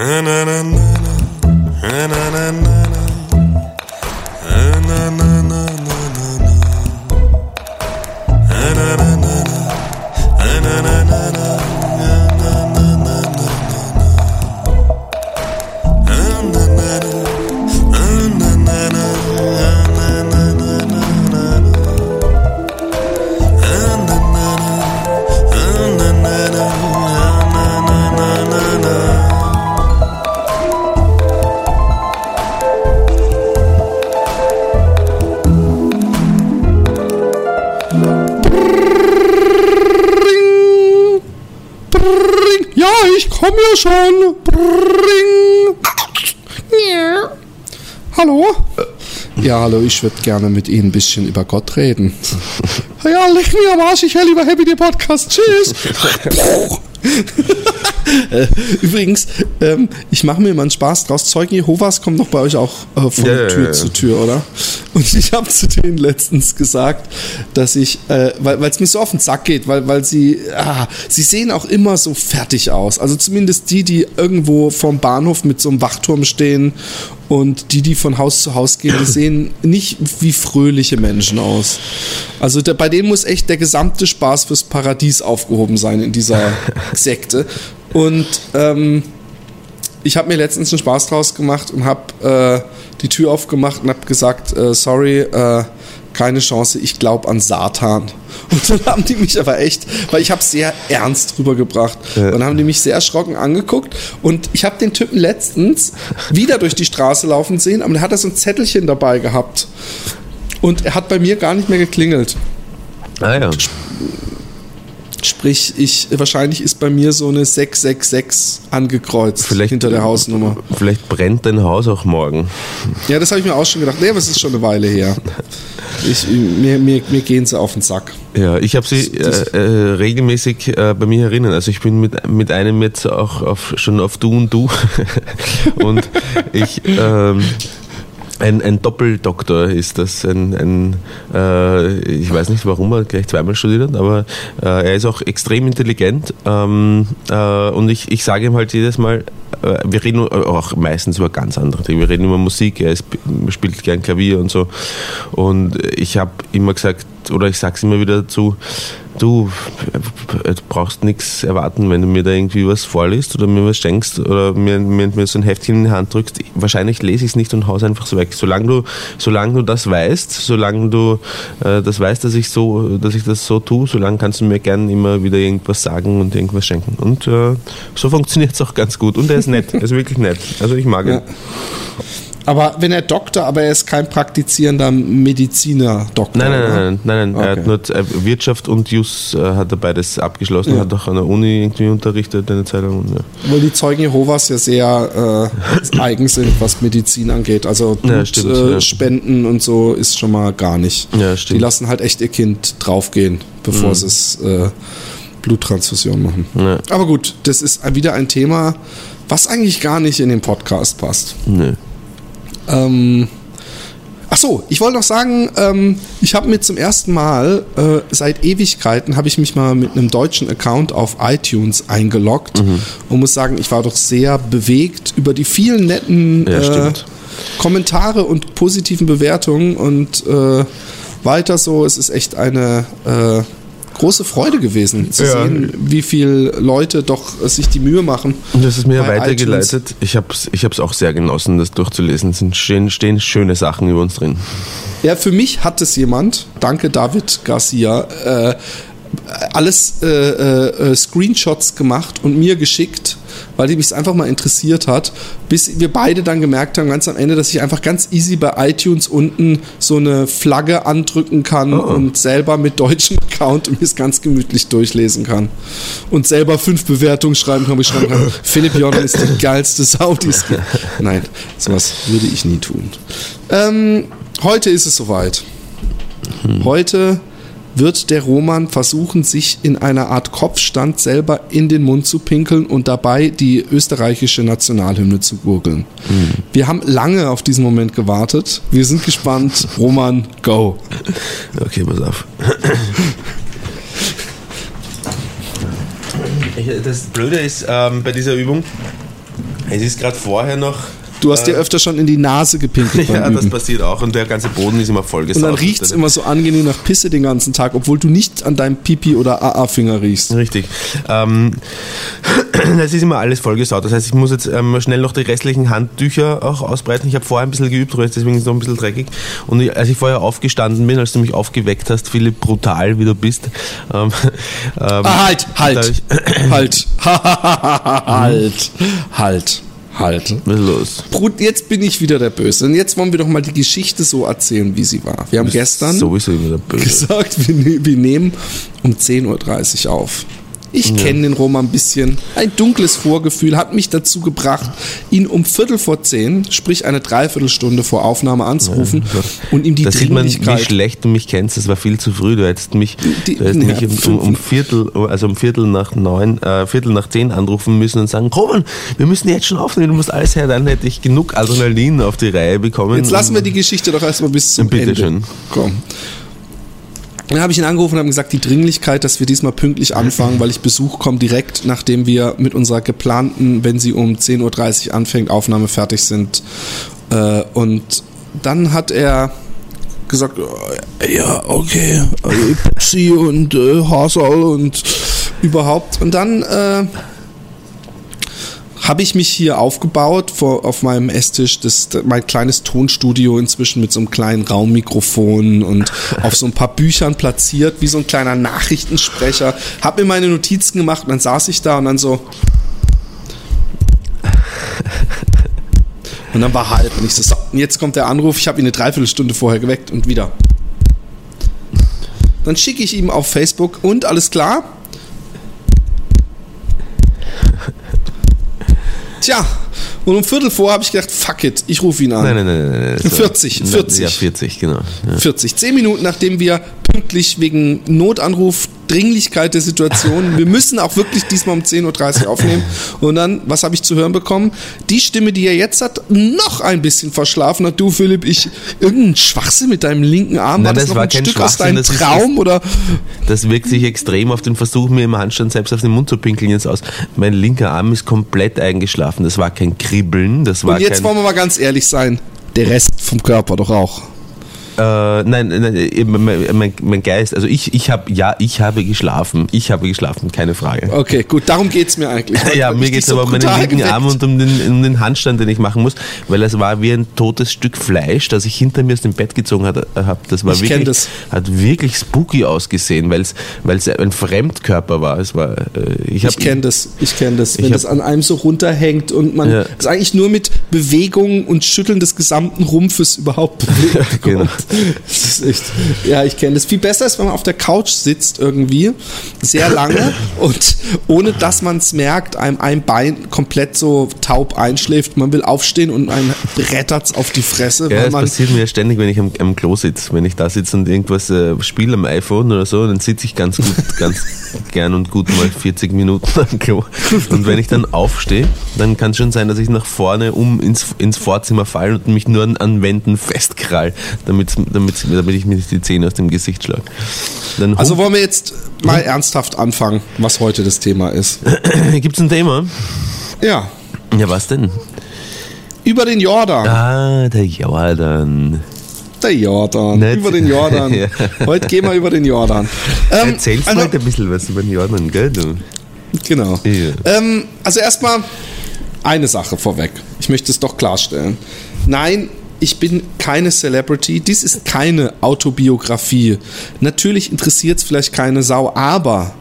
na na na na na Ja, hallo, ich würde gerne mit Ihnen ein bisschen über Gott reden. Ja, leg mir am Arsch, ich höre lieber Happy Day Podcast. Tschüss. Übrigens, ähm, ich mache mir mal einen Spaß draus. Zeugen Jehovas kommen doch bei euch auch äh, von ja, Tür zu Tür, oder? Und ich habe zu denen letztens gesagt, dass ich, äh, weil es mir so auf den Sack geht, weil, weil sie, ah, sie sehen auch immer so fertig aus. Also zumindest die, die irgendwo vorm Bahnhof mit so einem Wachturm stehen und die, die von Haus zu Haus gehen, die sehen nicht wie fröhliche Menschen aus. Also der, bei denen muss echt der gesamte Spaß fürs Paradies aufgehoben sein in dieser Sekte. Und ähm, ich habe mir letztens einen Spaß draus gemacht und habe äh, die Tür aufgemacht und habe gesagt, äh, sorry, äh, keine Chance, ich glaube an Satan. Und dann haben die mich aber echt, weil ich habe sehr ernst rübergebracht, und dann haben die mich sehr erschrocken angeguckt und ich habe den Typen letztens wieder durch die Straße laufen sehen, aber der hat da so ein Zettelchen dabei gehabt und er hat bei mir gar nicht mehr geklingelt. Ah ja. Sprich, ich wahrscheinlich ist bei mir so eine 666 angekreuzt Vielleicht hinter der Hausnummer. Vielleicht brennt dein Haus auch morgen. Ja, das habe ich mir auch schon gedacht. Nee, aber es ist schon eine Weile her. Ich, mir, mir, mir gehen sie auf den Sack. Ja, ich habe sie äh, äh, regelmäßig äh, bei mir erinnern. Also ich bin mit, mit einem jetzt auch auf, schon auf Du und Du. und ich, ähm, ein, ein Doppeldoktor ist das. Ein, ein, äh, ich weiß nicht, warum er gleich zweimal studiert hat, aber äh, er ist auch extrem intelligent. Ähm, äh, und ich, ich sage ihm halt jedes Mal, äh, wir reden auch meistens über ganz andere Dinge. Wir reden über Musik, er ist, spielt gern Klavier und so. Und ich habe immer gesagt, oder ich sag's immer wieder dazu, du, äh, brauchst nichts erwarten, wenn du mir da irgendwie was vorliest oder mir was schenkst oder mir, mir, mir so ein Heftchen in die Hand drückst. Wahrscheinlich lese ich es nicht und haus einfach so weg. Solange du, solange du das weißt, solange du äh, das weißt, dass ich so, dass ich das so tue, solange kannst du mir gern immer wieder irgendwas sagen und irgendwas schenken. Und äh, so funktioniert es auch ganz gut. Und er ist nett, er ist wirklich nett. Also ich mag ihn. Ja. Aber wenn er Doktor, aber er ist kein praktizierender Mediziner-Doktor. Nein, nein, nein, nein, nein. Er Okay. hat nur äh, Wirtschaft und Jus äh, hat er beides abgeschlossen, Ja. hat auch an der Uni irgendwie unterrichtet eine Zeit lang. Ja. Obwohl die Zeugen Jehovas ja sehr äh, eigen sind, was Medizin angeht. Also Ja, Blut, stimmt, äh, ja. Spenden und so ist schon mal gar nicht. Ja, stimmt. Die lassen halt echt ihr Kind draufgehen, bevor sie es äh, Bluttransfusion machen. Ja. Aber gut, das ist wieder ein Thema, was eigentlich gar nicht in den Podcast passt. Nö. Ähm, ach so, ich wollte noch sagen, ähm, ich habe mir zum ersten Mal äh, seit Ewigkeiten habe ich mich mal mit einem deutschen Account auf iTunes eingeloggt und muss sagen, ich war doch sehr bewegt über die vielen netten Ja, äh. Kommentare und positiven Bewertungen und äh, weiter so. Es ist echt eine äh, große Freude gewesen zu Ja. sehen, wie viele Leute doch äh, sich die Mühe machen. Und das ist mir weitergeleitet. Ich habe es ich hab's auch sehr genossen, das durchzulesen. Es sind stehen, stehen schöne Sachen über uns drin. Ja, für mich hat es jemand, danke David Garcia, äh, alles äh, äh, äh, Screenshots gemacht und mir geschickt, weil die mich einfach mal interessiert hat, bis wir beide dann gemerkt haben, ganz am Ende, dass ich einfach ganz easy bei iTunes unten so eine Flagge andrücken kann Oh. und selber mit deutschem Account mir es ganz gemütlich durchlesen kann. Und selber fünf Bewertungen schreiben kann, wo ich schreiben kann, Philipp Jordan ist die geilste Sau, die es gibt. Nein, sowas würde ich nie tun. Ähm, heute ist es soweit. Heute wird der Roman versuchen, sich in einer Art Kopfstand selber in den Mund zu pinkeln und dabei die österreichische Nationalhymne zu gurgeln. Wir haben lange auf diesen Moment gewartet. Wir sind gespannt. Roman, go. Okay, pass auf. Das Blöde ist ähm, bei dieser Übung, Es ist gerade vorher noch. Du hast dir öfter schon in die Nase gepinkelt Ja, das Üben. passiert auch und der ganze Boden ist immer voll Und dann riecht es immer so angenehm nach Pisse den ganzen Tag, obwohl du nicht an deinem Pipi oder AA-Finger riechst. Richtig. Ähm, es ist immer alles vollgesaut. Das heißt, ich muss jetzt ähm, schnell noch die restlichen Handtücher auch ausbreiten. Ich habe vorher ein bisschen geübt, deswegen ist es noch ein bisschen dreckig. Und ich, als ich vorher aufgestanden bin, als du mich aufgeweckt hast, Philipp, brutal wie du bist, ähm, ähm, Ah, halt, hab halt, ich- halt, halt, halt, halt. Was ist los? Brut, jetzt bin ich wieder der Böse. Und jetzt wollen wir doch mal die Geschichte so erzählen, wie sie war. Wir haben gestern gesagt, wir, ne wir nehmen um 10.30 Uhr auf. Ich kenne den Roma ein bisschen. Ein dunkles Vorgefühl hat mich dazu gebracht, ihn um Viertel vor zehn, sprich eine Dreiviertelstunde vor Aufnahme anzurufen und ihm die da sieht man, wie schlecht du mich kennst. Das war viel zu früh. Du hättest mich, Die- du hättest ja, mich um, um, um Viertel, also um Viertel nach neun, äh, Viertel nach zehn anrufen müssen und sagen, Roman, wir müssen jetzt schon aufnehmen, du musst alles her. Dann hätte ich genug Adrenalin auf die Reihe bekommen. Jetzt lassen wir die Geschichte doch erstmal bis zum Bitte Ende. schön. Komm. Dann habe ich ihn angerufen und habe gesagt, die Dringlichkeit, dass wir diesmal pünktlich anfangen, weil ich Besuch komme direkt, nachdem wir mit unserer geplanten, wenn sie um 10.30 Uhr anfängt, Aufnahme fertig sind. Äh, und dann hat er gesagt, äh, ja, okay, äh, Pepsi und äh, Hasel und überhaupt. Und dann äh, habe ich mich hier aufgebaut vor, auf meinem Esstisch, das, mein kleines Tonstudio inzwischen mit so einem kleinen Raummikrofon und auf so ein paar Büchern platziert, wie so ein kleiner Nachrichtensprecher. Habe mir meine Notizen gemacht und dann saß ich da und dann so. Und dann war halb und ich so, so und jetzt kommt der Anruf, ich habe ihn eine Dreiviertelstunde vorher geweckt und wieder. Dann schicke ich ihm auf Facebook und alles klar. Tja, und um Viertel vor habe ich gedacht, fuck it, ich rufe ihn an. Nein, nein, nein, nein. nein. das war- 40, 40. Ja, 40, genau. Ja. 40. Zehn Minuten nachdem wir pünktlich wegen Notanruf, Dringlichkeit der Situation, wir müssen auch wirklich diesmal um 10.30 Uhr aufnehmen. Und dann, was habe ich zu hören bekommen? Die Stimme, die er jetzt hat, noch ein bisschen verschlafen hat. Du, Philipp, ich, irgendein Schwachsinn mit deinem linken Arm. Nein, war das, das noch war ein kein Stück aus deinem das ist- Traum? oder? Das wirkt sich extrem auf den Versuch, mir im Handstand selbst auf den Mund zu pinkeln jetzt aus. Mein linker Arm ist komplett eingeschlafen. Das war kein Kribbeln, das war Und jetzt wollen wir mal ganz ehrlich sein. Der Rest vom Körper doch auch. Äh, nein, nein eben mein, mein, mein Geist, also ich, ich habe, ja, ich habe geschlafen. Ich habe geschlafen, keine Frage. Okay, gut, darum geht's mir eigentlich. Ja, mir geht es so aber um meinen linken geweckt Arm und um den, um den Handstand, den ich machen muss, weil es war wie ein totes Stück Fleisch, das ich hinter mir aus dem Bett gezogen habe. Das war Ich wirklich, das. hat wirklich spooky ausgesehen, weil es, es ein Fremdkörper war. Es war, äh, ich Ich kenne das, ich kenne das, wenn hab- das an einem so runterhängt und man Ja. es eigentlich nur mit Bewegung und Schütteln des gesamten Rumpfes überhaupt bewegt. genau. Das ist echt, ja, ich kenne das. Viel besser ist, wenn man auf der Couch sitzt irgendwie, sehr lange und ohne dass man es merkt, einem ein Bein komplett so taub einschläft. Man will aufstehen und einem brettert's auf die Fresse, Ja, das passiert mir ständig, wenn ich am, am Klo sitze. Wenn ich da sitze und irgendwas äh, spiele am iPhone oder so, dann sitze ich ganz gut, ganz gern und gut mal 40 Minuten am Klo. Und wenn ich dann aufstehe, dann kann es schon sein, dass ich nach vorne um ins, ins Vorzimmer falle und mich nur an, an Wänden festkrall, damit, damit, damit ich mir nicht die Zähne aus dem Gesicht schlage. Also wollen wir jetzt mal ernsthaft anfangen, was heute das Thema ist. gibt es ein Thema? Ja, Ja, was denn? über den Jordan. Ah, der Jordan. Der Jordan. Nicht- Über den Jordan. Ja. Heute gehen wir über den Jordan. Ähm, Erzählst also, mal ein bisschen was über den Jordan, gell? Du? Genau. Ja. Ähm, also erstmal eine Sache vorweg. Ich möchte es doch klarstellen. Nein, ich bin keine Celebrity. Dies ist keine Autobiografie. Natürlich interessiert es vielleicht keine Sau, aber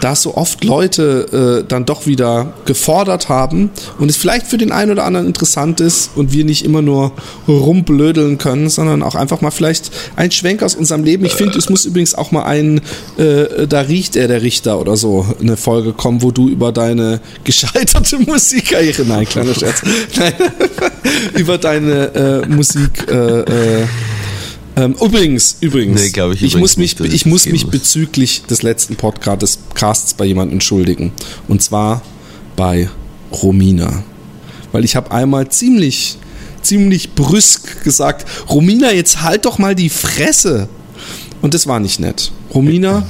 da so oft Leute äh, dann doch wieder gefordert haben und es vielleicht für den einen oder anderen interessant ist und wir nicht immer nur rumblödeln können, sondern auch einfach mal vielleicht ein Schwenk aus unserem Leben. Ich finde, es muss übrigens auch mal ein, äh, da riecht er der Richter oder so, eine Folge kommen, wo du über deine gescheiterte Musikkarriere, nein, kleiner Scherz, nein, über deine äh, Musik, äh, äh, ähm, übrigens, übrigens, Nee, ich ich übrigens muss mich, nicht, ich muss mich bezüglich des letzten Podcasts Casts bei jemandem entschuldigen. Und zwar bei Romina. Weil ich habe einmal ziemlich, ziemlich brüsk gesagt, Romina, jetzt halt doch mal die Fresse. Und das war nicht nett. Romina,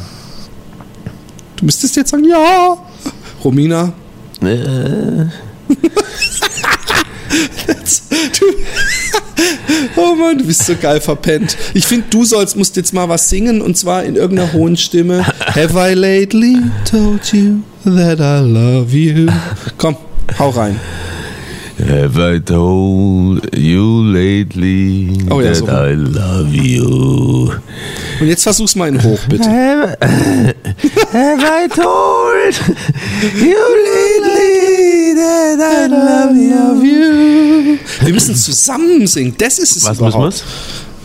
du müsstest jetzt sagen, ja. Romina, Äh, du, oh Mann, du bist so geil verpennt. Ich finde, du sollst, musst jetzt mal was singen und zwar in irgendeiner hohen Stimme. Have I lately told you that I love you? Komm, hau rein. Have I told you lately Oh ja, that so. I love you? Und jetzt versuch's mal in hoch, bitte. Have, have I told you lately that I love you? Wir müssen zusammen singen. Das ist es Was überhaupt.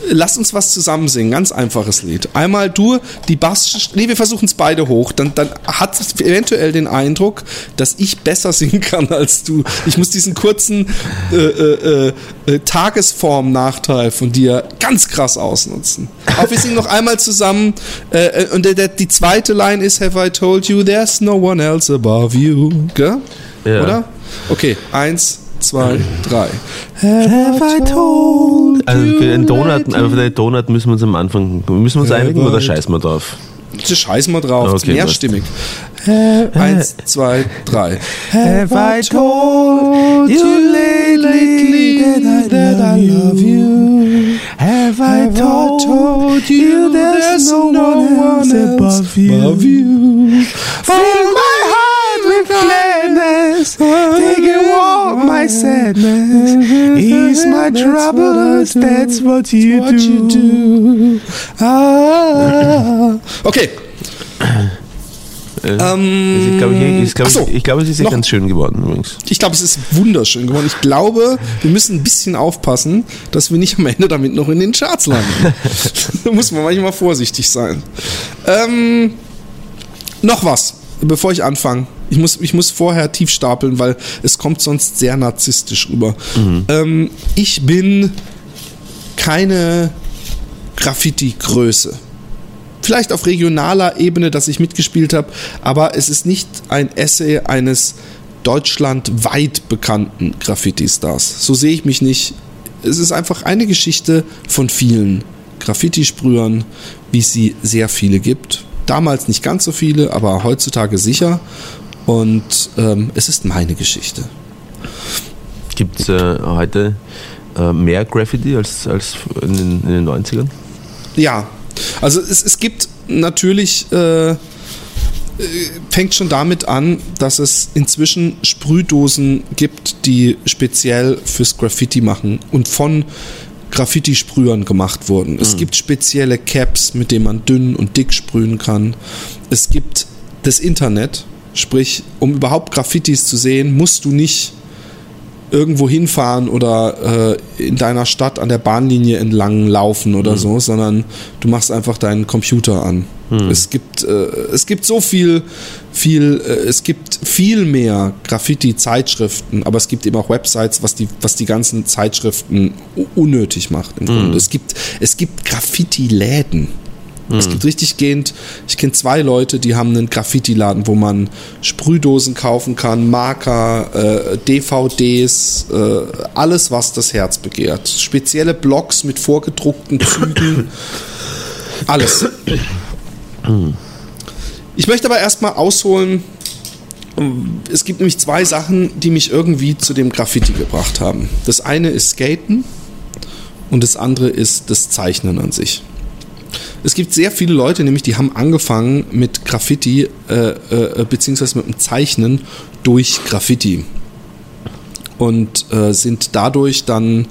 Lass uns was zusammen singen. Ganz einfaches Lied. Einmal du, die Bass. Nee, wir versuchen es beide hoch. Dann, dann hat es eventuell den Eindruck, dass ich besser singen kann als du. Ich muss diesen kurzen äh, äh, äh, Tagesform-Nachteil von dir ganz krass ausnutzen. Auch wir singen noch einmal zusammen. Äh, äh, und der, der, die zweite Line ist: Have I told you there's no one else above you? Gell? Ja. Oder? Okay, eins, zwei, drei. Have I told also für den Donut, also für den Donut müssen wir uns am Anfang, müssen wir uns einigen oder scheißen wir drauf? Das scheißen wir drauf, Okay, mehrstimmig. Eins, zwei, drei. Have I told you lately that I love you? Have I told you there's no one else above you? Fill my heart with gladness, take a walk my sadness, ease my troubles, that's what you do. Ah. Okay. Ähm, ich glaube, ich, ich, glaube, Ach so, ich glaube, es ist ja noch- ganz schön geworden übrigens. Ich glaube, es ist wunderschön geworden. Ich glaube, wir müssen ein bisschen aufpassen, dass wir nicht am Ende damit noch in den Charts landen. da muss man manchmal vorsichtig sein. Ähm, noch was, bevor ich anfange. Ich muss, ich muss vorher tief stapeln, weil es kommt sonst sehr narzisstisch rüber. Ähm, ich bin keine Graffiti-Größe. Vielleicht auf regionaler Ebene, dass ich mitgespielt habe, aber es ist nicht ein Essay eines deutschlandweit bekannten Graffiti-Stars. So sehe ich mich nicht. Es ist einfach eine Geschichte von vielen Graffiti-Sprühern, wie es sie sehr viele gibt. Damals nicht ganz so viele, aber heutzutage sicher. Und ähm, es ist meine Geschichte. Gibt es äh, heute äh, mehr Graffiti als, als in, den, in den 90ern? Ja, also es, es gibt natürlich, äh, äh, fängt schon damit an, dass es inzwischen Sprühdosen gibt, die speziell fürs Graffiti machen und von Graffiti-Sprühern gemacht wurden. Es gibt spezielle Caps, mit denen man dünn und dick sprühen kann. Es gibt das Internet, sprich, um überhaupt Graffitis zu sehen, musst du nicht irgendwo hinfahren oder äh, in deiner Stadt an der Bahnlinie entlang laufen oder so, sondern du machst einfach deinen Computer an. Es gibt äh, es gibt so viel viel äh, es gibt viel mehr Graffiti Zeitschriften, aber es gibt eben auch Websites, was die was die ganzen Zeitschriften unnötig macht im Grunde. Es gibt es gibt Graffiti Läden. Es gibt richtig gehend, ich kenne zwei Leute, die haben einen Graffiti-Laden, wo man Sprühdosen kaufen kann, Marker, äh, DVDs, äh, alles, was das Herz begehrt. Spezielle Blogs mit vorgedruckten Zügen, alles. Ich möchte aber erstmal ausholen, es gibt nämlich zwei Sachen, die mich irgendwie zu dem Graffiti gebracht haben. Das eine ist Skaten und das andere ist das Zeichnen an sich. Es gibt sehr viele Leute, nämlich die haben angefangen mit Graffiti äh, äh, beziehungsweise mit dem Zeichnen durch Graffiti und äh, sind dadurch dann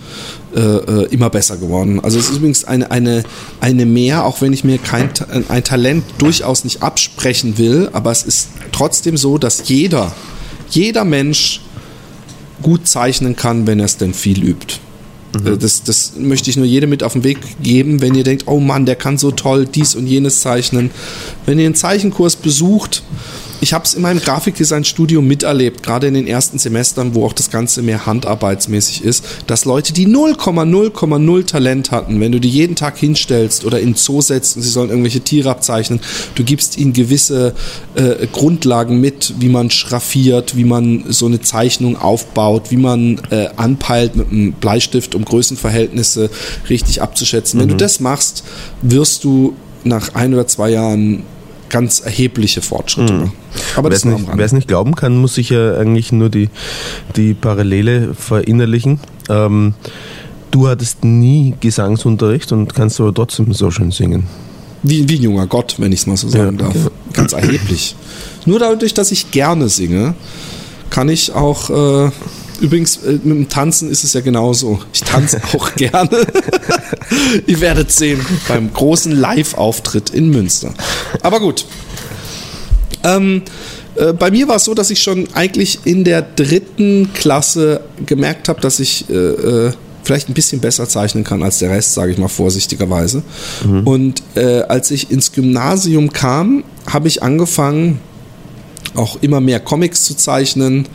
äh, äh, immer besser geworden. Also es ist übrigens eine, eine, eine mehr, auch wenn ich mir kein ein Talent durchaus nicht absprechen will, aber es ist trotzdem so, dass jeder, jeder Mensch gut zeichnen kann, wenn er es denn viel übt. Äh, Das, das möchte ich nur jedem mit auf den Weg geben, wenn ihr denkt, oh Mann, der kann so toll dies und jenes zeichnen. Wenn ihr einen Zeichenkurs besucht, ich habe es in meinem Grafikdesign-Studium miterlebt, gerade in den ersten Semestern, wo auch das Ganze mehr handarbeitsmäßig ist, dass Leute, die 0,0,0 Talent hatten, wenn du die jeden Tag hinstellst oder in Zoo setzt und sie sollen irgendwelche Tiere abzeichnen, du gibst ihnen gewisse äh, Grundlagen mit, wie man schraffiert, wie man so eine Zeichnung aufbaut, wie man äh, anpeilt mit einem Bleistift, um Größenverhältnisse richtig abzuschätzen. Wenn du das machst, wirst du nach ein oder zwei Jahren ganz erhebliche Fortschritte. Mhm. Aber Wer es nicht, nicht glauben kann, muss sich ja eigentlich nur die, die Parallele verinnerlichen. Ähm, du hattest nie Gesangsunterricht und kannst aber trotzdem so schön singen. Wie, wie ein junger Gott, wenn ich es mal so sagen Ja. darf. Ganz erheblich. Nur dadurch, dass ich gerne singe, kann ich auch. Äh, übrigens, äh, mit dem Tanzen ist es ja genauso. Ich tanze auch gerne. Ihr werdet sehen beim großen Live-Auftritt in Münster. Aber gut. Ähm, äh, bei mir war es so, dass ich schon eigentlich in der dritten Klasse gemerkt habe, dass ich äh, äh, vielleicht ein bisschen besser zeichnen kann als der Rest, sage ich mal vorsichtigerweise. Und äh, als ich ins Gymnasium kam, habe ich angefangen, auch immer mehr Comics zu zeichnen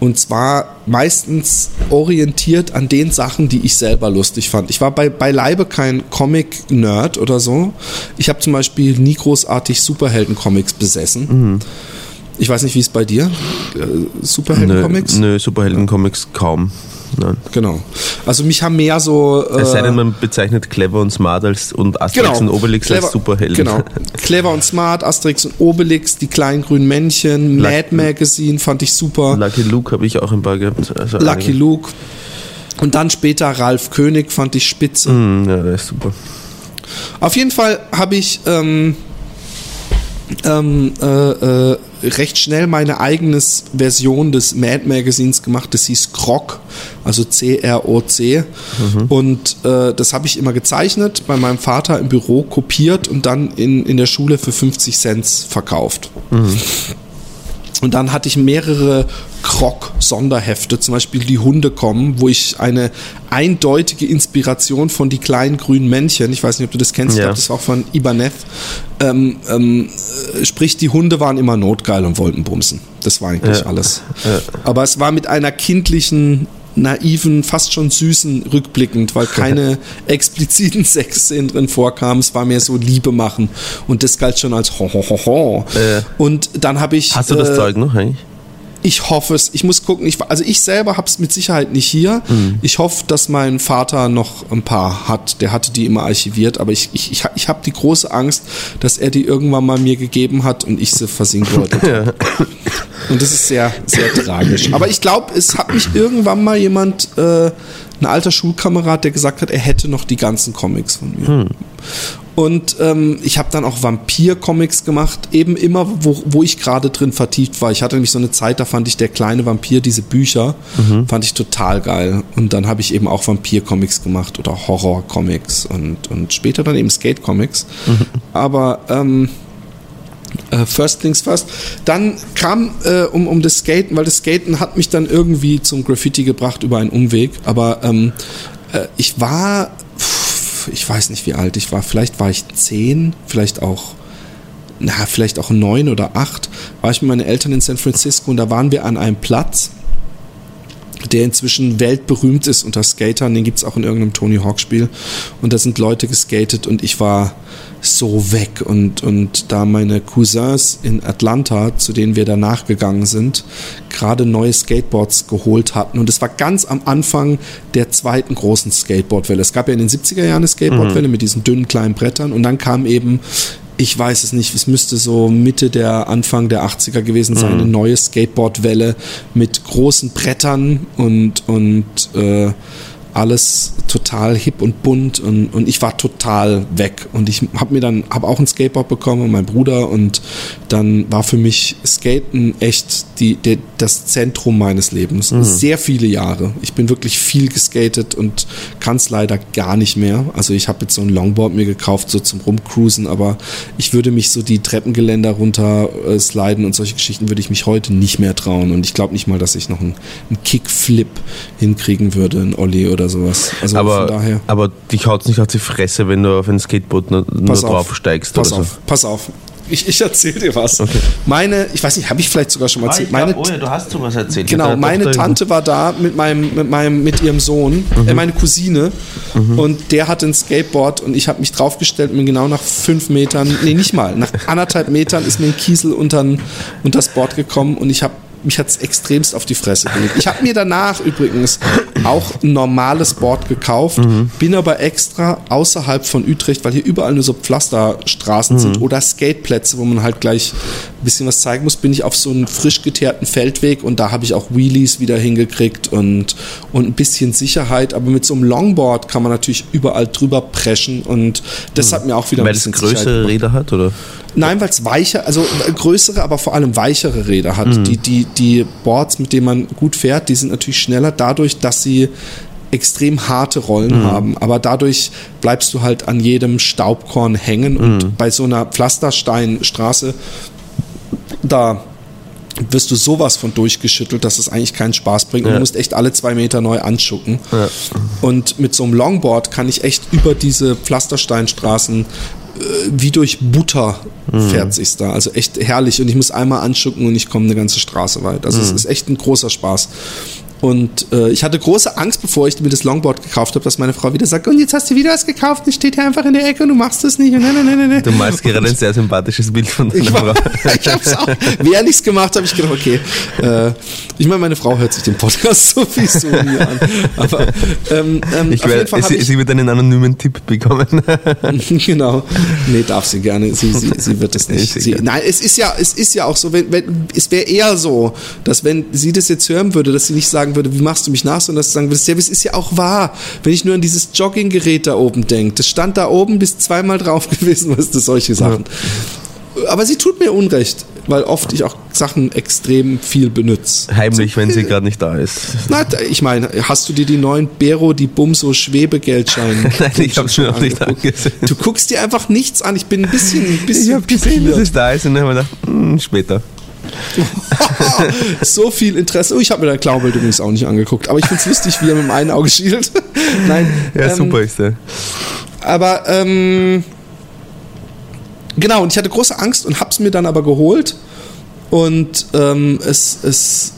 und zwar meistens orientiert an den Sachen, die ich selber lustig fand. Ich war bei, beileibe kein Comic-Nerd oder so. Ich habe zum Beispiel nie großartig Superhelden-Comics besessen. Ich weiß nicht, wie es bei dir? Äh, Nö, Superhelden-Comics? nö Superhelden-Comics kaum. Nein. Genau. Also mich haben mehr so. Es sei denn, äh, man bezeichnet Clever und Smart als und Asterix und Obelix Clever, als Superhelden. Genau. Clever und Smart, Asterix und Obelix, die kleinen grünen Männchen, Lucky- Mad Magazine fand ich super. Lucky Luke habe ich auch ein paar gehabt. Also Lucky einige. Luke. Und dann später Ralf König fand ich spitze. Hm, ja, der ist super. Auf jeden Fall habe ich ähm, ähm, äh, äh, recht schnell meine eigene Version des Mad Magazins gemacht. Das hieß Croc, also C-R-O-C. Und äh, das habe ich immer gezeichnet, bei meinem Vater im Büro kopiert und dann in, in der Schule für 50 Cent verkauft. Und dann hatte ich mehrere Krog-Sonderhefte, zum Beispiel Die Hunde kommen, wo ich eine eindeutige Inspiration von die kleinen grünen Männchen, ich weiß nicht, ob du das kennst, ich Ja. glaube, das war auch von Ibanez, ähm, ähm, äh, sprich, die Hunde waren immer notgeil und wollten bumsen. Das war eigentlich Ja. alles. Ja. Aber es war mit einer kindlichen, naiven, fast schon süßen rückblickend, weil keine expliziten Sexszenen drin vorkamen. Es war mehr so Liebe machen. Und das galt schon als ho, ho, ho, ho. Ja. Und dann habe ich. Hast du das äh, Zeug noch eigentlich? Ich hoffe es. Ich muss gucken. Ich, also ich selber habe es mit Sicherheit nicht hier. Mhm. Ich hoffe, dass mein Vater noch ein paar hat. Der hatte die immer archiviert. Aber ich, ich, ich, ich habe die große Angst, dass er die irgendwann mal mir gegeben hat und ich sie versinkwollte. Und das ist sehr, sehr tragisch. Aber ich glaube, es hat mich irgendwann mal jemand, äh, ein alter Schulkamerad, der gesagt hat, er hätte noch die ganzen Comics von mir. Und ähm, ich habe dann auch Vampir-Comics gemacht, eben immer, wo, wo ich gerade drin vertieft war. Ich hatte nämlich so eine Zeit, da fand ich der kleine Vampir, diese Bücher, fand ich total geil. Und dann habe ich eben auch Vampir-Comics gemacht oder Horror-Comics und, und später dann eben Skate-Comics. Aber ähm, äh, First Things First. Dann kam äh, um, um das Skaten, weil das Skaten hat mich dann irgendwie zum Graffiti gebracht über einen Umweg. Aber ähm, äh, ich war, ich weiß nicht wie alt ich war, vielleicht war ich zehn, vielleicht auch, na, vielleicht auch neun oder acht, war ich mit meinen Eltern in San Francisco und da waren wir an einem Platz, der inzwischen weltberühmt ist unter Skatern. Den gibt es auch in irgendeinem Tony Hawk Spiel. Und da sind Leute geskatet und ich war so weg. Und, und da meine Cousins in Atlanta, zu denen wir danach gegangen sind, gerade neue Skateboards geholt hatten. Und es war ganz am Anfang der zweiten großen Skateboardwelle. Es gab ja in den 70er Jahren eine Skateboardwelle mit diesen dünnen kleinen Brettern. Und dann kam eben ich weiß es nicht, es müsste so Mitte der Anfang der 80er gewesen sein, eine neue Skateboardwelle mit großen Brettern und, und äh, alles total hip und bunt und, und ich war total weg. Und ich habe mir dann habe auch ein Skateboard bekommen und mein Bruder und dann war für mich Skaten echt die, die das Zentrum meines Lebens. Sehr viele Jahre. Ich bin wirklich viel geskatet und kann es leider gar nicht mehr. Also ich habe jetzt so ein Longboard mir gekauft so zum rumcruisen aber ich würde mich so die Treppengeländer runter äh, sliden und solche Geschichten würde ich mich heute nicht mehr trauen. Und ich glaube nicht mal dass ich noch einen, einen Kickflip hinkriegen würde ein Ollie oder sowas also von Aber, daher aber dich haut's nicht auf die Fresse, wenn du auf ein Skateboard nur, nur Pass auf. drauf steigst Pass oder auf, so. pass auf. Ich, ich erzähle dir was. Meine, ich weiß nicht, habe ich vielleicht sogar schon mal erzählt. meine, oh du hast sowas erzählt. genau, meine Tante war da mit meinem, mit meinem, mit ihrem Sohn, Mhm. äh, meine Cousine, und der hatte ein Skateboard und ich habe mich draufgestellt und bin genau nach fünf Metern, nee, nicht mal, nach anderthalb Metern ist mir ein Kiesel untern, unter das Board gekommen und ich habe mich hat's extremst auf die Fresse gelegt. Ich habe mir danach übrigens auch ein normales Board gekauft, mhm. bin aber extra außerhalb von Utrecht, weil hier überall nur so Pflasterstraßen mhm. sind oder Skateplätze, wo man halt gleich ein bisschen was zeigen muss, bin ich auf so einen frisch geteerten Feldweg und da habe ich auch Wheelies wieder hingekriegt und, und ein bisschen Sicherheit. Aber mit so einem Longboard kann man natürlich überall drüber preschen und das mhm. hat mir auch wieder Weil ein bisschen es größere Räder hat, oder? Nein, weil es weicher, also größere, aber vor allem weichere Räder hat. Mhm. Die, die, die Boards, mit denen man gut fährt, die sind natürlich schneller dadurch, dass sie extrem harte Rollen mhm. haben, aber dadurch bleibst du halt an jedem Staubkorn hängen und mhm. bei so einer Pflastersteinstraße, da wirst du sowas von durchgeschüttelt, dass es eigentlich keinen Spaß bringt. Ja. Du musst echt alle zwei Meter neu anschucken. Ja. Und mit so einem Longboard kann ich echt über diese Pflastersteinstraßen äh, wie durch Butter mhm. fährt sich's da. Also echt herrlich. Und ich muss einmal anschucken und ich komme eine ganze Straße weit. Also mhm. es ist echt ein großer Spaß. Und äh, ich hatte große Angst, bevor ich mir das Longboard gekauft habe, dass meine Frau wieder sagt, und jetzt hast du wieder was gekauft, und steht hier einfach in der Ecke und du machst es nicht. Und nein, nein, nein, nein. Du malst gerade ein sehr sympathisches Bild von deiner ich Frau. ich hab's auch, während ich's gemacht habe, ich gedacht, okay, äh, ich meine, meine Frau hört sich den Podcast sowieso nie an. Aber ähm, ähm, ich wär, sie, ich, sie wird einen anonymen Tipp bekommen. genau. Nee, darf sie gerne. Sie, sie, sie wird es nicht. Sie, nein, es ist ja, es ist ja auch so, wenn, wenn, es wäre eher so, dass wenn sie das jetzt hören würde, dass sie nicht sagen würde, wie machst du mich nach, sondern dass du sagen würdest, ja, es ist ja auch wahr. Wenn ich nur an dieses Jogginggerät da oben denke, das stand da oben, bis zweimal drauf gewesen, was das solche Sachen. Ja. Aber sie tut mir Unrecht, weil oft ich auch Sachen extrem viel benutze. Heimlich, wenn sie gerade nicht da ist. Na, ich meine, hast du dir die neuen Bero, die Bumso Schwebegeldscheine? Nein, ich habe schon noch nicht angesehen. Du guckst dir einfach nichts an. Ich bin ein bisschen, ein bisschen. Ich habe gesehen, dass es da ist und dann habe ich gedacht, hm, später. so viel Interesse. Oh, ich habe mir dein Klaubild übrigens auch nicht angeguckt, aber ich finde es lustig, wie er mit dem einen Auge schielt. Nein. Ja, ähm, super ist der. Aber, ähm, genau, und ich hatte große Angst und habe es mir dann aber geholt. Und ähm, es, es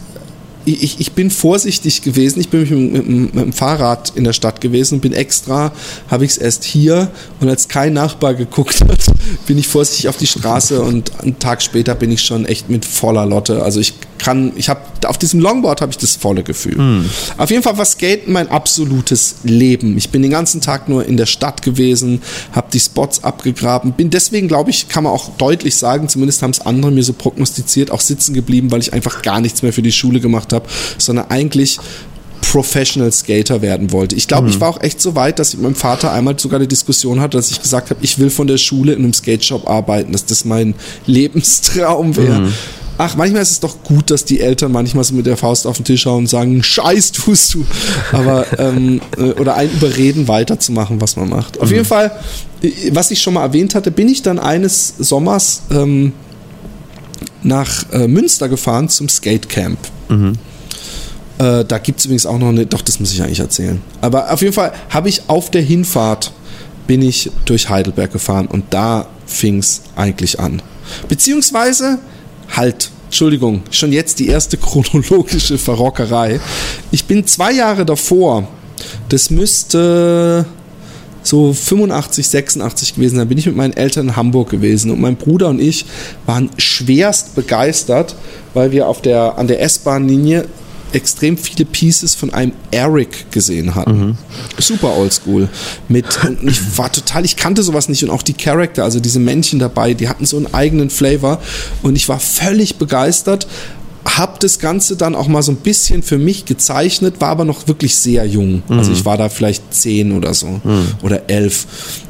ich, ich bin vorsichtig gewesen. Ich bin mit, mit, mit, dem Fahrrad in der Stadt gewesen und bin extra, habe ich es erst hier und als kein Nachbar geguckt hat, bin ich vorsichtig auf die Straße und einen Tag später bin ich schon echt mit voller Lotte. Also ich kann, ich habe auf diesem Longboard habe ich das volle Gefühl. Mhm. Auf jeden Fall war Skaten mein absolutes Leben. Ich bin den ganzen Tag nur in der Stadt gewesen, habe die Spots abgegraben, bin deswegen, glaube ich, kann man auch deutlich sagen, zumindest haben es andere mir so prognostiziert, auch sitzen geblieben, weil ich einfach gar nichts mehr für die Schule gemacht habe, sondern eigentlich Professional Skater werden wollte. Ich glaube, mhm. ich war auch echt so weit, dass ich mit meinem Vater einmal sogar eine Diskussion hatte, dass ich gesagt habe, ich will von der Schule in einem Skate Shop arbeiten, dass das mein Lebenstraum wäre. Mhm. Ach, manchmal ist es doch gut, dass die Eltern manchmal so mit der Faust auf den Tisch hauen und sagen, Scheiß tust du. Aber, ähm, äh, oder einen überreden, weiterzumachen, was man macht. Auf mhm. jeden Fall, äh, was ich schon mal erwähnt hatte, bin ich dann eines Sommers ähm, nach äh, Münster gefahren zum Skatecamp. Mhm. Äh, da gibt es übrigens auch noch eine, doch, das muss ich eigentlich erzählen. Aber auf jeden Fall habe ich auf der Hinfahrt bin ich durch Heidelberg gefahren und da fing es eigentlich an. Beziehungsweise halt, Entschuldigung, schon jetzt die erste chronologische Verrockerei. Ich bin zwei Jahre davor, das müsste so 85, 86 gewesen sein, bin ich mit meinen Eltern in Hamburg gewesen. Und mein Bruder und ich waren schwerst begeistert, weil wir auf der, an der S-Bahn-Linie extrem viele Pieces von einem Eric gesehen hatten. Mhm. Super oldschool. Mit, und ich war total, ich kannte sowas nicht und auch die Charakter, also diese Männchen dabei, die hatten so einen eigenen Flavor und ich war völlig begeistert. Hab das Ganze dann auch mal so ein bisschen für mich gezeichnet, war aber noch wirklich sehr jung. Mhm. Also ich war da vielleicht zehn oder so mhm. oder elf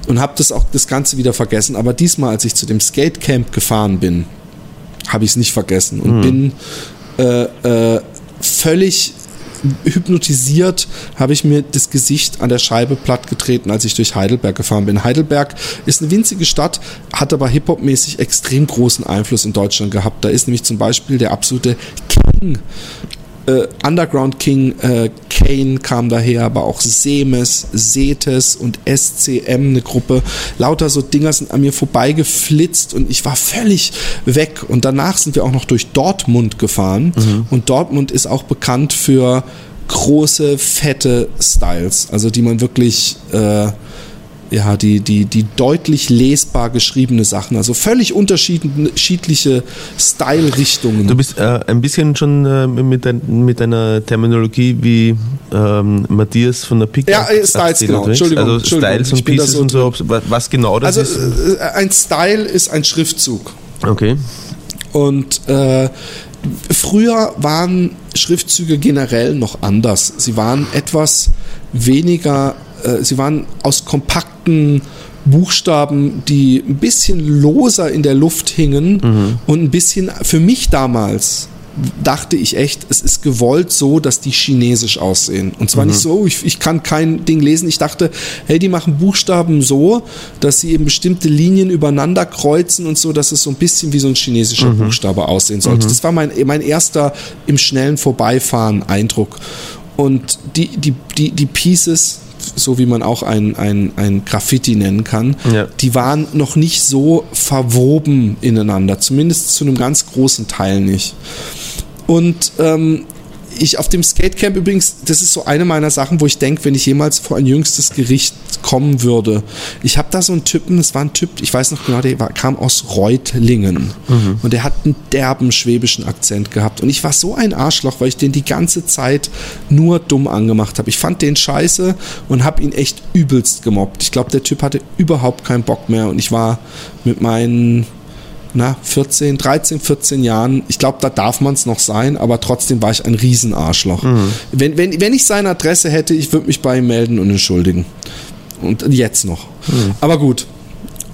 und habe das auch das Ganze wieder vergessen. Aber diesmal, als ich zu dem Skatecamp gefahren bin, habe ich es nicht vergessen und mhm. bin äh, äh, völlig hypnotisiert habe ich mir das Gesicht an der Scheibe plattgetreten, als ich durch Heidelberg gefahren bin. Heidelberg ist eine winzige Stadt, hat aber Hip-Hop-mäßig extrem großen Einfluss in Deutschland gehabt. Da ist nämlich zum Beispiel der absolute King äh, Underground King äh, Kane kam daher, aber auch Semes, Setes und SCM, eine Gruppe. Lauter so Dinger sind an mir vorbeigeflitzt und ich war völlig weg. Und danach sind wir auch noch durch Dortmund gefahren. Mhm. Und Dortmund ist auch bekannt für große, fette Styles, also die man wirklich äh, ja, die, die, die deutlich lesbar geschriebene Sachen, also völlig unterschiedliche Style-Richtungen. Du bist äh, ein bisschen schon äh, mit, dein, mit deiner Terminologie wie ähm, Matthias von der Pick. Ja, äh, Styles, genau. Entschuldigung. Also Entschuldigung, Styles und Pieces so und so. Was genau das also, ist? Also ein Style ist ein Schriftzug. Okay. Und äh, früher waren Schriftzüge generell noch anders. Sie waren etwas weniger, sie waren aus kompakten Buchstaben, die ein bisschen loser in der Luft hingen mhm. und ein bisschen für mich damals dachte ich echt, es ist gewollt so, dass die chinesisch aussehen. Und zwar mhm. nicht so, ich, ich kann kein Ding lesen. Ich dachte, hey, die machen Buchstaben so, dass sie eben bestimmte Linien übereinander kreuzen und so, dass es so ein bisschen wie so ein chinesischer mhm. Buchstabe aussehen sollte. Mhm. Das war mein, mein erster im schnellen Vorbeifahren Eindruck. Und die, die, die, die Pieces, so wie man auch ein, ein, ein Graffiti nennen kann, ja. die waren noch nicht so verwoben ineinander, zumindest zu einem ganz großen Teil nicht. Und ähm, ich auf dem Skatecamp übrigens, das ist so eine meiner Sachen, wo ich denke, wenn ich jemals vor ein jüngstes Gericht kommen würde. Ich habe da so einen Typen, das war ein Typ, ich weiß noch genau, der war, kam aus Reutlingen mhm. und der hat einen derben schwäbischen Akzent gehabt und ich war so ein Arschloch, weil ich den die ganze Zeit nur dumm angemacht habe. Ich fand den scheiße und habe ihn echt übelst gemobbt. Ich glaube, der Typ hatte überhaupt keinen Bock mehr und ich war mit meinen na, 14, 13, 14 Jahren, ich glaube, da darf man es noch sein, aber trotzdem war ich ein Riesenarschloch. Mhm. Wenn, wenn, wenn ich seine Adresse hätte, ich würde mich bei ihm melden und entschuldigen. Und jetzt noch. Mhm. Aber gut.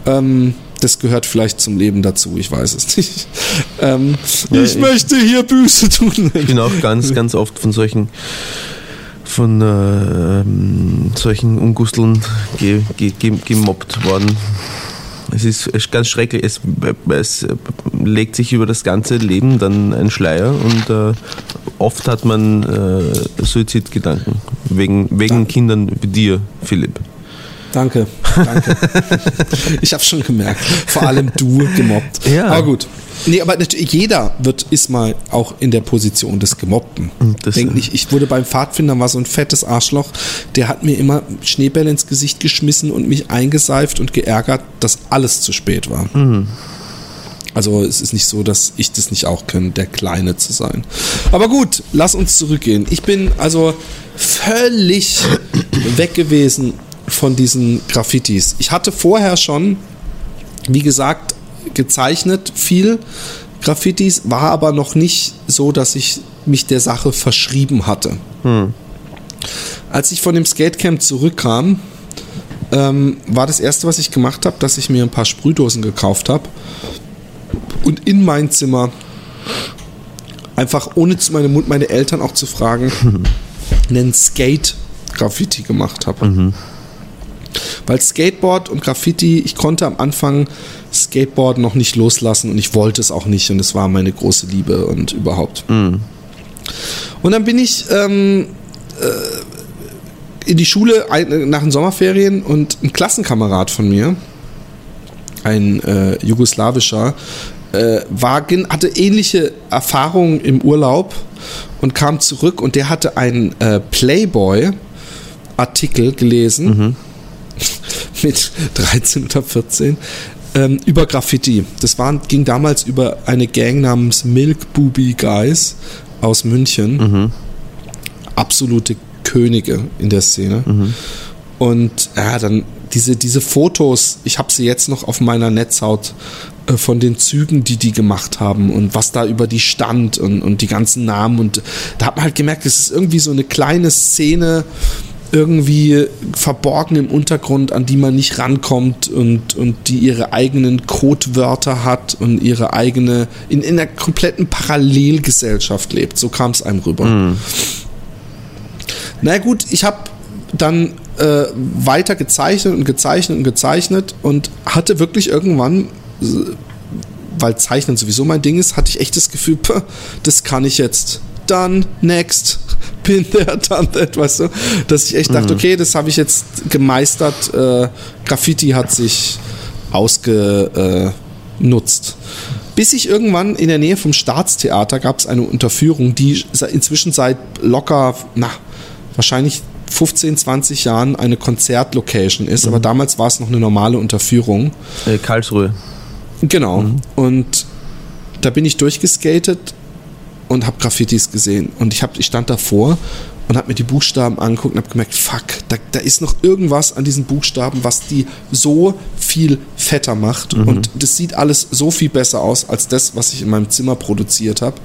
Ähm, das gehört vielleicht zum Leben dazu, ich weiß es nicht. Ähm, ja, ich, ich, möchte hier Büße tun. Ich bin auch ganz, ganz oft von solchen von äh, ähm, solchen Ungusteln ge, ge, ge, gemobbt worden. Es ist ganz schrecklich. Es, es, legt sich über das ganze Leben dann ein Schleier und äh, oft hat man äh, Suizidgedanken. Wegen, wegen Kindern wie dir, Philipp. Danke, danke. ich habe schon gemerkt. Vor allem du gemobbt. Ja. Aber gut. Nee, aber natürlich, jeder wird, ist mal auch in der Position des Gemobbten. Das Denk nicht, ich wurde beim Pfadfinder, war so ein fettes Arschloch, der hat mir immer Schneebälle ins Gesicht geschmissen und mich eingeseift und geärgert, dass alles zu spät war. Mhm. Also es ist nicht so, dass ich das nicht auch kann, der Kleine zu sein. Aber gut, lass uns zurückgehen. Ich bin also völlig weg gewesen von diesen Graffitis. Ich hatte vorher schon, wie gesagt, gezeichnet viel Graffitis, war aber noch nicht so, dass ich mich der Sache verschrieben hatte. Hm. Als ich von dem Skatecamp zurückkam, ähm, war das erste, was ich gemacht habe, dass ich mir ein paar Sprühdosen gekauft habe und in mein Zimmer einfach ohne zu meinem Mund meine Eltern auch zu fragen, einen Skate-Graffiti gemacht habe. Mhm. Weil Skateboard und Graffiti, ich konnte am Anfang Skateboard noch nicht loslassen und ich wollte es auch nicht und es war meine große Liebe und überhaupt. Mhm. Und dann bin ich ähm, äh, in die Schule ein, nach den Sommerferien und ein Klassenkamerad von mir, ein äh, jugoslawischer, äh, war, hatte ähnliche Erfahrungen im Urlaub und kam zurück und der hatte einen äh, Playboy-Artikel gelesen. Mhm mit 13 oder 14 ähm, über Graffiti. Das war, ging damals über eine Gang namens Milk Booby Guys aus München. Mhm. Absolute Könige in der Szene. Mhm. Und ja, dann diese, diese Fotos, ich habe sie jetzt noch auf meiner Netzhaut äh, von den Zügen, die die gemacht haben und was da über die stand und, und die ganzen Namen. Und da hat man halt gemerkt, es ist irgendwie so eine kleine Szene, irgendwie verborgen im Untergrund, an die man nicht rankommt und, und die ihre eigenen Codewörter hat und ihre eigene, in, in einer kompletten Parallelgesellschaft lebt. So kam es einem rüber. Mhm. Na gut, ich habe dann äh, weiter gezeichnet und gezeichnet und gezeichnet und hatte wirklich irgendwann, weil Zeichnen sowieso mein Ding ist, hatte ich echt das Gefühl, das kann ich jetzt. Dann, next bin der Tante etwas so, dass ich echt dachte, mhm. okay, das habe ich jetzt gemeistert. Äh, Graffiti hat sich ausgenutzt. Bis ich irgendwann in der Nähe vom Staatstheater gab es eine Unterführung, die inzwischen seit locker, na, wahrscheinlich 15, 20 Jahren eine Konzertlocation ist, mhm. aber damals war es noch eine normale Unterführung. Äh, Karlsruhe. Genau. Mhm. Und da bin ich durchgeskatet und habe Graffitis gesehen. Und ich, hab, ich stand davor und habe mir die Buchstaben angeguckt und habe gemerkt, fuck, da, da, ist noch irgendwas an diesen Buchstaben, was die so viel fetter macht. Mhm. Und das sieht alles so viel besser aus als das, was ich in meinem Zimmer produziert habe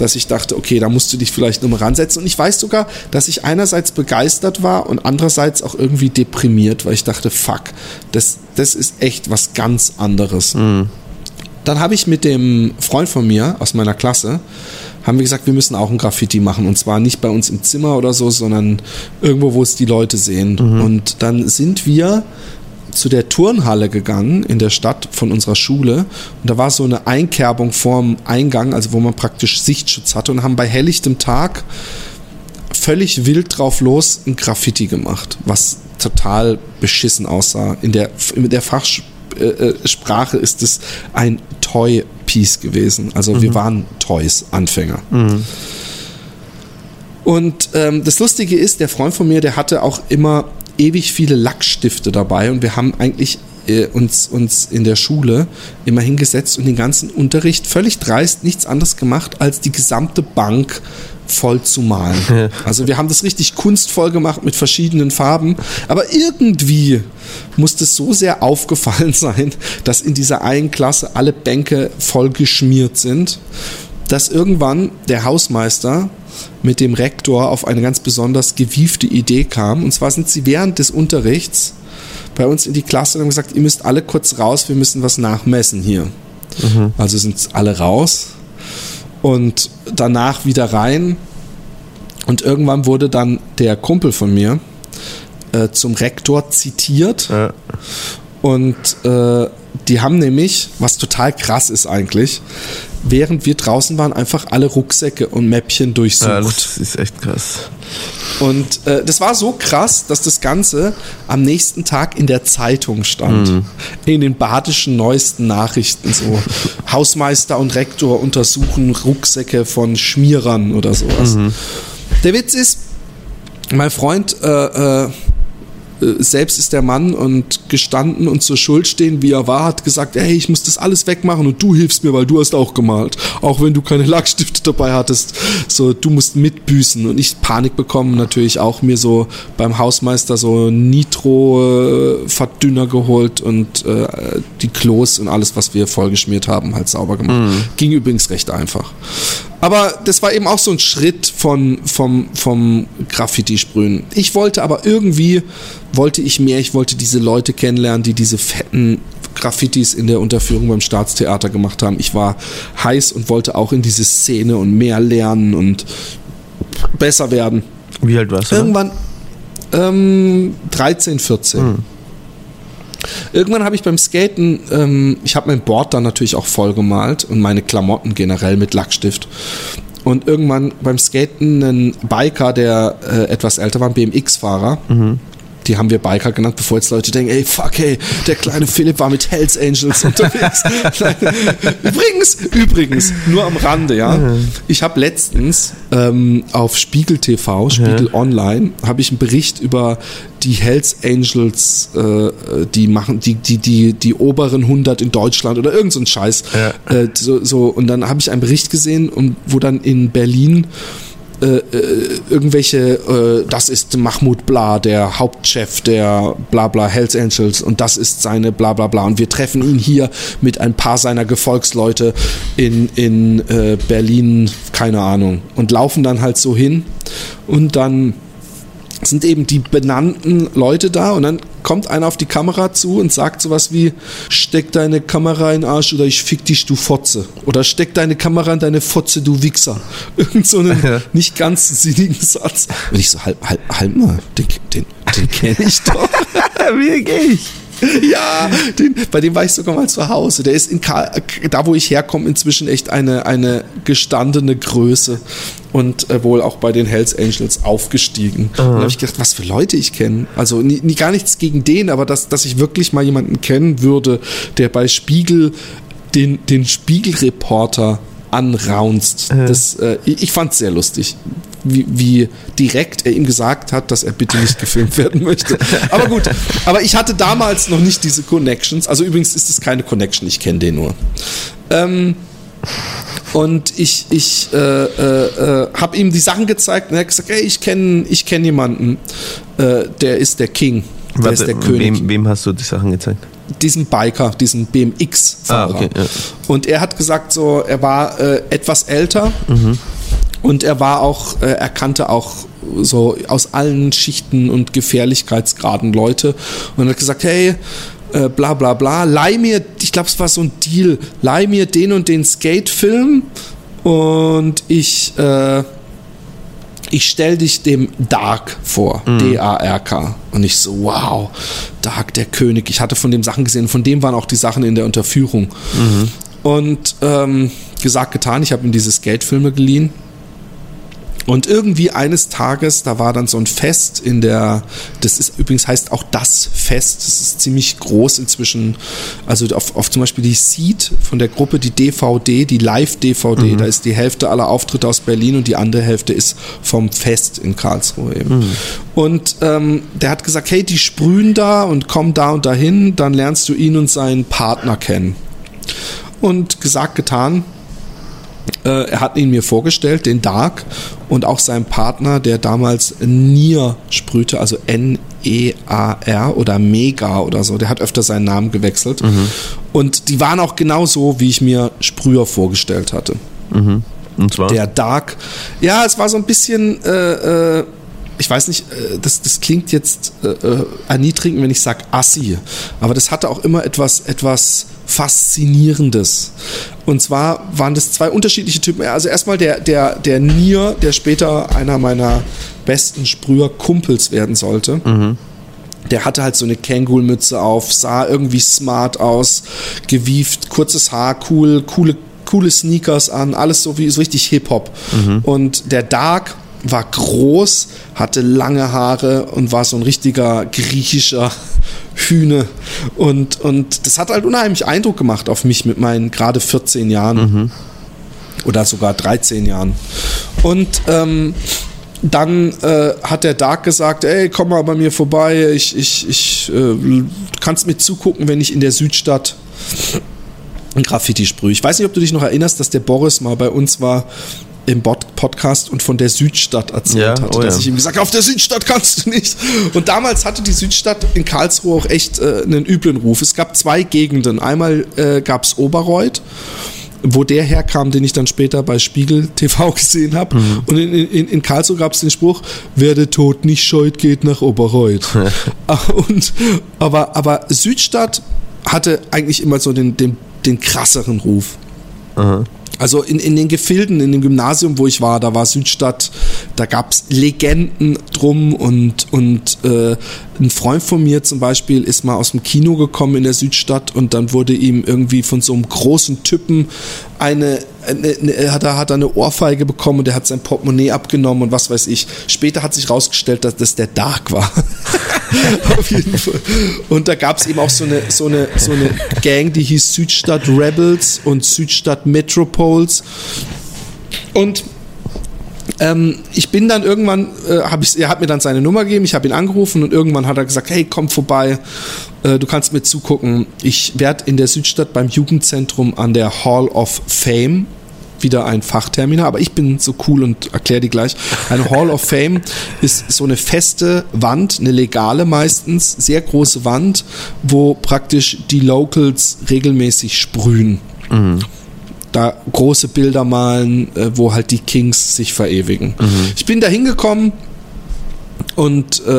dass ich dachte, okay, da musst du dich vielleicht nochmal ransetzen. Und ich weiß sogar, dass ich einerseits begeistert war und andererseits auch irgendwie deprimiert, weil ich dachte, fuck, das, das ist echt was ganz anderes. Mhm. Dann habe ich mit dem Freund von mir aus meiner Klasse, haben wir gesagt, wir müssen auch ein Graffiti machen. Und zwar nicht bei uns im Zimmer oder so, sondern irgendwo, wo es die Leute sehen. Mhm. Und dann sind wir zu der Turnhalle gegangen in der Stadt von unserer Schule und da war so eine Einkerbung vorm Eingang, also wo man praktisch Sichtschutz hatte und haben bei helllichtem Tag völlig wild drauf los ein Graffiti gemacht, was total beschissen aussah. In der, in der Fachsprache äh, ist es ein Toy-Piece gewesen. Also mhm. wir waren Toys-Anfänger. Mhm. Und ähm, das Lustige ist, der Freund von mir, der hatte auch immer ewig viele Lackstifte dabei und wir haben eigentlich äh, uns, uns in der Schule immer hingesetzt und den ganzen Unterricht völlig dreist nichts anderes gemacht, als die gesamte Bank voll zu malen. Also wir haben das richtig kunstvoll gemacht mit verschiedenen Farben, aber irgendwie muss es so sehr aufgefallen sein, dass in dieser einen Klasse alle Bänke voll geschmiert sind, dass irgendwann der Hausmeister mit dem Rektor auf eine ganz besonders gewiefte Idee kam. Und zwar sind sie während des Unterrichts bei uns in die Klasse und haben gesagt, ihr müsst alle kurz raus, wir müssen was nachmessen hier. Mhm. Also sind alle raus und danach wieder rein. Und irgendwann wurde dann der Kumpel von mir äh, zum Rektor zitiert. Ja. Und äh, die haben nämlich, was total krass ist eigentlich, während wir draußen waren, einfach alle Rucksäcke und Mäppchen durchsucht. Ja, das ist echt krass. Und äh, das war so krass, dass das Ganze am nächsten Tag in der Zeitung stand. Mhm. In den badischen neuesten Nachrichten. So Hausmeister und Rektor untersuchen Rucksäcke von Schmierern oder sowas. Mhm. Der Witz ist, mein Freund äh, äh, äh, selbst ist der Mann und gestanden und zur Schuld stehen, wie er war, hat gesagt, hey, ich muss das alles wegmachen und du hilfst mir, weil du hast auch gemalt. Auch wenn du keine Lackstifte dabei hattest. So, du musst mitbüßen. Und ich Panik bekommen, natürlich auch mir so beim Hausmeister so Nitro-Verdünner äh, geholt und äh, die Klos und alles, was wir vollgeschmiert haben, halt sauber gemacht. Mhm. Ging übrigens recht einfach. Aber das war eben auch so ein Schritt von, vom, vom Graffiti-Sprühen. Ich wollte aber irgendwie, wollte ich mehr, ich wollte diese Leute kennenlernen, die diese fetten Graffitis in der Unterführung beim Staatstheater gemacht haben. Ich war heiß und wollte auch in diese Szene und mehr lernen und besser werden. Wie alt warst du? Irgendwann ähm, 13, 14. Hm. Irgendwann habe ich beim Skaten, ähm, ich habe mein Board dann natürlich auch voll gemalt und meine Klamotten generell mit Lackstift. Und irgendwann beim Skaten ein Biker, der äh, etwas älter war, ein BMX-Fahrer, mhm die haben wir Biker genannt, bevor jetzt Leute denken, ey, fuck, ey, der kleine Philipp war mit Hells Angels unterwegs. übrigens, übrigens, nur am Rande, ja. Ich habe letztens ähm, auf Spiegel TV, Spiegel. Online, habe ich einen Bericht über die Hells Angels, äh, die machen, die, die, die, die oberen 100 in Deutschland oder irgend so ein Scheiß. Ja. Äh, so, so, und dann habe ich einen Bericht gesehen, wo dann in Berlin äh, äh, irgendwelche, äh, das ist Mahmoud Bla, der Hauptchef der bla bla Hells Angels und das ist seine bla bla bla. Und wir treffen ihn hier mit ein paar seiner Gefolgsleute in, in äh, Berlin, keine Ahnung, und laufen dann halt so hin und dann sind eben die benannten Leute da und dann kommt einer auf die Kamera zu und sagt sowas wie, steck deine Kamera in den Arsch oder ich fick dich, du Fotze. Oder steck deine Kamera in deine Fotze, du Wichser. Irgend so einen ja. nicht ganz sinnigen Satz. Und ich so, halt, halt, halt mal, den, den, den kenne ich doch. Wie gehe ich? ja, den, bei dem war ich sogar mal zu Hause. Der ist in Karl, da, wo ich herkomme, inzwischen echt eine, eine gestandene Größe und äh, wohl auch bei den Hells Angels aufgestiegen. Uh. Und da habe ich gedacht, was für Leute ich kenne. Also nie, nie, gar nichts gegen den, aber dass, dass ich wirklich mal jemanden kennen würde, der bei Spiegel den, den Spiegelreporter anraunst. Uh. Das, äh, ich fand es sehr lustig wie, wie direkt er ihm gesagt hat, dass er bitte nicht gefilmt werden möchte. Aber gut, aber ich hatte damals noch nicht diese Connections. Also übrigens ist es keine Connection, ich kenne den nur. Ähm, Und ich, ich äh, äh, äh, habe ihm die Sachen gezeigt und er hat gesagt, hey, ich kenne ich kenn jemanden, äh, der ist der King, der Warte, ist der König. wem, wem hast du die Sachen gezeigt? Diesen Biker, diesen BMX-Fahrer. Ah, okay, ja. Und er hat gesagt, so, er war äh, etwas älter und er war auch, äh, er kannte auch so aus allen Schichten und Gefährlichkeitsgraden Leute und er hat gesagt, hey, äh, bla bla bla, leih mir, ich glaube, es war so ein Deal, leih mir den und den Skate-Film und ich, äh, ich stell dich dem Dark vor, D-A-R-K. Und ich so, wow, Dark, der König. Ich hatte von dem Sachen gesehen, von dem waren auch die Sachen in der Unterführung. Und ähm, gesagt, getan, ich habe ihm diese Skate-Filme geliehen. Und irgendwie eines Tages, da war dann so ein Fest in der, das ist übrigens heißt auch das Fest, das ist ziemlich groß inzwischen, also auf, auf zum Beispiel die Seed von der Gruppe, die DVD, die Live-DVD, da ist die Hälfte aller Auftritte aus Berlin und die andere Hälfte ist vom Fest in Karlsruhe eben. Und ähm, der hat gesagt, hey, die sprühen da und komm da und dahin, dann lernst du ihn und seinen Partner kennen. Und gesagt, getan, er hat ihn mir vorgestellt, den Dark, und auch seinen Partner, der damals Nier sprühte, also N-E-A-R oder Mega oder so. Der hat öfter seinen Namen gewechselt. Und die waren auch genau so, wie ich mir Sprüher vorgestellt hatte. Und zwar? Der Dark, ja, es war so ein bisschen, äh, äh, ich weiß nicht, äh, das, das klingt jetzt äh, äh, erniedrigend, wenn ich sage Assi, aber das hatte auch immer etwas, etwas Faszinierendes. Und zwar waren das zwei unterschiedliche Typen. Also erstmal der, der, der Nier, der später einer meiner besten Sprüher-Kumpels werden sollte. Der hatte halt so eine Kängurmütze auf, sah irgendwie smart aus, gewieft, kurzes Haar, cool, coole, coole Sneakers an, alles so wie so richtig Hip-Hop. Und der Dark war groß, hatte lange Haare und war so ein richtiger griechischer Hühne. Und, und das hat halt unheimlich Eindruck gemacht auf mich mit meinen gerade 14 Jahren. Oder sogar 13 Jahren. Und ähm, dann äh, hat der Dark gesagt, ey, komm mal bei mir vorbei, ich, ich, ich äh, du kannst mir zugucken, wenn ich in der Südstadt ein Graffiti sprühe. Ich weiß nicht, ob du dich noch erinnerst, dass der Boris mal bei uns war im Podcast und von der Südstadt erzählt Ja, hatte, oh dass ja. ich ihm gesagt habe, auf der Südstadt kannst du nicht. Und damals hatte die Südstadt in Karlsruhe auch echt äh, einen üblen Ruf. Es gab zwei Gegenden. Einmal äh, gab es Oberreuth, wo der herkam, den ich dann später bei Spiegel TV gesehen habe. Mhm. Und in, in, in Karlsruhe gab es den Spruch, wer der Tod nicht scheut, geht nach Oberreuth. und, aber, aber Südstadt hatte eigentlich immer so den, den, den krasseren Ruf. Also in, in den Gefilden, in dem Gymnasium, wo ich war, da war Südstadt, da gab's Legenden drum und, und äh, ein Freund von mir zum Beispiel ist mal aus dem Kino gekommen in der Südstadt und dann wurde ihm irgendwie von so einem großen Typen eine, eine, eine er hat, er hat eine Ohrfeige bekommen und der hat sein Portemonnaie abgenommen und was weiß ich. Später hat sich rausgestellt, dass das der Dark war. Auf jeden Fall. Und da gab's eben auch so eine, so, eine, so eine Gang, die hieß Südstadt Rebels und Südstadt Metropoles. Und ähm, ich bin dann irgendwann, äh, hab ich, er hat mir dann seine Nummer gegeben, ich habe ihn angerufen und irgendwann hat er gesagt, hey, komm vorbei, äh, du kannst mir zugucken. Ich werde in der Südstadt beim Jugendzentrum an der Hall of Fame wieder ein Fachterminer, aber ich bin so cool und erkläre die gleich. Eine Hall of Fame ist so eine feste Wand, eine legale meistens, sehr große Wand, wo praktisch die Locals regelmäßig sprühen da große Bilder malen, äh, wo halt die Kings sich verewigen. Ich bin da hingekommen und äh,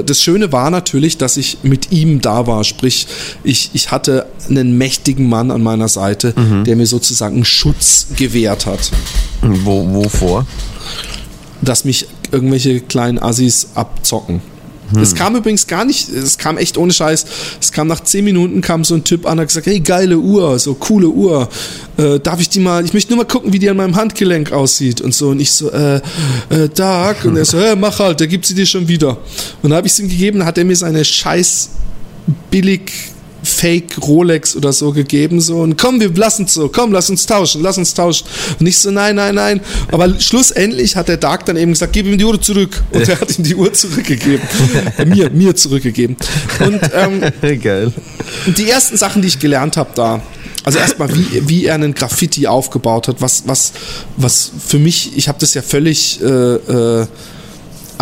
äh, das Schöne war natürlich, dass ich mit ihm da war. Sprich, ich, ich hatte einen mächtigen Mann an meiner Seite, der mir sozusagen Schutz gewährt hat, Wo, wovor? dass mich irgendwelche kleinen Assis abzocken. Es kam übrigens gar nicht, es kam echt ohne Scheiß. Es kam nach zehn Minuten kam so ein Typ an, hat gesagt, hey, geile Uhr, so coole Uhr. Äh, darf ich die mal, ich möchte nur mal gucken, wie die an meinem Handgelenk aussieht und so. Und ich so, äh, äh, Dark. Und er so, äh, mach halt, der gibt sie dir schon wieder. Und dann habe ich es ihm gegeben, dann hat er mir seine scheiß billig Fake Rolex oder so gegeben so und komm, wir lassen so, komm, lass uns tauschen, lass uns tauschen. Und ich so, nein, nein, nein. Aber schlussendlich hat der Dark dann eben gesagt, gib ihm die Uhr zurück. Und er hat ihm die Uhr zurückgegeben. Äh, mir, mir zurückgegeben. Und ähm, Geil. die ersten Sachen, die ich gelernt habe da, Also erstmal, wie, wie er einen Graffiti aufgebaut hat, was, was, was für mich, ich habe das ja völlig äh, äh,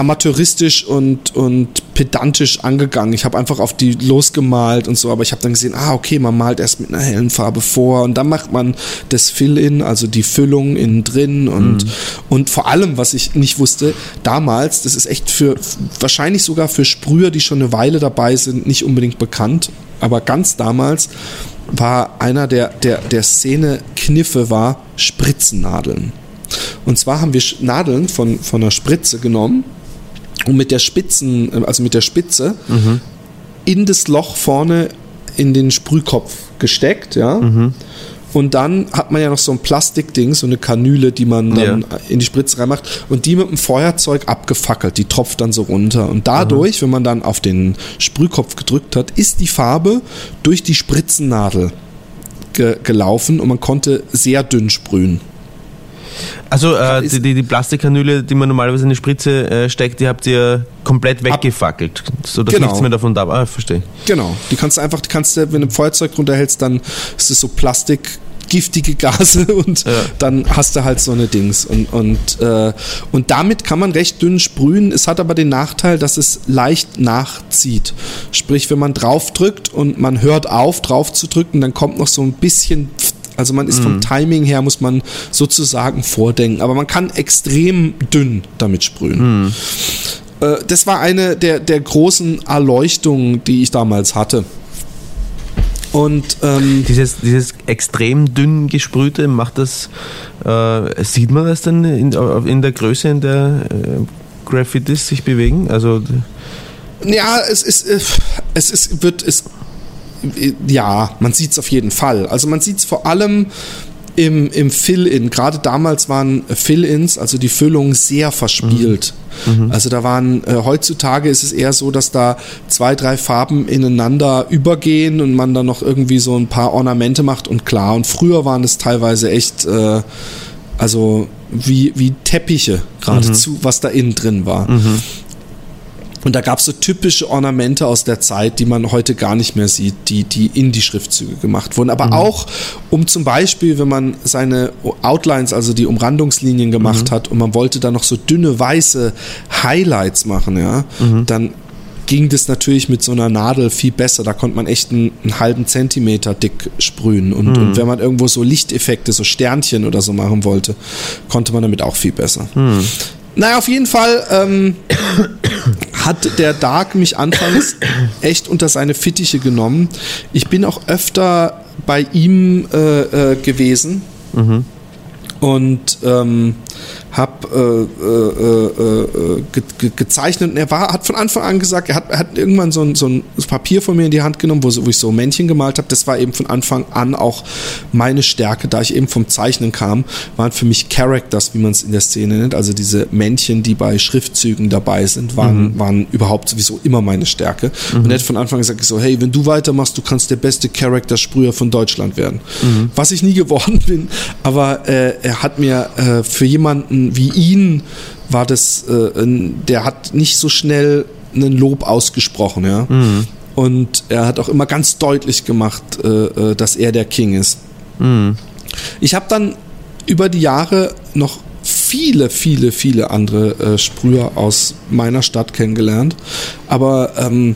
amateuristisch und, und pedantisch angegangen. Ich habe einfach auf die losgemalt und so, aber ich habe dann gesehen, ah, okay, man malt erst mit einer hellen Farbe vor und dann macht man das Fill-In, also die Füllung innen drin und, mhm. und vor allem, was ich nicht wusste, damals, das ist echt für, wahrscheinlich sogar für Sprüher, die schon eine Weile dabei sind, nicht unbedingt bekannt, aber ganz damals war einer der, der, der Szene Kniffe war Spritzennadeln. Und zwar haben wir Nadeln von, von einer Spritze genommen und mit der Spitzen, also mit der Spitze mhm. in das Loch vorne in den Sprühkopf gesteckt, ja. Mhm. Und dann hat man ja noch so ein Plastikding, so eine Kanüle, die man dann ja. in die Spritze reinmacht und die mit dem Feuerzeug abgefackelt. Die tropft dann so runter. Und dadurch, mhm. wenn man dann auf den Sprühkopf gedrückt hat, ist die Farbe durch die Spritzennadel ge gelaufen und man konnte sehr dünn sprühen. Also äh, die, die, die, Plastikkanüle, die man normalerweise in die Spritze äh, steckt, die habt ihr komplett weggefackelt, sodass genau. nichts mehr davon da war. Ah, verstehe. Genau. Die kannst du einfach, die kannst du, wenn du ein Feuerzeug runterhältst, dann ist es so Plastik giftige Gase und ja. dann hast du halt so eine Dings. Und, und, äh, und damit kann man recht dünn sprühen. Es hat aber den Nachteil, dass es leicht nachzieht. Sprich, wenn man draufdrückt und man hört auf, drauf zu drücken, dann kommt noch so ein bisschen also man ist mhm. vom Timing her, muss man sozusagen vordenken. Aber man kann extrem dünn damit sprühen. Mhm. Äh, das war eine der, der großen Erleuchtungen, die ich damals hatte. Und ähm, dieses, dieses extrem dünn gesprühte, macht das, äh, sieht man das dann in, in der Größe, in der äh, Graffitis sich bewegen? Also ja, es ist, äh, es ist, wird, es ja, man sieht es auf jeden Fall. Also man sieht es vor allem im, im Fill-In. Gerade damals waren Fill-Ins, also die Füllung, sehr verspielt. Mhm. mhm. Also da waren, äh, heutzutage ist es eher so, dass da zwei, drei Farben ineinander übergehen und man dann noch irgendwie so ein paar Ornamente macht und klar. Und früher waren es teilweise echt, äh, also wie, wie Teppiche geradezu, mhm. was da innen drin war. Mhm. Und da gab es so typische Ornamente aus der Zeit, die man heute gar nicht mehr sieht, die, die in die Schriftzüge gemacht wurden. Aber mhm. auch, um zum Beispiel, wenn man seine Outlines, also die Umrandungslinien gemacht mhm. hat und man wollte da noch so dünne weiße Highlights machen, ja, mhm. dann ging das natürlich mit so einer Nadel viel besser. Da konnte man echt einen, einen halben Zentimeter dick sprühen. Und, und, mhm. wenn man irgendwo so Lichteffekte, so Sternchen oder so machen wollte, konnte man damit auch viel besser. Mhm. Naja, auf jeden Fall ähm, hat der Dark mich anfangs echt unter seine Fittiche genommen. Ich bin auch öfter bei ihm äh, äh, gewesen. Mhm. Und ähm, habe äh, äh, äh, ge ge gezeichnet und er war, hat von Anfang an gesagt, er hat, er hat irgendwann so ein, so ein Papier von mir in die Hand genommen, wo, wo ich so Männchen gemalt habe. Das war eben von Anfang an auch meine Stärke, da ich eben vom Zeichnen kam, waren für mich Characters, wie man es in der Szene nennt, also diese Männchen, die bei Schriftzügen dabei sind, waren, mhm. waren überhaupt sowieso immer meine Stärke. Mhm. Und er hat von Anfang an gesagt, so, hey, wenn du weitermachst, du kannst der beste Charakter-Sprüher von Deutschland werden. Mhm. Was ich nie geworden bin, aber äh, er hat mir äh, für jemanden wie ihn war das, äh, der hat nicht so schnell einen Lob ausgesprochen, ja. Mhm. Und er hat auch immer ganz deutlich gemacht, äh, äh dass er der King ist. Mhm. Ich habe dann über die Jahre noch viele, viele, viele andere äh, Sprüher aus meiner Stadt kennengelernt. Aber ähm,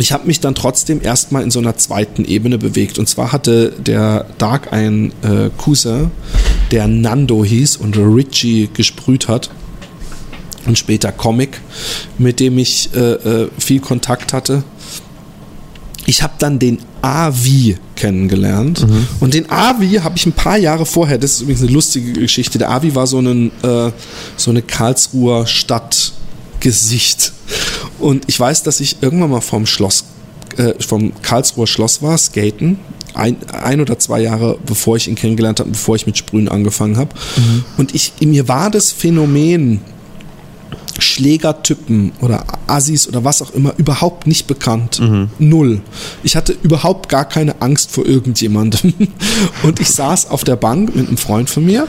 ich habe mich dann trotzdem erstmal in so einer zweiten Ebene bewegt. Und zwar hatte der Dark einen äh, Cousin, der Nando hieß und Richie gesprüht hat. Und später Comic, mit dem ich äh, äh, viel Kontakt hatte. Ich habe dann den Avi kennengelernt. Mhm. Und den Avi habe ich ein paar Jahre vorher, das ist übrigens eine lustige Geschichte, der Avi war so, einen, äh, so eine Karlsruher Stadtgesicht. Und ich weiß, dass ich irgendwann mal vom Schloss, äh, vom Karlsruher Schloss war, skaten. Ein, ein oder zwei Jahre bevor ich ihn kennengelernt habe, bevor ich mit Sprühen angefangen habe. Mhm. Und ich, mir war das Phänomen Schlägertypen oder Assis oder was auch immer überhaupt nicht bekannt. Mhm. Null. Ich hatte überhaupt gar keine Angst vor irgendjemandem. Und ich saß auf der Bank mit einem Freund von mir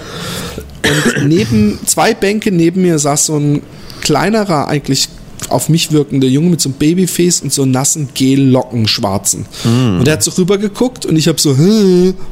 und neben zwei Bänke neben mir saß so ein kleinerer, eigentlich auf mich wirkender Junge mit so einem Babyface und so nassen Gel-Locken, schwarzen. Mm. Und er hat so rübergeguckt und ich habe so,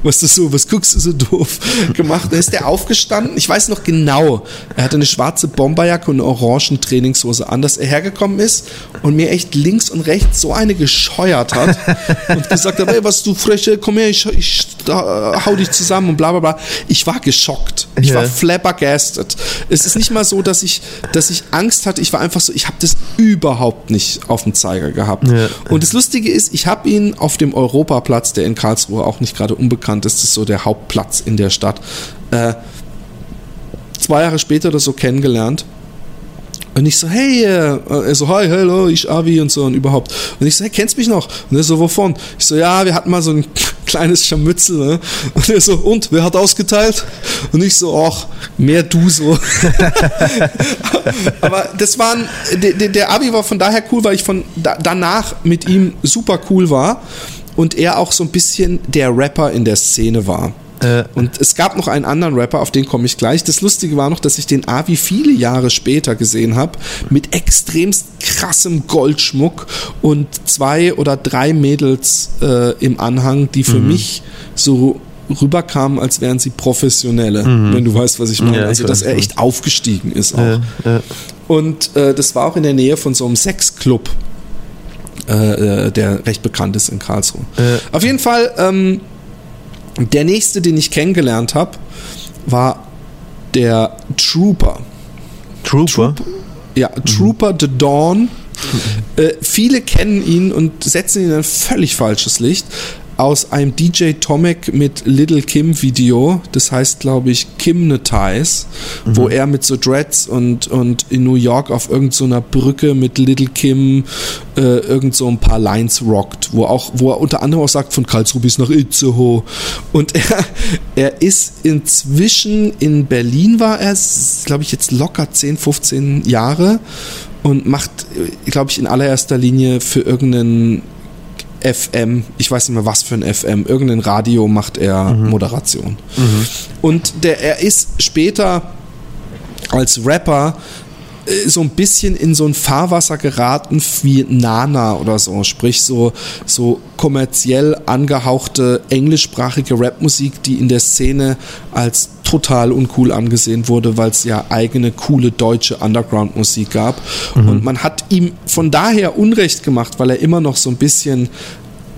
was ist das so, was guckst du so doof gemacht. Dann ist der aufgestanden, ich weiß noch genau, er hatte eine schwarze Bomberjacke und eine orangen Trainingshose an, dass er hergekommen ist und mir echt links und rechts so eine gescheuert hat und gesagt hat, ey, was du freche, komm her, ich, ich hau dich zusammen und bla bla bla. Ich war geschockt. Ich war flabbergasted. Es ist nicht mal so, dass ich, dass ich Angst hatte. Ich war einfach so, ich habe das überhaupt nicht auf dem Zeiger gehabt. Ja. Und das Lustige ist, ich habe ihn auf dem Europaplatz, der in Karlsruhe auch nicht gerade unbekannt ist, das ist so der Hauptplatz in der Stadt, äh, zwei Jahre später oder so kennengelernt. Und ich so, hey, äh, er so, hi, hello, ich Avi und so und überhaupt. Und ich so, hey, kennst mich noch? Und er so, wovon? Ich so, ja, wir hatten mal so ein kleines Scharmützel. Ne? Und er so, und, wer hat ausgeteilt? Und ich so, ach, mehr du so. Aber das waren, der, der Abi war von daher cool, weil ich von da, danach mit ihm super cool war und er auch so ein bisschen der Rapper in der Szene war. Äh, und es gab noch einen anderen Rapper, auf den komme ich gleich. Das Lustige war noch, dass ich den Avi viele Jahre später gesehen habe, mit extremst krassem Goldschmuck und zwei oder drei Mädels äh, im Anhang, die für mhm. mich so rüberkamen, als wären sie Professionelle, mhm. wenn du weißt, was ich meine. Ja, also, dass er echt aufgestiegen ist auch. Ja, ja. Und äh, das war auch in der Nähe von so einem Sexclub, äh, äh der recht bekannt ist in Karlsruhe. Auf jeden Fall ähm, der nächste, den ich kennengelernt habe, war der Trooper. Trooper? Trooper ja, Trooper The Dawn. Mhm. Äh, viele kennen ihn und setzen ihn in ein völlig falsches Licht aus einem DJ Tomek mit Little Kim Video, das heißt glaube ich Kimnetize, mhm. wo er mit so Dreads und, und in New York auf irgendeiner so Brücke mit Little Kim äh, irgend so ein paar Lines rockt, wo auch, wo er unter anderem auch sagt, von Karlsruhe bis nach Itzehoe. Und er, er ist inzwischen in Berlin war er, glaube ich, jetzt locker 10, 15 Jahre und macht, äh, glaube ich, in allererster Linie für irgendeinen FM, ich weiß nicht mehr was für ein FM, irgendein Radio macht er mhm. Moderation. Mhm. Und der, er ist später als Rapper so ein bisschen in so ein Fahrwasser geraten wie Nana oder so, sprich so, so kommerziell angehauchte englischsprachige Rapmusik, die in der Szene als total uncool angesehen wurde, weil es ja eigene coole deutsche Underground-Musik gab. Mhm. Und man hat ihm von daher Unrecht gemacht, weil er immer noch so ein bisschen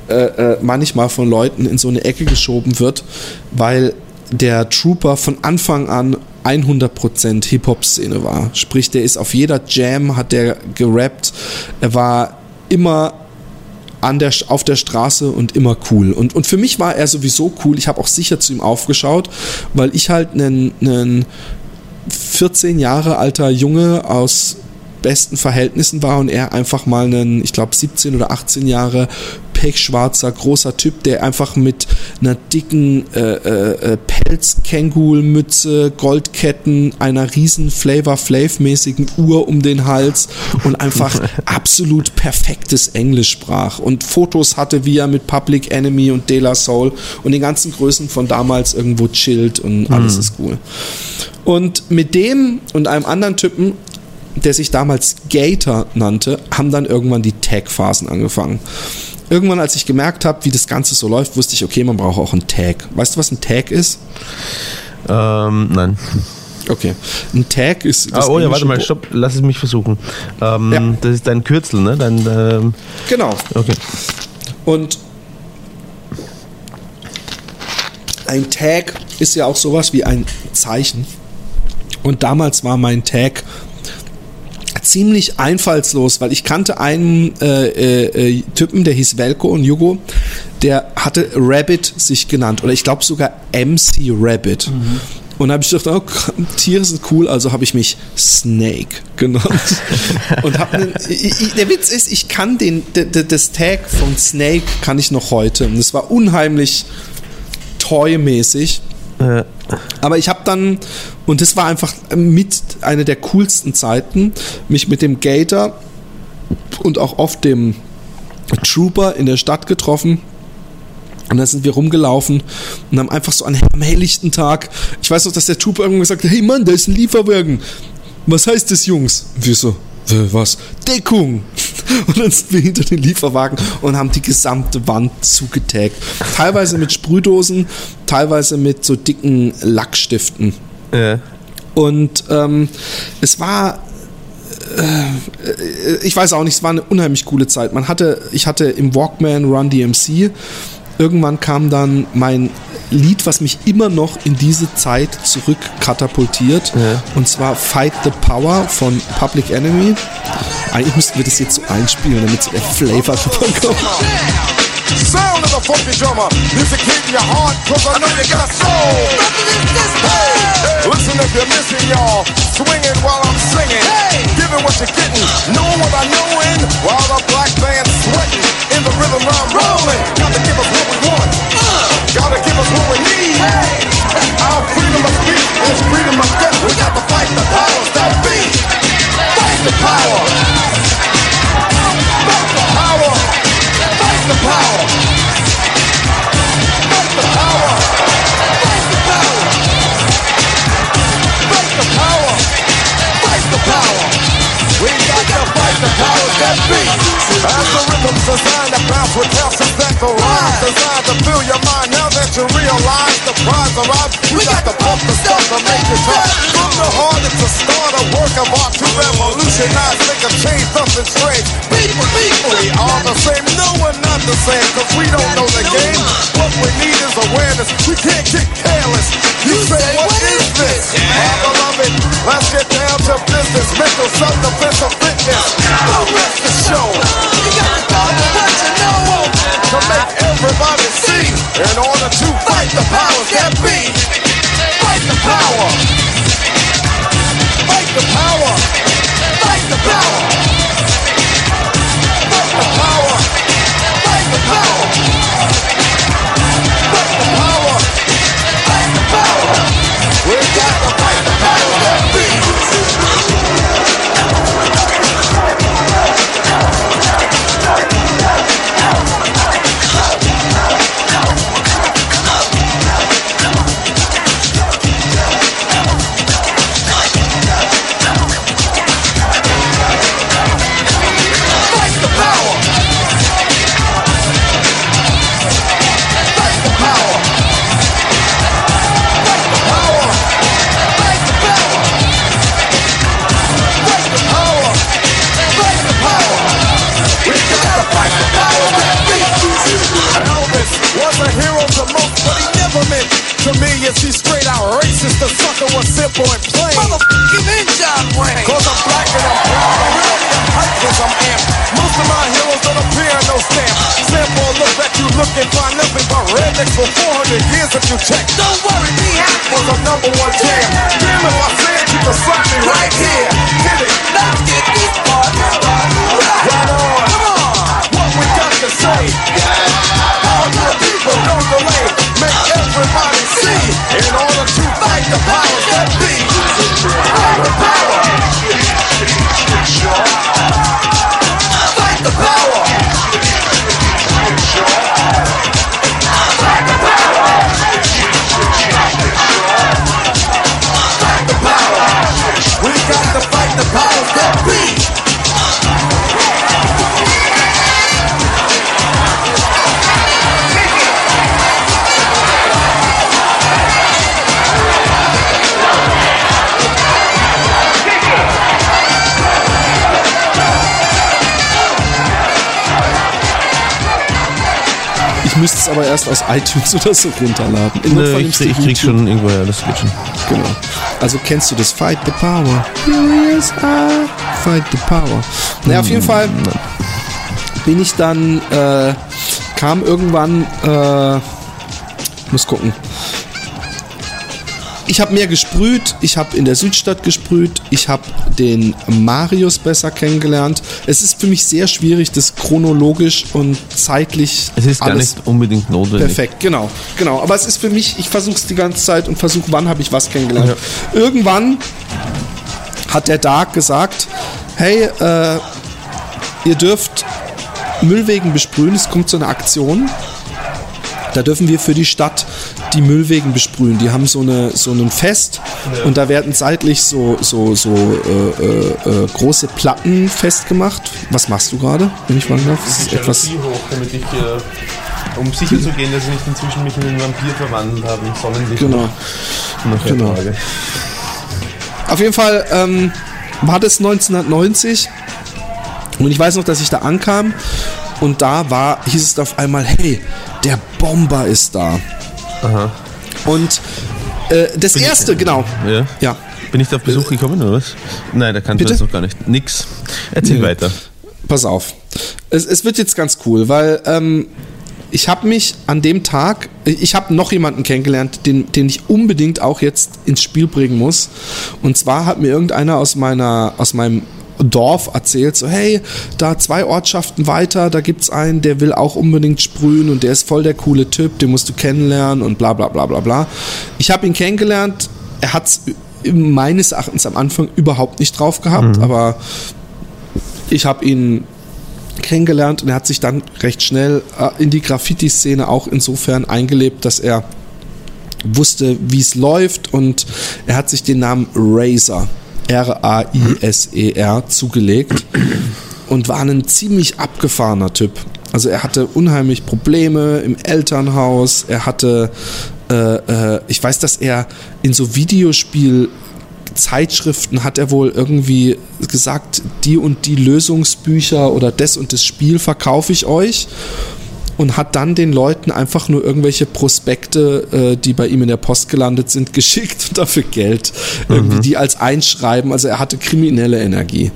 äh, äh, manchmal von Leuten in so eine Ecke geschoben wird, weil der Trooper von Anfang an 100% Hip-Hop-Szene war. Sprich, der ist auf jeder Jam, hat der gerappt. Er war immer an der, auf der Straße und immer cool. Und, und für mich war er sowieso cool. Ich habe auch sicher zu ihm aufgeschaut, weil ich halt einen 14 Jahre alter Junge aus besten Verhältnissen war und er einfach mal einen, ich glaube 17 oder 18 Jahre pechschwarzer, großer Typ, der einfach mit einer dicken äh, äh, äh Pelz-Kängul-Mütze, Goldketten, einer riesen Flavor-Flav-mäßigen Uhr um den Hals und einfach absolut perfektes Englisch sprach und Fotos hatte, wie er mit Public Enemy und De La Soul und den ganzen Größen von damals irgendwo chillt und alles mhm. ist cool. Und mit dem und einem anderen Typen der sich damals Gator nannte, haben dann irgendwann die Tag-Phasen angefangen irgendwann, als ich gemerkt habe, wie das Ganze so läuft, wusste ich, okay, man braucht auch einen Tag. Weißt du, was ein Tag ist? Ähm, nein. Okay. Ein Tag ist. Ah, oh ja, warte mal, stopp, lass es mich versuchen. Ähm, ja. Das ist dein Kürzel, ne? Dein, ähm, genau. Okay. Und ein Tag ist ja auch sowas wie ein Zeichen. Und damals war mein Tag ziemlich einfallslos, weil ich kannte einen äh, äh, äh, Typen, der hieß Velko und Jugo, der hatte Rabbit sich genannt oder ich glaube sogar MC Rabbit. Mhm. Und da habe ich gedacht, oh, Tiere sind cool, also habe ich mich Snake genannt. und hab einen, ich, der Witz ist, ich kann den, das Tag von Snake kann ich noch heute. Und es war unheimlich toy-mäßig. Aber ich habe dann, und das war einfach mit einer der coolsten Zeiten, mich mit dem Gator und auch oft dem Trooper in der Stadt getroffen. Und dann sind wir rumgelaufen und haben einfach so an helllichten Tag, ich weiß noch, dass der Trooper irgendwann gesagt hat, hey Mann, da ist ein Lieferwagen. Was heißt das, Jungs? Und wir so, äh, was? Deckung! Und dann sind wir hinter den Lieferwagen und haben die gesamte Wand zugetaggt. Teilweise mit Sprühdosen, teilweise mit so dicken Lackstiften. Ja. Und ähm, es war äh, ich weiß auch nicht, es war eine unheimlich coole Zeit. Man hatte, ich hatte im Walkman Run DMC. Irgendwann kam dann mein Lied, was mich immer noch in diese Zeit zurück katapultiert. Ja. Und zwar Fight the Power von Public Enemy. Eigentlich müssten wir das jetzt so einspielen, damit so der Flavor rüberkommt. Sound of the funky drummer. Music hitting your heart, cause I know you got a soul. Hey, listen if you're missing, y'all. Swinging while I'm singing. Giving what you're getting. Knowing what I knowin'. While the black band's sweating. In the rhythm I'm rolling. Gotta give us what we want. Gotta give us what we need. Our freedom of speech is freedom of death. We got to fight the powers that be. Fight the power. Fight the power. The power. The power. The power. The power. We got fight the powers that be. As the rhythm's designed to bounce with calcium that the rhymes designed to fill your mind. Now that you realize the prize arrives, we got to pump the stuff to make it tough. From the heart, it's a start, a work of art to revolutionize, make a change, nothing strange. People, people, we are the same. No, we're not the same, cause we don't know the game. What we need is awareness. We can't get careless. You say, what is this? My beloved, let's get down to business. Mental self-defense of fitness. The rest is show. You got to talk what you know. To make everybody see. In order to fight the powers that be. Fight the power. Fight the power. Fight the power. Fight the power. For 400 years if you check. Don't worry, be happy. Was a number one jam. Damn if I said you could slap me right here. Hit it. Let's get this party. Right on. Come on. What we got to say. Müsste es aber erst aus iTunes oder so runterladen. Im Nö, ich, ich krieg schon irgendwo, ja, das geht schon. Genau. Also kennst du das Fight the Power? I Fight the Power. Naja, auf jeden Fall bin ich dann, äh, kam irgendwann, äh, muss gucken. Ich habe mehr gesprüht, ich habe in der Südstadt gesprüht, ich habe den Marius besser kennengelernt. Es ist für mich sehr schwierig, das chronologisch und zeitlich Es ist gar nicht unbedingt notwendig. Perfekt, genau, genau. Aber es ist für mich, ich versuche es die ganze Zeit und versuche, wann habe ich was kennengelernt. Irgendwann hat der Dark gesagt, hey, äh, ihr dürft Müllwegen besprühen, es kommt zu einer Aktion. Da dürfen wir für die Stadt die Müllwegen besprühen. Die haben so eine so ein Fest und da werden seitlich so so so äh, äh, äh, große Platten festgemacht. Was machst du gerade, wenn ich fragen darf? Das ist etwas. hoch, damit ich, äh, um sicher zu gehen, dass ich nicht inzwischen mich in einen Vampir verwandelt habe, Sonnenlicht. Genau. Genau. Tage. Auf jeden Fall ähm, war das 1990 und ich weiß noch, dass ich da ankam und da war, hieß es auf einmal, hey, der Bomber ist da. Und äh, das erste, genau. Ja. Ja. Bin ich da auf Besuch gekommen oder was? Nein, da kannst du das noch gar nicht. Nix. Erzähl Nö. weiter. Pass auf. Es, es wird jetzt ganz cool, weil ähm, ich habe mich an dem Tag, ich habe noch jemanden kennengelernt, den, den ich unbedingt auch jetzt ins Spiel bringen muss. Und zwar hat mir irgendeiner aus meiner, aus meinem Dorf erzählt, so hey, da zwei Ortschaften weiter, da gibt's einen, der will auch unbedingt sprühen und der ist voll der coole Typ, den musst du kennenlernen und bla bla bla bla bla. Ich habe ihn kennengelernt, er hat's meines Erachtens am Anfang überhaupt nicht drauf gehabt, aber ich habe ihn kennengelernt und er hat sich dann recht schnell äh, in die Graffiti-Szene auch insofern eingelebt, dass er wusste, wie es läuft und er hat sich den Namen Razor, R-A-I-S-E-R, E zugelegt und war ein ziemlich abgefahrener Typ. Also er hatte unheimlich Probleme im Elternhaus, er hatte, äh, äh, ich weiß, dass er in so Videospiel Zeitschriften hat er wohl irgendwie gesagt, die und die Lösungsbücher oder das und das Spiel verkaufe ich euch und hat dann den Leuten einfach nur irgendwelche Prospekte, äh, die bei ihm in der Post gelandet sind, geschickt und dafür Geld. Irgendwie die als Einschreiben. Also er hatte kriminelle Energie.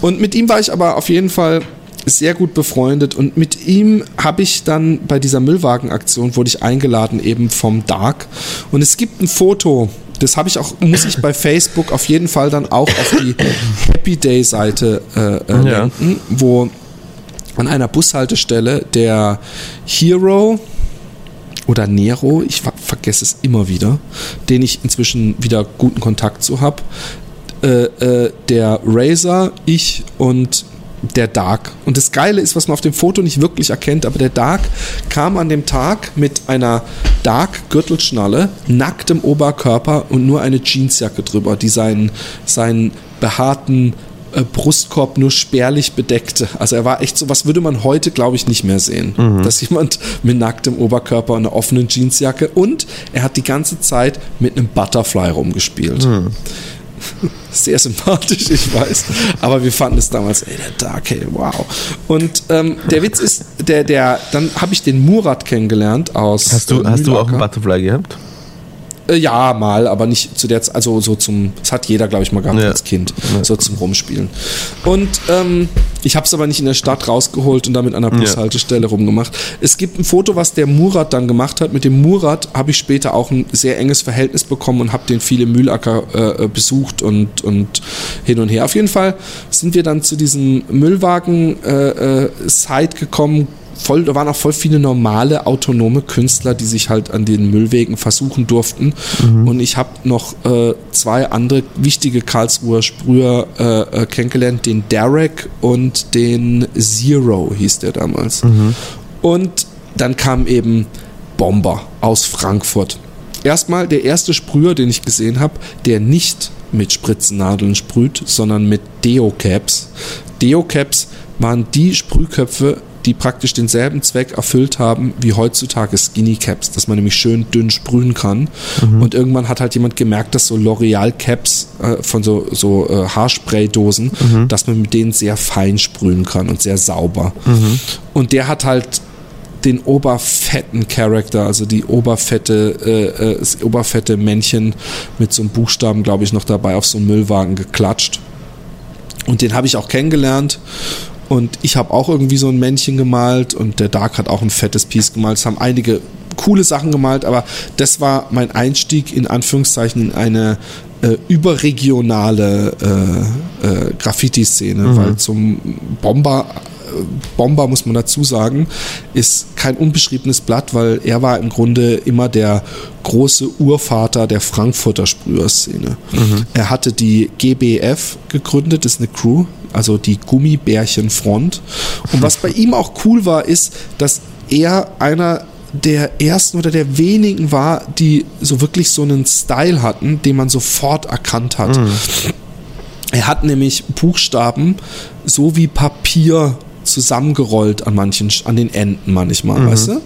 Und mit ihm war ich aber auf jeden Fall sehr gut befreundet und mit ihm habe ich dann bei dieser Müllwagenaktion wurde ich eingeladen eben vom Dark und es gibt ein Foto, das habe ich auch muss ich bei Facebook auf jeden Fall dann auch auf die Happy Day Seite äh, äh, Ja. lenken, wo an einer Bushaltestelle der Hero oder Nero, ich ver vergesse es immer wieder, den ich inzwischen wieder guten Kontakt zu habe, äh, äh, der Razer, ich und der Dark. Und das Geile ist, was man auf dem Foto nicht wirklich erkennt, aber der Dark kam an dem Tag mit einer Dark-Gürtelschnalle, nacktem Oberkörper und nur eine Jeansjacke drüber, die seinen, seinen behaarten Brustkorb nur spärlich bedeckte. Also er war echt so, was würde man heute, glaube ich, nicht mehr sehen. Dass jemand mit nacktem Oberkörper und einer offenen Jeansjacke und er hat die ganze Zeit mit einem Butterfly rumgespielt. Sehr sympathisch, ich weiß. Aber wir fanden es damals, ey, der Dark, hey, wow. Und ähm, der Witz ist, der, der, dann habe ich den Murat kennengelernt aus. Hast du, äh, hast du auch einen. Butterfly gehabt? Äh, Ja, mal, aber nicht zu der Zeit, also so zum, das hat jeder, glaube ich, mal gehabt Ja. als Kind, so zum Rumspielen. Und ähm, ich habe es aber nicht in der Stadt rausgeholt und damit an der Bushaltestelle rumgemacht. Es gibt ein Foto, was der Murat dann gemacht hat. Mit dem Murat habe ich später auch ein sehr enges Verhältnis bekommen und habe den viele Mühlacker äh, äh, besucht und, und hin und her. Auf jeden Fall sind wir dann zu diesem Müllwagen-Site äh, Site gekommen, voll, da waren auch voll viele normale autonome Künstler, die sich halt an den Müllwegen versuchen durften. Und ich habe noch äh, zwei andere wichtige Karlsruher Sprüher äh, äh, kennengelernt, den Derek und den Zero hieß der damals. Und dann kam eben Bomber aus Frankfurt. Erstmal der erste Sprüher, den ich gesehen habe, der nicht mit Spritzennadeln sprüht, sondern mit Deo-Caps. Deo-Caps waren die Sprühköpfe, die praktisch denselben Zweck erfüllt haben wie heutzutage Skinny Caps, dass man nämlich schön dünn sprühen kann. Und irgendwann hat halt jemand gemerkt, dass so L'Oreal Caps äh, von so, so äh, Haarspraydosen, dass man mit denen sehr fein sprühen kann und sehr sauber. Und der hat halt den oberfetten Charakter, also die oberfette, äh, äh, das oberfette Männchen mit so einem Buchstaben, glaube ich, noch dabei auf so einen Müllwagen geklatscht. Und den habe ich auch kennengelernt. Und ich habe auch irgendwie so ein Männchen gemalt und der Dark hat auch ein fettes Piece gemalt. Es haben einige coole Sachen gemalt, aber das war mein Einstieg in Anführungszeichen in eine äh, überregionale äh, äh, Graffiti-Szene, weil zum Bomber Bomber, muss man dazu sagen, ist kein unbeschriebenes Blatt, weil er war im Grunde immer der große Urvater der Frankfurter Sprüherszene. Er hatte die GBF gegründet, das ist eine Crew, also die Gummibärchenfront. Und was bei ihm auch cool war, ist, dass er einer der ersten oder der wenigen war, die so wirklich so einen Style hatten, den man sofort erkannt hat. Er hat nämlich Buchstaben so wie Papier zusammengerollt an manchen, an den Enden manchmal, weißt du?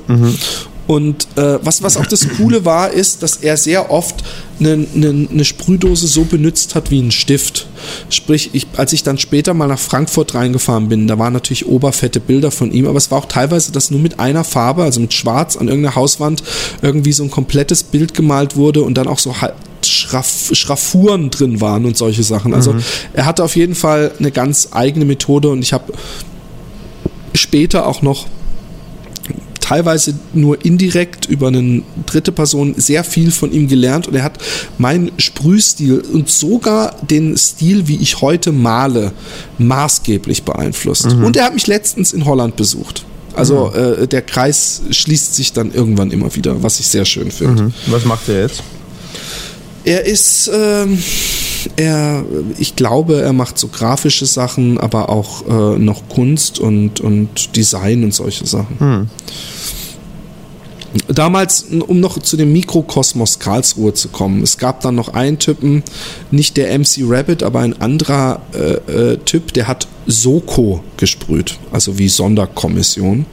Und äh, was, was auch das Coole war, ist, dass er sehr oft eine, eine, eine Sprühdose so benutzt hat wie ein Stift. Sprich, ich, als ich dann später mal nach Frankfurt reingefahren bin, da waren natürlich oberfette Bilder von ihm, aber es war auch teilweise, dass nur mit einer Farbe, also mit Schwarz an irgendeiner Hauswand, irgendwie so ein komplettes Bild gemalt wurde und dann auch so Schraff, Schraffuren drin waren und solche Sachen. Also er hatte auf jeden Fall eine ganz eigene Methode und ich habe später auch noch teilweise nur indirekt über eine dritte Person sehr viel von ihm gelernt und er hat meinen Sprühstil und sogar den Stil, wie ich heute male, maßgeblich beeinflusst. Und er hat mich letztens in Holland besucht. Also äh, der Kreis schließt sich dann irgendwann immer wieder, was ich sehr schön finde. Was macht er jetzt? Er ist, ähm, er, ich glaube, er macht so grafische Sachen, aber auch äh, noch Kunst und, und Design und solche Sachen. Damals, um noch zu dem Mikrokosmos Karlsruhe zu kommen, es gab dann noch einen Typen, nicht der MC Rabbit, aber ein anderer äh, äh, Typ, der hat Soko gesprüht, also wie Sonderkommission.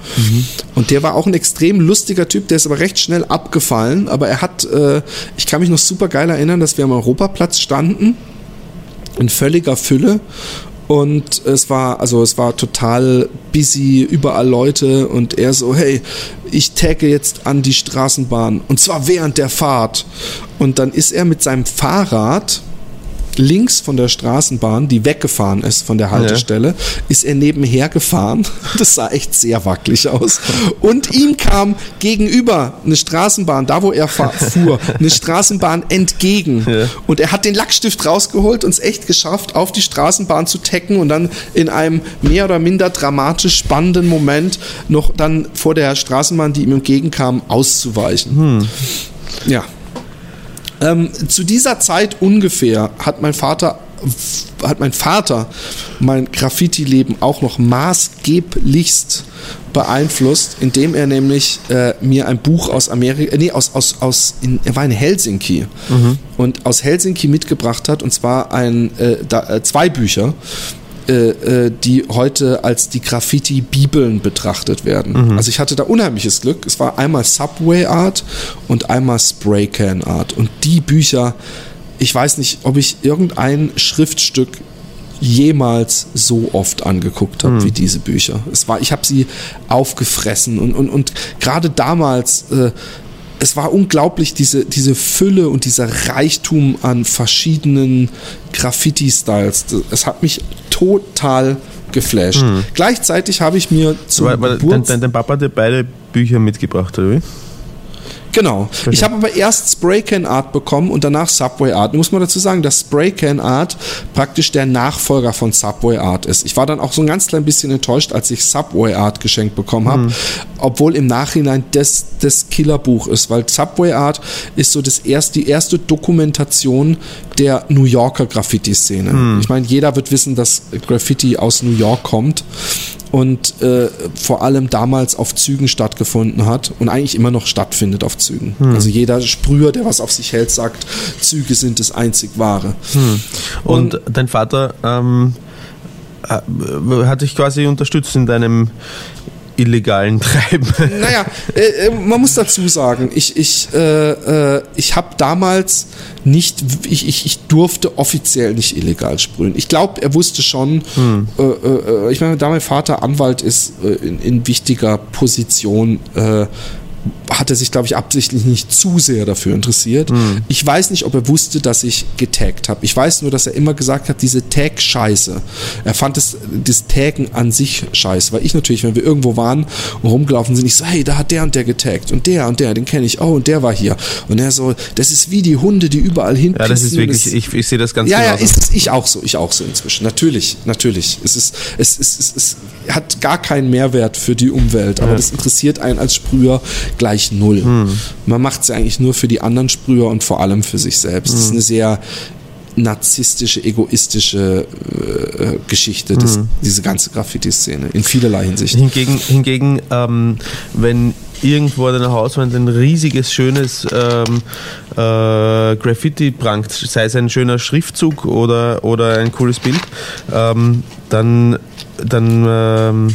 Und der war auch ein extrem lustiger Typ, der ist aber recht schnell abgefallen, aber er hat, äh, ich kann mich noch super geil erinnern, dass wir am Europaplatz standen in völliger Fülle und es war also es war total busy überall Leute und er so hey ich tagge jetzt an die Straßenbahn und zwar während der Fahrt. Und dann ist er mit seinem Fahrrad links von der Straßenbahn, die weggefahren ist von der Haltestelle, ist er nebenher gefahren. Das sah echt sehr wackelig aus. Und ihm kam gegenüber eine Straßenbahn, da wo er fuhr, eine Straßenbahn entgegen. Und er hat den Lackstift rausgeholt und es echt geschafft, auf die Straßenbahn zu tacken und dann in einem mehr oder minder dramatisch spannenden Moment noch dann vor der Straßenbahn, die ihm entgegenkam, auszuweichen. Ja. Ähm, zu dieser Zeit ungefähr hat mein Vater hat mein Vater mein Graffiti-Leben auch noch maßgeblichst beeinflusst, indem er nämlich äh, mir ein Buch aus Amerika, nee, aus, aus, aus in, er war in Helsinki und aus Helsinki mitgebracht hat, und zwar ein, äh, da, äh, zwei Bücher, die heute als die Graffiti-Bibeln betrachtet werden. Also ich hatte da unheimliches Glück. Es war einmal Subway Art und einmal Spray Can Art. Und die Bücher, ich weiß nicht, ob ich irgendein Schriftstück jemals so oft angeguckt habe wie diese Bücher. Es war, ich habe sie aufgefressen und, und, und gerade damals äh, es war unglaublich, diese, diese Fülle und dieser Reichtum an verschiedenen Graffiti-Styles. Es hat mich total geflasht. Gleichzeitig habe ich mir zum Weil, weil dein, Geburts- dein, dein Papa hat dir beide Bücher mitgebracht, oder wie? Genau. Ich habe aber erst Spray Can Art bekommen und danach Subway Art. Muss man dazu sagen, dass Spray Can Art praktisch der Nachfolger von Subway Art ist. Ich war dann auch so ein ganz klein bisschen enttäuscht, als ich Subway Art geschenkt bekommen habe, obwohl im Nachhinein das das Killerbuch ist, weil Subway Art ist so das erste, die erste Dokumentation der New Yorker Graffiti-Szene. Ich meine, jeder wird wissen, dass Graffiti aus New York kommt und äh, vor allem damals auf Zügen stattgefunden hat und eigentlich immer noch stattfindet auf Zügen. Also jeder Sprüher, der was auf sich hält, sagt, Züge sind das einzig wahre. Und, dein Vater ähm, äh, hat dich quasi unterstützt in deinem illegalen Treiben. Naja, äh, äh, man muss dazu sagen, ich, ich, äh, äh, ich habe damals nicht, ich, ich, ich durfte offiziell nicht illegal sprühen. Ich glaube, er wusste schon, äh, äh, ich meine, da mein Vater Anwalt ist in, in wichtiger Position, hat er sich, glaube ich, absichtlich nicht zu sehr dafür interessiert. Ich weiß nicht, ob er wusste, dass ich getaggt habe. Ich weiß nur, dass er immer gesagt hat, diese Tag-Scheiße. Er fand es, das Taggen an sich scheiße. Weil ich natürlich, wenn wir irgendwo waren und rumgelaufen sind, ich so, hey, da hat der und der getaggt und der und der, den kenne ich, oh, und der war hier. Und er so, das ist wie die Hunde, die überall hin Ja, das ist wirklich, es- ich, ich sehe das ganz ja, ja, genauso. ist es ich auch so, ich auch so inzwischen. Natürlich, natürlich. Es ist, es ist, es ist, hat gar keinen Mehrwert für die Umwelt, aber das interessiert einen als Sprüher gleich null. Man macht es eigentlich nur für die anderen Sprüher und vor allem für sich selbst. Das ist eine sehr narzisstische, egoistische äh, Geschichte, das, diese ganze Graffiti-Szene, in vielerlei Hinsicht. Hingegen, hingegen ähm, wenn irgendwo an einer Hauswand ein riesiges, schönes ähm, äh, Graffiti prangt, sei es ein schöner Schriftzug oder, oder ein cooles Bild, ähm, dann, dann ähm,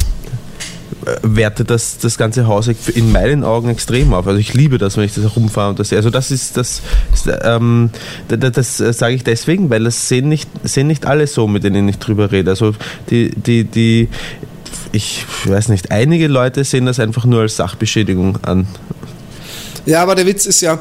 wertet das, das ganze Haus in meinen Augen extrem auf. Also ich liebe das, wenn ich das rumfahre und das sehe. Also das ist das, ähm, das, das, das sage ich deswegen, weil das sehen nicht, sehen nicht alle so, mit denen ich drüber rede. Also die, die, die, ich weiß nicht, einige Leute sehen das einfach nur als Sachbeschädigung an. Ja, aber der Witz ist ja,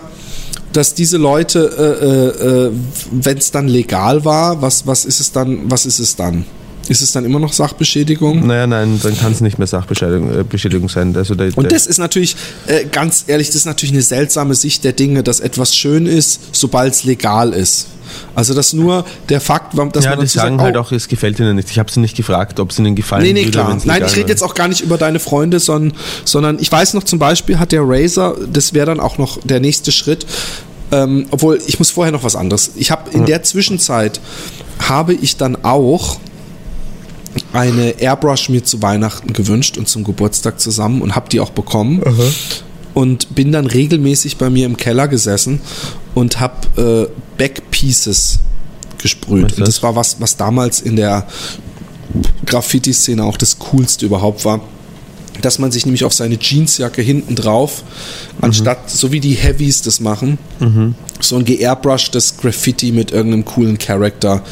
dass diese Leute, äh, äh, äh wenn es dann legal war, was, was ist es dann, was ist es dann? Ist es dann immer noch Sachbeschädigung? Naja, nein, dann kann es nicht mehr Sachbeschädigung äh, sein. Also der, und das ist natürlich, äh, ganz ehrlich, das ist natürlich eine seltsame Sicht der Dinge, dass etwas schön ist, sobald es legal ist. Also dass nur der Fakt, dass ja, man die sagen sagt, halt oh, auch, es gefällt ihnen nicht. Ich habe sie nicht gefragt, ob es ihnen gefallen nee, nee, würde. Klar. Nein, ich rede jetzt auch gar nicht über deine Freunde, sondern, sondern ich weiß noch zum Beispiel hat der Razer, das wäre dann auch noch der nächste Schritt, ähm, obwohl ich muss vorher noch was anderes. Ich habe in der Zwischenzeit habe ich dann auch eine Airbrush mir zu Weihnachten gewünscht und zum Geburtstag zusammen und habe die auch bekommen. Aha. Und bin dann regelmäßig bei mir im Keller gesessen und habe äh, Backpieces gesprüht. Und das war was, was damals in der Graffiti-Szene auch das Coolste überhaupt war dass man sich nämlich auf seine Jeansjacke hinten drauf, anstatt, mhm. so wie die Heavies das machen, mhm. so ein geairbrushtes Graffiti mit irgendeinem coolen Charakter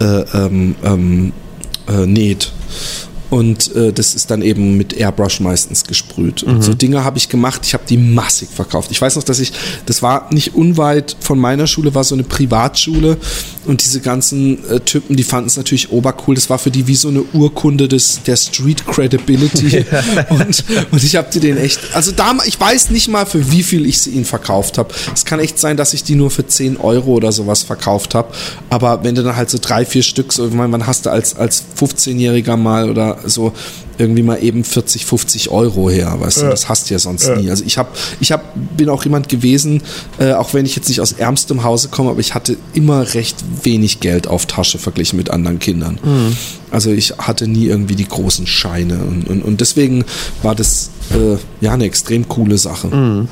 äh, ähm, ähm, äh, näht. Und äh, das ist dann eben mit Airbrush meistens gesprüht. Und mhm. so Dinge habe ich gemacht, ich habe die massig verkauft. Ich weiß noch, dass ich, das war nicht unweit von meiner Schule, war so eine Privatschule und diese ganzen äh, Typen, die fanden es natürlich obercool. Das war für die wie so eine Urkunde des, der Street Credibility. und, und ich habe die den echt, also da, ich weiß nicht mal, für wie viel ich sie ihnen verkauft habe. Es kann echt sein, dass ich die nur für 10 Euro oder sowas verkauft habe. Aber wenn du dann halt so drei, vier Stück, so, ich meine, wann hast du als, als 15-Jähriger mal oder so irgendwie mal eben 40, 50 Euro her, weißt ja. du, das hast du ja sonst ja. nie. Also ich habe, ich hab, bin auch jemand gewesen, äh, auch wenn ich jetzt nicht aus ärmstem Hause komme, aber ich hatte immer recht wenig Geld auf Tasche verglichen mit anderen Kindern. Mhm. Also ich hatte nie irgendwie die großen Scheine und, und, und deswegen war das äh, ja eine extrem coole Sache. Mhm.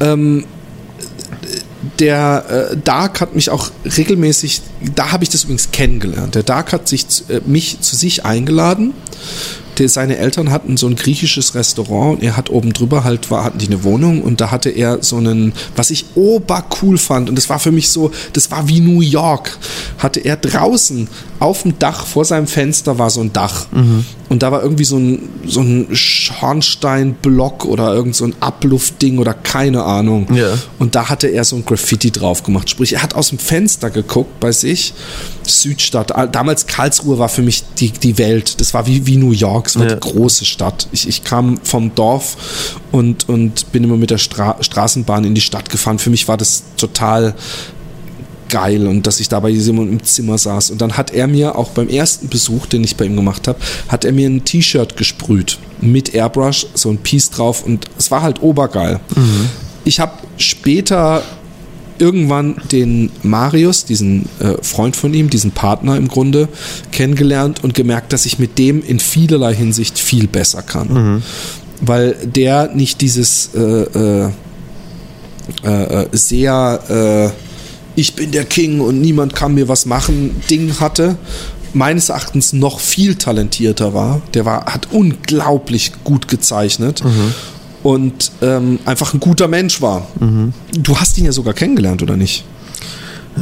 ähm, der äh, Dark hat mich auch regelmäßig, da habe ich das übrigens kennengelernt. Der Dark hat sich, äh, mich zu sich eingeladen. Der, seine Eltern hatten so ein griechisches Restaurant und er hat oben drüber halt, war, hatten die eine Wohnung und da hatte er so einen, was ich obercool fand und das war für mich so, das war wie New York, hatte er draußen auf dem Dach vor seinem Fenster war so ein Dach mhm. Und da war irgendwie so ein, so ein Schornsteinblock oder irgend so ein Abluftding oder keine Ahnung. Ja. Und da hatte er so ein Graffiti drauf gemacht. Sprich, er hat aus dem Fenster geguckt bei sich, Südstadt. Damals Karlsruhe war für mich die, die Welt. Das war wie, wie New York, es war ja. die große Stadt. Ich, ich kam vom Dorf und, und bin immer mit der Stra Straßenbahn in die Stadt gefahren. Für mich war das total geil und dass ich da bei Simon im Zimmer saß. Und dann hat er mir auch beim ersten Besuch, den ich bei ihm gemacht habe, hat er mir ein T-Shirt gesprüht mit Airbrush, so ein Piece drauf und es war halt obergeil. Mhm. Ich habe später irgendwann den Marius, diesen äh, Freund von ihm, diesen Partner im Grunde, kennengelernt und gemerkt, dass ich mit dem in vielerlei Hinsicht viel besser kann. Mhm. Weil der nicht dieses äh, äh, äh, äh sehr äh, ich bin der King und niemand kann mir was machen, Ding hatte, meines Erachtens noch viel talentierter war. Der war, hat unglaublich gut gezeichnet. Mhm. Und ähm, einfach ein guter Mensch war. Mhm. Du hast ihn ja sogar kennengelernt, oder nicht?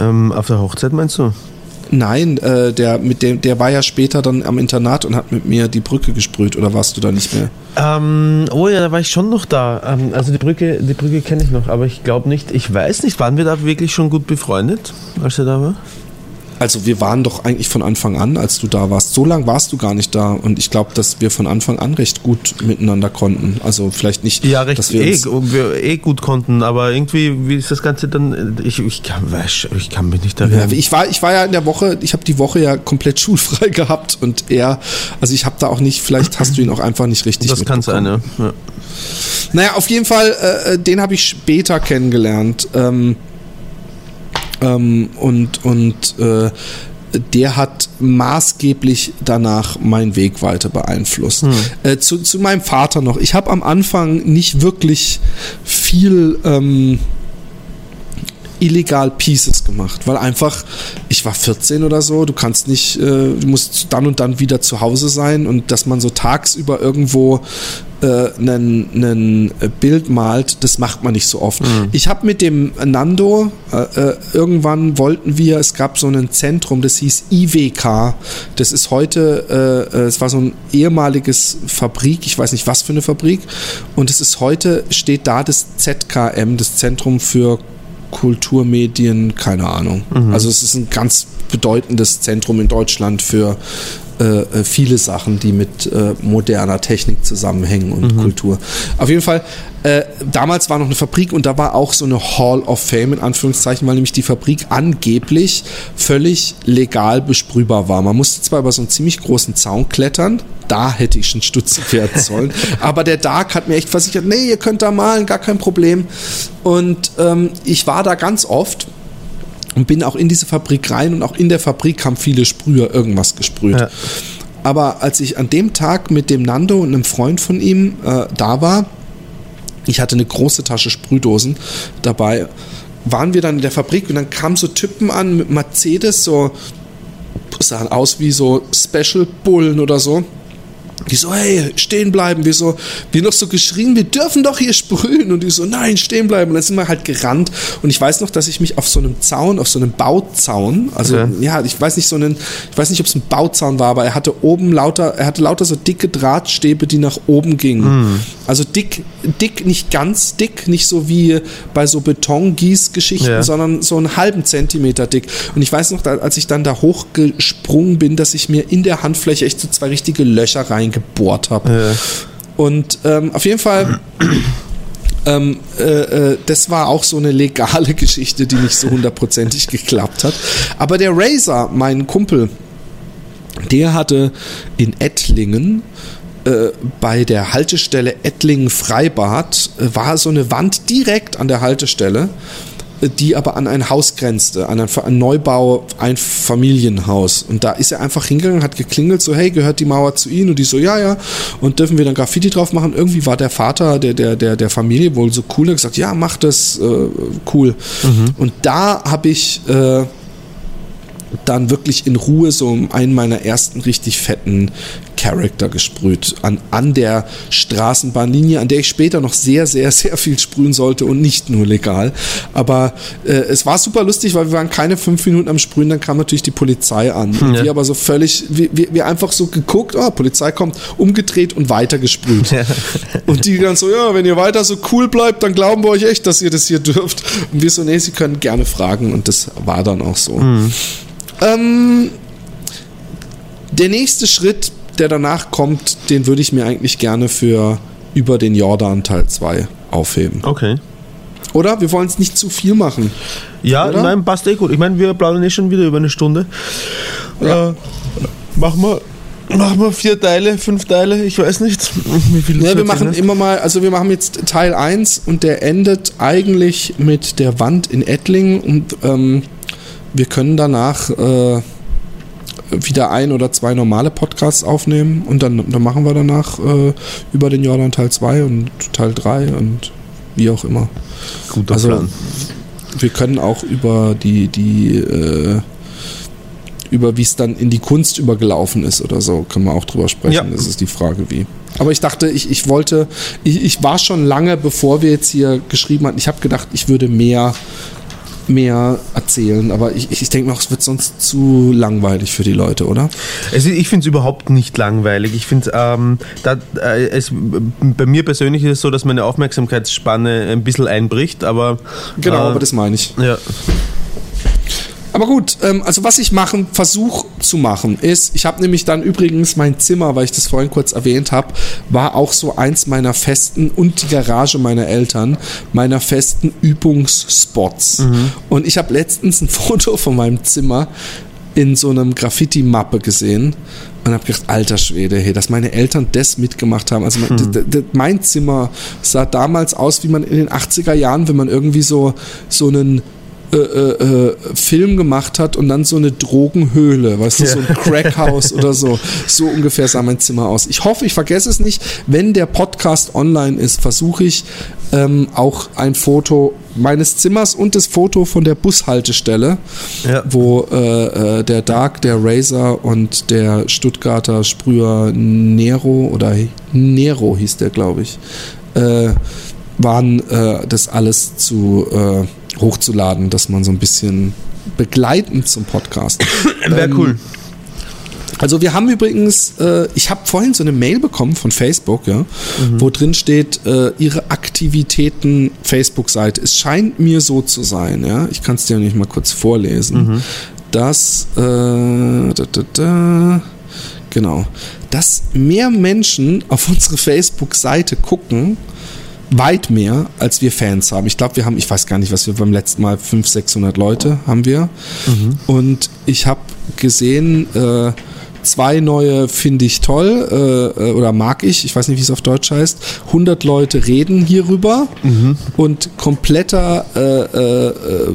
Ähm, auf der Hochzeit meinst du? Nein, äh, der, mit dem, der war ja später dann am Internat und hat mit mir die Brücke gesprüht oder warst du da nicht mehr? Ähm, oh ja, da war ich schon noch da. Ähm, also die Brücke, die Brücke kenne ich noch, aber ich glaube nicht, ich weiß nicht, waren wir da wirklich schon gut befreundet, als er da war? Also wir waren doch eigentlich von Anfang an, als du da warst. So lange warst du gar nicht da und ich glaube, dass wir von Anfang an recht gut miteinander konnten. Also vielleicht nicht, ja, recht dass wir, eh, wir eh gut konnten, aber irgendwie wie ist das Ganze dann? Ich, ich, kann, ich kann mich nicht erinnern. Ja, ich war ich war ja in der Woche, ich habe die Woche ja komplett schulfrei gehabt und er, also ich habe da auch nicht. Vielleicht hast du ihn auch einfach nicht richtig. Das kann sein, ja. ja. Naja, auf jeden Fall, äh, den habe ich später kennengelernt. Ähm, ähm, und und äh, der hat maßgeblich danach meinen Weg weiter beeinflusst. Hm. Äh, zu, zu meinem Vater noch. Ich habe am Anfang nicht wirklich viel ähm, illegal Pieces gemacht, weil einfach, ich war 14 oder so, du kannst nicht, äh, du musst dann und dann wieder zu Hause sein und dass man so tagsüber irgendwo äh, ein Bild malt, das macht man nicht so oft. Ich habe mit dem Nando, äh, äh, irgendwann wollten wir, es gab so ein Zentrum, das hieß IWK, das ist heute, äh, äh, es war so ein ehemaliges Fabrik, ich weiß nicht was für eine Fabrik, und es ist heute, steht da das ZKM, das Zentrum für Kulturmedien, keine Ahnung. Also es ist ein ganz bedeutendes Zentrum in Deutschland für äh, äh, viele Sachen, die mit äh, moderner Technik zusammenhängen und Kultur. Auf jeden Fall, äh, damals war noch eine Fabrik und da war auch so eine Hall of Fame in Anführungszeichen, weil nämlich die Fabrik angeblich völlig legal besprühbar war. Man musste zwar über so einen ziemlich großen Zaun klettern, da hätte ich schon stutzig werden sollen, aber der Dark hat mir echt versichert, nee, ihr könnt da malen, gar kein Problem. Und ähm, ich war da ganz oft und bin auch in diese Fabrik rein und auch in der Fabrik haben viele Sprüher irgendwas gesprüht. Ja. Aber als ich an dem Tag mit dem Nando und einem Freund von ihm äh, da war, ich hatte eine große Tasche Sprühdosen dabei, waren wir dann in der Fabrik und dann kamen so Typen an mit Mercedes, so sahen aus wie so Special Bullen oder so. Die so, hey, stehen bleiben. Wir so, wir noch so geschrien, wir dürfen doch hier sprühen. Und die so, nein, stehen bleiben. Und dann sind wir halt gerannt. Und ich weiß noch, dass ich mich auf so einem Zaun, auf so einem Bauzaun, also Okay. ja, ich weiß nicht so einen, ich weiß nicht, ob es ein Bauzaun war, aber er hatte oben lauter, er hatte lauter so dicke Drahtstäbe, die nach oben gingen. Also dick, dick, nicht ganz dick, nicht so wie bei so Betongießgeschichten, Ja. sondern so einen halben Zentimeter dick. Und ich weiß noch, als ich dann da hochgesprungen bin, dass ich mir in der Handfläche echt so zwei richtige Löcher reingebohrt habe. Ja. Und ähm, auf jeden Fall, ähm, äh, äh, das war auch so eine legale Geschichte, die nicht so hundertprozentig geklappt hat. Aber der Razer, mein Kumpel, der hatte in Ettlingen äh, bei der Haltestelle Ettlingen-Freibad äh, war so eine Wand direkt an der Haltestelle, die aber an ein Haus grenzte, an ein, Neubau, ein Familienhaus. Und da ist er einfach hingegangen, hat geklingelt, so, hey, gehört die Mauer zu Ihnen? Und die so, ja, ja. Und dürfen wir dann Graffiti drauf machen? Irgendwie war der Vater der, der, der, der Familie wohl so cool, er hat gesagt, ja, mach das, äh, cool. Und da habe ich äh, dann wirklich in Ruhe so einen meiner ersten richtig fetten Charakter gesprüht. An, an der Straßenbahnlinie, an der ich später noch sehr, sehr, sehr viel sprühen sollte und nicht nur legal. Aber äh, es war super lustig, weil wir waren keine fünf Minuten am Sprühen, dann kam natürlich die Polizei an. Und Ja. wir aber so völlig, wir, wir, wir einfach so geguckt, oh, Polizei kommt, umgedreht und weiter gesprüht. Und die dann so, ja, wenn ihr weiter so cool bleibt, dann glauben wir euch echt, dass ihr das hier dürft. Und wir so, nee, sie können gerne fragen. Und das war dann auch so. Ähm, der nächste Schritt, der danach kommt, den würde ich mir eigentlich gerne für über den Jordan Teil 2 aufheben. Okay. Oder? Wir wollen es nicht zu viel machen. Ja, Oder? nein, passt eh gut. Ich meine, wir plaudern eh schon wieder über eine Stunde. Ja. Äh, machen wir. Machen wir vier Teile, fünf Teile, ich weiß nicht. Wie viel du Ja, wir machen hast. immer mal, also wir machen jetzt Teil 1 und der endet eigentlich mit der Wand in Ettlingen und ähm, wir können danach äh, wieder ein oder zwei normale Podcasts aufnehmen und dann, dann machen wir danach äh, über den Jordan Teil 2 und Teil 3 und wie auch immer. Guter Also Plan. wir können auch über die, die äh, über wie es dann in die Kunst übergelaufen ist oder so, können wir auch drüber sprechen. Ja. Das ist die Frage, wie. Aber ich dachte, ich, ich wollte, ich, ich war schon lange, bevor wir jetzt hier geschrieben hatten, ich habe gedacht, ich würde mehr, mehr erzählen, aber ich, ich denke noch, es wird sonst zu langweilig für die Leute, oder? Also ich finde es überhaupt nicht langweilig. Ich finde ähm, da, äh, es bei mir persönlich ist es so, dass meine Aufmerksamkeitsspanne ein bisschen einbricht, aber Genau, äh, aber das meine ich. ja. Aber gut, ähm, also was ich machen, versuche zu machen, ist, ich habe nämlich dann übrigens mein Zimmer, weil ich das vorhin kurz erwähnt habe, war auch so eins meiner festen und die Garage meiner Eltern, meiner festen Übungsspots. Und ich habe letztens ein Foto von meinem Zimmer in so einem Graffiti-Mappe gesehen und habe gedacht, alter Schwede, hey, dass meine Eltern das mitgemacht haben. Also d- mein Zimmer sah damals aus, wie man in den 80er Jahren, wenn man irgendwie so, so einen äh, äh, äh, Film gemacht hat und dann so eine Drogenhöhle, weißt du, so ein Crackhaus oder so. So ungefähr sah mein Zimmer aus. Ich hoffe, ich vergesse es nicht. Wenn der Podcast online ist, versuche ich ähm, auch ein Foto meines Zimmers und das Foto von der Bushaltestelle, Ja. wo äh, äh, der Dark, der Razer und der Stuttgarter Sprüher Nero oder Nero hieß der, glaube ich, äh, waren, äh, das alles zu äh, hochzuladen, dass man so ein bisschen begleitend zum Podcast. Wäre Ähm, cool. Also wir haben übrigens, äh, ich habe vorhin so eine Mail bekommen von Facebook, ja, wo drin steht, äh, ihre Aktivitäten Facebook-Seite. Es scheint mir so zu sein, ja. Ich kann es dir nicht mal kurz vorlesen, dass äh, da, da, da, genau, dass mehr Menschen auf unsere Facebook-Seite gucken, weit mehr, als wir Fans haben. Ich glaube, wir haben, ich weiß gar nicht, was wir beim letzten Mal, 500, 600 Leute haben wir. Und ich habe gesehen, äh, zwei neue finde ich toll äh, äh, oder mag ich, ich weiß nicht, wie es auf Deutsch heißt. 100 Leute reden hierüber und kompletter äh, äh, äh,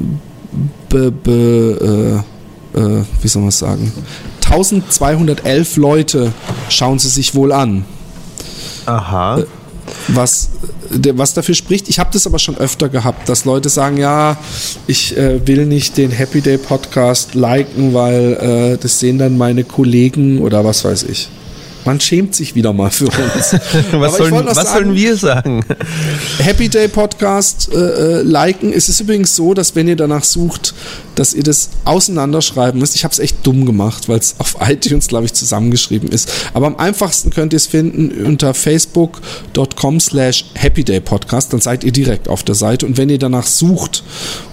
be, be, wie soll man es sagen? 1211 Leute schauen sie sich wohl an Aha. Was, was dafür spricht. Ich habe das aber schon öfter gehabt, dass Leute sagen, ja, ich äh, will nicht den Happy Day Podcast liken, weil äh, das sehen dann meine Kollegen oder was weiß ich. Man schämt sich wieder mal für uns. Was, sollen, was sagen, sollen wir sagen? Happy Day Podcast äh, äh, liken. Es ist übrigens so, dass wenn ihr danach sucht, dass ihr das auseinanderschreiben müsst. Ich habe es echt dumm gemacht, weil es auf iTunes, glaube ich, zusammengeschrieben ist. Aber am einfachsten könnt ihr es finden unter facebook.com slash Happy Day Podcast. Dann seid ihr direkt auf der Seite. Und wenn ihr danach sucht,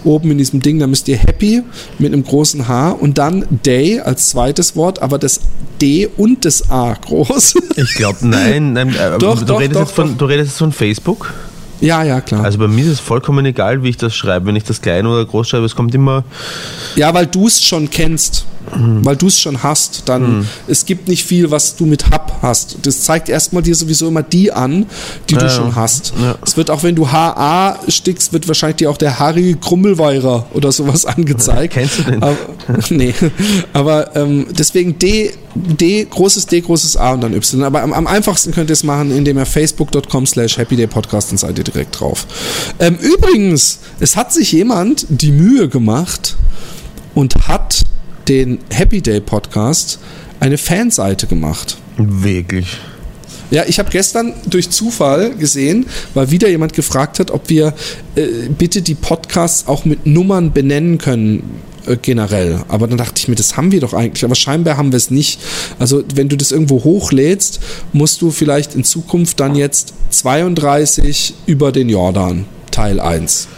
oben in diesem Ding, dann müsst ihr Happy mit einem großen H und dann Day als zweites Wort, aber das D und das A groß. Ich glaube, nein. nein äh, Doch, du, doch, redest doch, von, doch. du redest jetzt von Facebook? Ja, ja, klar. Also bei mir ist es vollkommen egal, wie ich das schreibe. Wenn ich das klein oder groß schreibe, es kommt immer. Ja, weil du es schon kennst, weil du es schon hast, dann es gibt nicht viel, was du mit Hub hast. Das zeigt erstmal dir sowieso immer die an, die du Ja, schon ja. hast. Ja. Es wird auch, wenn du HA stickst, wird wahrscheinlich dir auch der Harry Krummelweirer oder sowas angezeigt. Kennst du den? Aber, nee, aber ähm, deswegen D, D, großes D, großes A und dann Y. Aber am, am einfachsten könnt ihr es machen, indem ihr facebook.com slash happydaypodcast und seid ihr direkt drauf. Ähm, übrigens, es hat sich jemand die Mühe gemacht und hat den Happy Day Podcast eine Fanseite gemacht. Wirklich. Ja, ich habe gestern durch Zufall gesehen, weil wieder jemand gefragt hat, ob wir äh, bitte die Podcasts auch mit Nummern benennen können äh, generell. Aber dann dachte ich mir, das haben wir doch eigentlich. Aber scheinbar haben wir es nicht. Also wenn du das irgendwo hochlädst, musst du vielleicht in Zukunft dann jetzt 32 über den Jordan Teil 1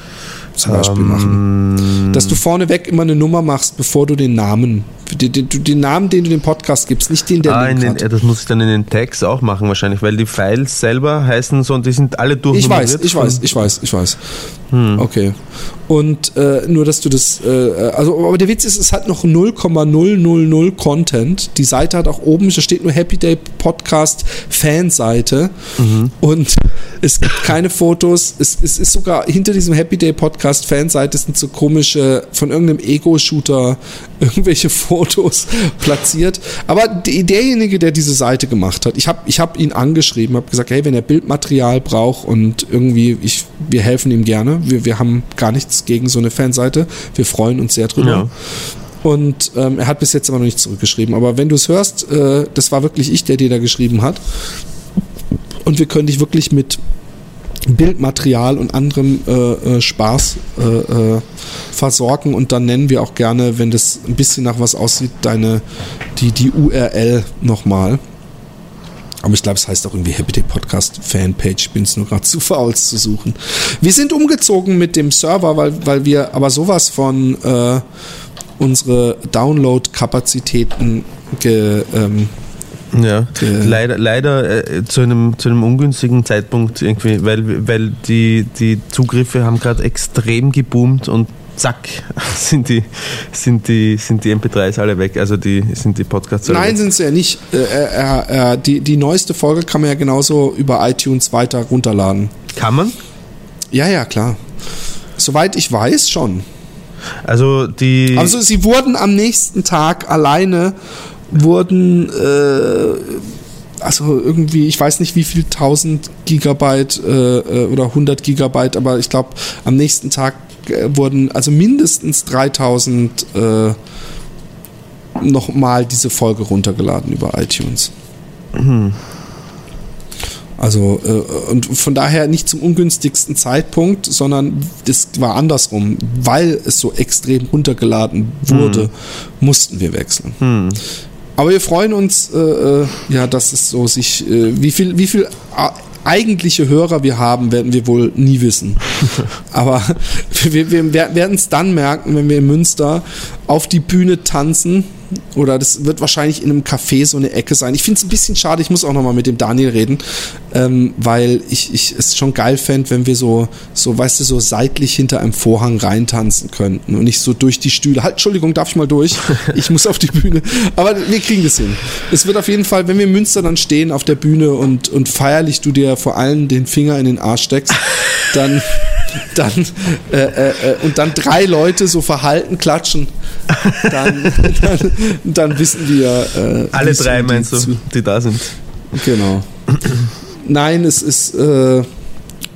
zum Beispiel machen. Dass du vorneweg immer eine Nummer machst, bevor du den Namen, den, den, den Namen, den du dem Podcast gibst, nicht den, der Ah, in Link den, hat. das muss ich dann in den Tags auch machen wahrscheinlich, weil die Files selber heißen so und die sind alle Ich durchnummeriert. weiß, ich weiß, ich weiß, ich weiß. Hm. Okay. Und äh, nur, dass du das, äh, also, aber der Witz ist, es hat noch 0,000 Content. Die Seite hat auch oben, da steht nur Happy Day Podcast Fanseite Mhm. und es gibt keine Fotos. Es, es ist sogar hinter diesem Happy Day Podcast Fanseite sind so komische, von irgendeinem Ego-Shooter irgendwelche Fotos platziert. Aber die, derjenige, der diese Seite gemacht hat, ich habe ich hab ihn angeschrieben, habe gesagt, hey, wenn er Bildmaterial braucht und irgendwie, ich, wir helfen ihm gerne. Wir, wir haben gar nichts gegen so eine Fanseite. Wir freuen uns sehr drüber. Ja. Und ähm, er hat bis jetzt aber noch nicht zurückgeschrieben. Aber wenn du es hörst, äh, das war wirklich ich, der dir da geschrieben hat. Und wir können dich wirklich mit Bildmaterial und anderem äh, äh, Spaß äh, äh, versorgen und dann nennen wir auch gerne, wenn das ein bisschen nach was aussieht, deine die, die URL nochmal. Aber ich glaube, es heißt auch irgendwie Happy Day Podcast Fanpage. Ich bin es nur gerade zu faul es zu suchen. Wir sind umgezogen mit dem Server, weil, weil wir aber sowas von äh, unsere Download-Kapazitäten ge, ähm, Ja, leider, leider äh, zu, einem, zu einem ungünstigen Zeitpunkt irgendwie, weil, weil die, die Zugriffe haben gerade extrem geboomt und zack, sind die, sind, die, sind die MP3s alle weg, also die, sind die Podcasts alle Nein, weg. sind sie ja nicht. Äh, äh, äh, die, die neueste Folge kann man ja genauso über iTunes weiter runterladen. Kann man? Ja, ja, klar. Soweit ich weiß, schon. Also die. Also sie wurden am nächsten Tag alleine wurden äh, also irgendwie, ich weiß nicht wie viel 1000 Gigabyte äh, äh, oder 100 Gigabyte, aber ich glaube am nächsten Tag äh, wurden also mindestens 3000 äh, nochmal diese Folge runtergeladen über iTunes. Also äh, und von daher nicht zum ungünstigsten Zeitpunkt, sondern das war andersrum, weil es so extrem runtergeladen wurde, mussten wir wechseln. Aber wir freuen uns, äh, äh, ja, dass es so sich, äh, wie viel, wie viel eigentliche Hörer wir haben, werden wir wohl nie wissen. Aber wir, wir werden es dann merken, wenn wir in Münster auf die Bühne tanzen. Oder das wird wahrscheinlich in einem Café so eine Ecke sein. Ich finde es ein bisschen schade, ich muss auch nochmal mit dem Daniel reden, ähm, weil ich, ich es schon geil fände, wenn wir so, so, weißt du, so seitlich hinter einem Vorhang reintanzen könnten und nicht so durch die Stühle. Halt, Entschuldigung, darf ich mal durch? Ich muss auf die Bühne. Aber wir kriegen das hin. Es wird auf jeden Fall, wenn wir in Münster dann stehen auf der Bühne und, und feierlich du dir vor allem den Finger in den Arsch steckst, dann, dann, äh, äh, äh, und dann drei Leute so verhalten klatschen, dann, dann, dann wissen wir. Äh, alle drei die meinst du, zu- die da sind. Genau. Nein, es ist. Äh,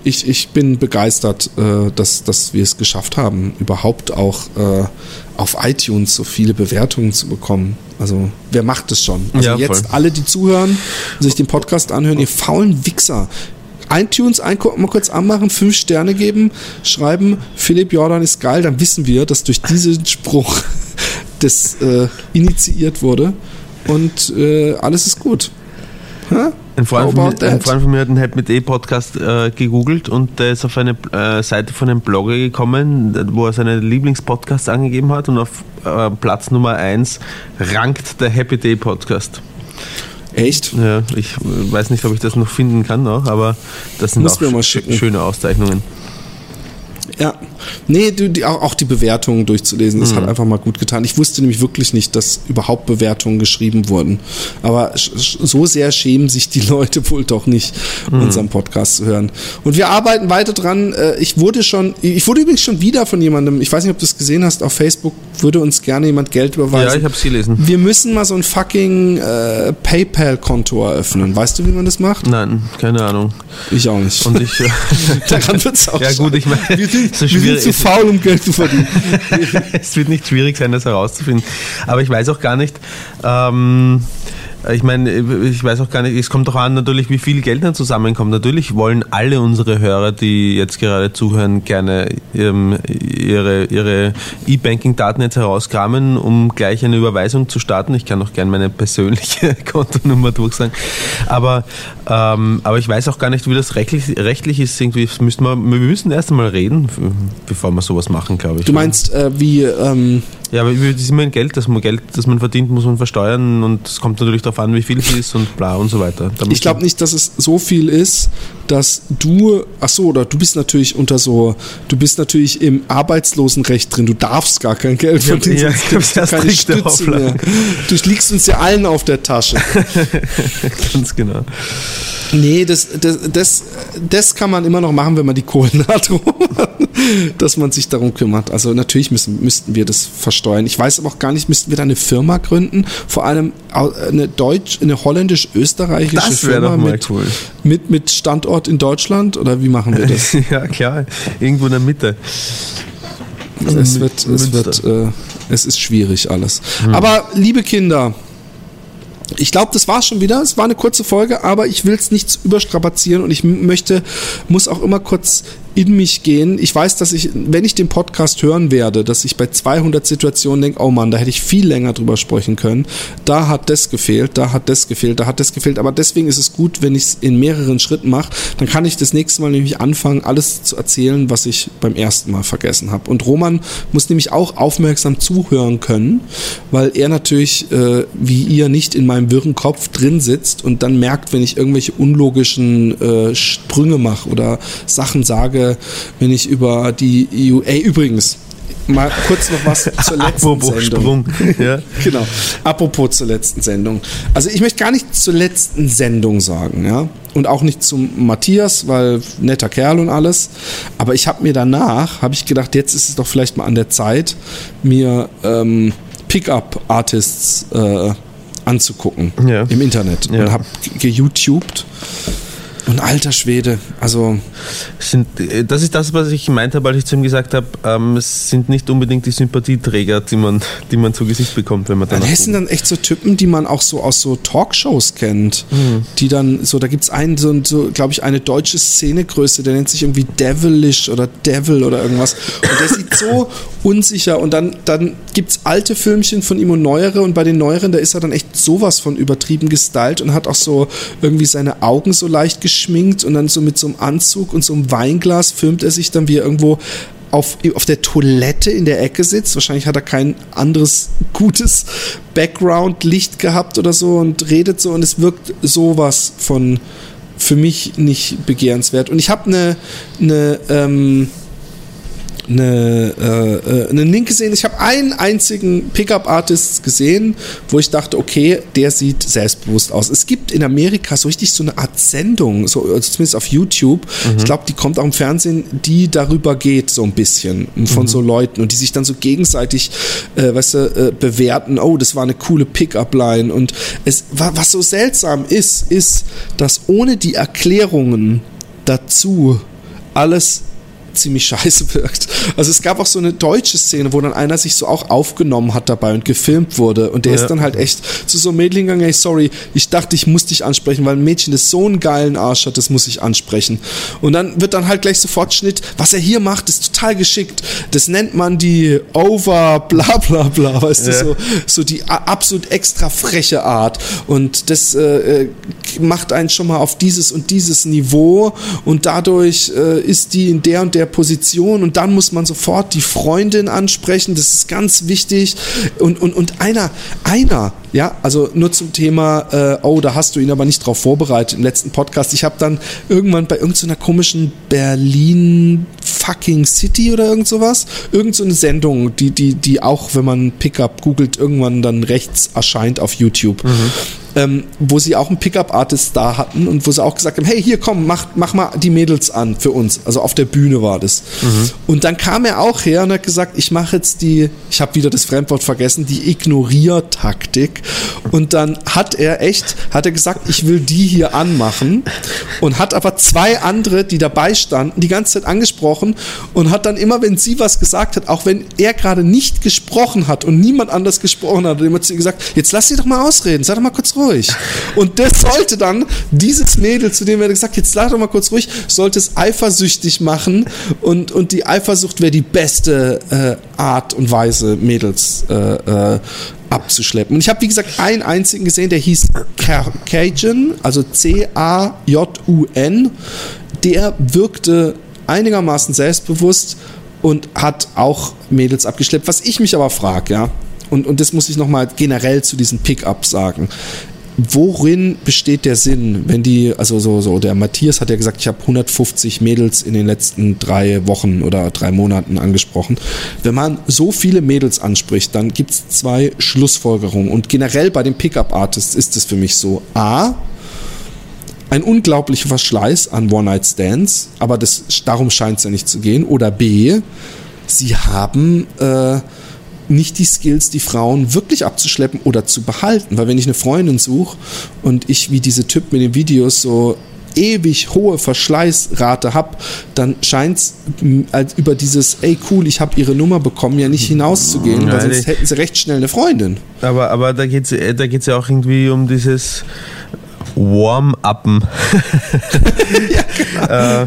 ich, ich bin begeistert, dass, dass wir es geschafft haben, überhaupt auch auf iTunes so viele Bewertungen zu bekommen. Also, wer macht das schon? Also, Ja, voll. jetzt alle, die zuhören und sich den Podcast anhören, ihr faulen Wichser. iTunes mal kurz anmachen, fünf Sterne geben, schreiben, Philipp Jordan ist geil, dann wissen wir, dass durch diesen Spruch das äh, initiiert wurde und äh, alles ist gut. Ein Freund, von mir, ein? Freund von mir hat einen Help mit E-Podcast äh, gegoogelt und der ist auf eine äh, Seite von einem Blogger gekommen, wo er seine Lieblingspodcasts angegeben hat und auf äh, Platz Nummer 1 rankt der Happy Day Podcast. Echt? Ja, ich weiß nicht, ob ich das noch finden kann noch, aber das sind Muss auch sch- schicken. schöne Auszeichnungen. Ja. Nee, du, die, auch, die Bewertungen durchzulesen, das hat einfach mal gut getan. Ich wusste nämlich wirklich nicht, dass überhaupt Bewertungen geschrieben wurden. Aber so sehr schämen sich die Leute wohl doch nicht, unseren Podcast zu hören. Und wir arbeiten weiter dran. Äh, Ich wurde schon, ich wurde übrigens schon wieder von jemandem, ich weiß nicht, ob du es gesehen hast, auf Facebook würde uns gerne jemand Geld überweisen. Ja, ich habe es gelesen. wir müssen mal so ein fucking äh, PayPal-Konto eröffnen. Weißt du, wie man das macht? Nein, keine Ahnung. Ich auch nicht. Und ich. äh, Daran wird's auch Ja, gut, ich meine, Wir sind, so wir sind schwierig- zu faul, um Geld zu verdienen. es wird nicht schwierig sein, das herauszufinden. Aber ich weiß auch gar nicht, ähm, ich meine, ich weiß auch gar nicht, es kommt doch an natürlich, wie viel Geld dann zusammenkommt. Natürlich wollen alle unsere Hörer, die jetzt gerade zuhören, gerne ähm, ihre, ihre E-Banking-Daten jetzt herauskramen, um gleich eine Überweisung zu starten. Ich kann auch gerne meine persönliche Kontonummer durchsagen. Aber, ähm, aber ich weiß auch gar nicht, wie das rechtlich, rechtlich ist. Irgendwie müssen wir, wir müssen erst einmal reden, bevor wir sowas machen, glaube ich. Du meinst, äh, wie, ähm, Ja, aber das ist immer ein Geld, das man Geld, das man verdient, muss man versteuern und es kommt natürlich darauf an, wie viel es ist und bla und so weiter. Da ich glaube nicht, dass es so viel ist, dass du, ach so, oder du bist natürlich unter so, du bist natürlich im Arbeitslosenrecht drin, du darfst gar kein Geld verdienen, ja, sonst sehr keine Stütze mehr. Du liegst uns ja allen auf der Tasche. ganz genau. Nee, das, das, das, das kann man immer noch machen, wenn man die Kohlen hat, dass man sich darum kümmert. Also natürlich müssen, müssten wir das versteuern. Ich weiß aber auch gar nicht, müssten wir da eine Firma gründen? Vor allem eine deutsch, eine holländisch-österreichische Firma mit, cool. mit, mit Standort in Deutschland? Oder wie machen wir das? ja, klar, irgendwo in der Mitte. es wird, es wird, äh, es ist schwierig alles. Hm. Aber liebe Kinder, ich glaube, das war's schon wieder. Es war eine kurze Folge, aber ich will es nicht überstrapazieren und ich möchte, muss auch immer kurz in mich gehen. Ich weiß, dass ich, wenn ich den Podcast hören werde, dass ich bei 200 Situationen denke, oh Mann, da hätte ich viel länger drüber sprechen können. Da hat das gefehlt, da hat das gefehlt, da hat das gefehlt. Aber deswegen ist es gut, wenn ich es in mehreren Schritten mache. Dann kann ich das nächste Mal nämlich anfangen, alles zu erzählen, was ich beim ersten Mal vergessen habe. Und Roman muss nämlich auch aufmerksam zuhören können, weil er natürlich, äh, wie ihr, nicht in meinem wirren Kopf drin sitzt und dann merkt, wenn ich irgendwelche unlogischen äh, Sprünge mache oder Sachen sage, wenn ich über die EU. Ey, übrigens, mal kurz noch was zur letzten Apropos Sendung. Sprung. Ja. Genau. Apropos zur letzten Sendung. Also ich möchte gar nicht zur letzten Sendung sagen, ja. Und auch nicht zum Matthias, weil netter Kerl und alles. Aber ich habe mir danach, habe ich gedacht, jetzt ist es doch vielleicht mal an der Zeit, mir ähm, Pickup-Artists äh, anzugucken Ja. im Internet. Ja. Und habe geYouTubed. Und alter Schwede, also Sind, äh, das ist das, was ich gemeint habe, als ich zu ihm gesagt habe, ähm, es sind nicht unbedingt die Sympathieträger, die man, die man zu Gesicht bekommt, wenn man Dann das sind dann echt so Typen, die man auch so aus so Talkshows kennt. Die dann so, da gibt's einen, so, so glaube ich, eine deutsche Szenegröße, der nennt sich irgendwie Devilish oder Devil oder irgendwas. Und der sieht so unsicher. Und dann, dann gibt's alte Filmchen von ihm und neuere. Und bei den neueren, da ist er dann echt sowas von übertrieben gestylt und hat auch so irgendwie seine Augen so leicht geschminkt und dann so mit so einem Anzug und so einem Weinglas filmt er sich dann, wie er irgendwo auf, auf der Toilette in der Ecke sitzt. Wahrscheinlich hat er kein anderes gutes Background-Licht gehabt oder so und redet so und es wirkt sowas von für mich nicht begehrenswert. Und ich habe eine eine ähm, eine, äh, äh, einen Link gesehen. Ich habe einen einzigen Pickup-Artist gesehen, wo ich dachte, okay, der sieht selbstbewusst aus. Es gibt in Amerika so richtig so eine Art Sendung, so, also zumindest auf YouTube. Ich glaube, die kommt auch im Fernsehen, die darüber geht so ein bisschen von so Leuten und die sich dann so gegenseitig, äh, weißt du, äh, bewerten. Oh, das war eine coole Pickup-Line und es, wa- was so seltsam ist, ist, dass ohne die Erklärungen dazu alles ziemlich scheiße wirkt. Also es gab auch so eine deutsche Szene, wo dann einer sich so auch aufgenommen hat dabei und gefilmt wurde und der Ja. ist dann halt echt zu so einem Mädchen gegangen, ey, sorry, ich dachte, ich muss dich ansprechen, weil ein Mädchen, das so einen geilen Arsch hat, das muss ich ansprechen. Und dann wird dann halt gleich sofort Schnitt, was er hier macht, ist total geschickt. Das nennt man die over bla bla bla, weißt du, Ja. so, so die absolut extra freche Art. Und das äh, äh, macht einen schon mal auf dieses und dieses Niveau und dadurch äh, ist die in der und der Position und dann muss man sofort die Freundin ansprechen, das ist ganz wichtig. Und, und, und einer, einer, ja, also nur zum Thema, äh, oh, da hast du ihn aber nicht drauf vorbereitet im letzten Podcast. Ich habe dann irgendwann bei irgendeiner komischen Berlin fucking City oder irgend sowas, irgend so eine Sendung, die, die, die auch, wenn man Pickup googelt, irgendwann dann rechts erscheint auf YouTube. Ähm, wo sie auch einen Pickup-Artist da hatten und wo sie auch gesagt haben, hey, hier komm, mach, mach mal die Mädels an für uns. Also auf der Bühne war das. Und dann kam er auch her und hat gesagt, ich mache jetzt die, ich habe wieder das Fremdwort vergessen, die Ignoriertaktik. Und dann hat er echt, hat er gesagt, ich will die hier anmachen und hat aber zwei andere, die dabei standen, die ganze Zeit angesprochen und hat dann immer, wenn sie was gesagt hat, auch wenn er gerade nicht gesprochen hat und niemand anders gesprochen hat, hat er immer zu ihr gesagt, jetzt lass sie doch mal ausreden, sei doch mal kurz ruhig. Und das sollte dann dieses Mädel, zu dem er gesagt, jetzt lass doch mal kurz ruhig, sollte es eifersüchtig machen und, und die Eifersucht wäre die beste äh, Art und Weise, Mädels äh, äh, abzuschleppen. Und ich habe, wie gesagt, einen einzigen gesehen, der hieß Ca- Cajun, also C-A-J-U-N. Der wirkte einigermaßen selbstbewusst und hat auch Mädels abgeschleppt. Was ich mich aber frage, ja, und, und das muss ich nochmal generell zu diesen Pickups sagen. Worin besteht der Sinn, wenn die, also so, so, der Matthias hat ja gesagt, ich habe 150 Mädels in den letzten drei Wochen oder drei Monaten angesprochen. Wenn man so viele Mädels anspricht, dann gibt es zwei Schlussfolgerungen. Und generell bei den Pickup-Artists ist es für mich so. A, ein unglaublicher Verschleiß an One-Night-Stands, aber das, darum scheint es ja nicht zu gehen. Oder B, sie haben äh, nicht die Skills, die Frauen wirklich abzuschleppen oder zu behalten. Weil wenn ich eine Freundin suche und ich wie diese Typ mit den Videos so ewig hohe Verschleißrate habe, dann scheint es über dieses, ey cool, ich habe ihre Nummer bekommen, ja nicht hinauszugehen, weil sonst hätten sie recht schnell eine Freundin. Aber, aber da geht es da geht's ja auch irgendwie um dieses Warm-Uppen. äh, äh,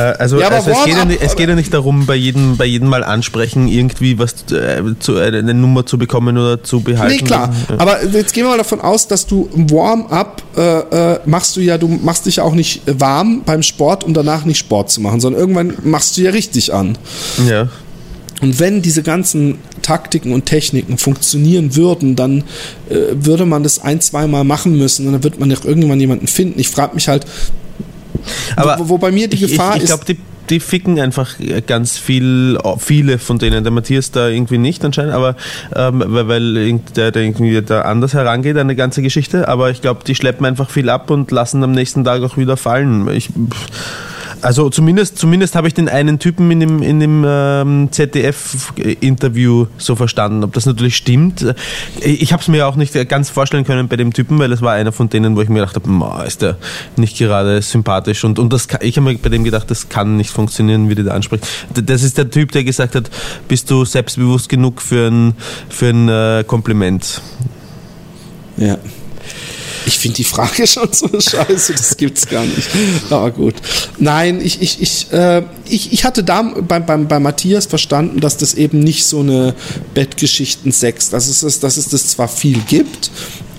also Ja, also es, geht ja, nicht- es geht ja nicht darum, bei jedem, bei jedem Mal ansprechen, irgendwie was äh, zu, äh, eine Nummer zu bekommen oder zu behalten. Nee, klar. Ja. Aber jetzt gehen wir mal davon aus, dass du Warm-up äh, äh, machst du ja, du machst dich ja auch nicht warm beim Sport, um danach nicht Sport zu machen, sondern irgendwann machst du ja richtig an. Ja. Und wenn diese ganzen Taktiken und Techniken funktionieren würden, dann äh, würde man das ein, zweimal machen müssen und dann wird man doch irgendwann jemanden finden. Ich frage mich halt, Aber wo, wo bei mir die ich, Gefahr ich, ich ist. glaube, die die ficken einfach ganz viel, viele von denen. Der Matthias da irgendwie nicht anscheinend, aber ähm, weil, weil der, der irgendwie da anders herangeht an die ganze Geschichte. Aber ich glaube, die schleppen einfach viel ab und lassen am nächsten Tag auch wieder fallen. Ich, also zumindest, zumindest habe ich den einen Typen in dem, in dem ähm, ZDF-Interview so verstanden. Ob das natürlich stimmt, äh, ich habe es mir auch nicht ganz vorstellen können bei dem Typen, weil es war einer von denen, wo ich mir gedacht habe, ist der nicht gerade sympathisch. Und, und das, ich habe mir bei dem gedacht, das kann nicht funktionieren, wie der da anspricht. Das ist der Typ, der gesagt hat, bist du selbstbewusst genug für ein, für ein äh, Kompliment? Ja. Ich finde die Frage schon so scheiße, das gibt's gar nicht. Aber gut. Nein, ich, ich, ich, äh, ich, ich hatte da bei, bei, bei Matthias verstanden, dass das eben nicht so eine Bettgeschichten-Sex, dass es, dass es das zwar viel gibt,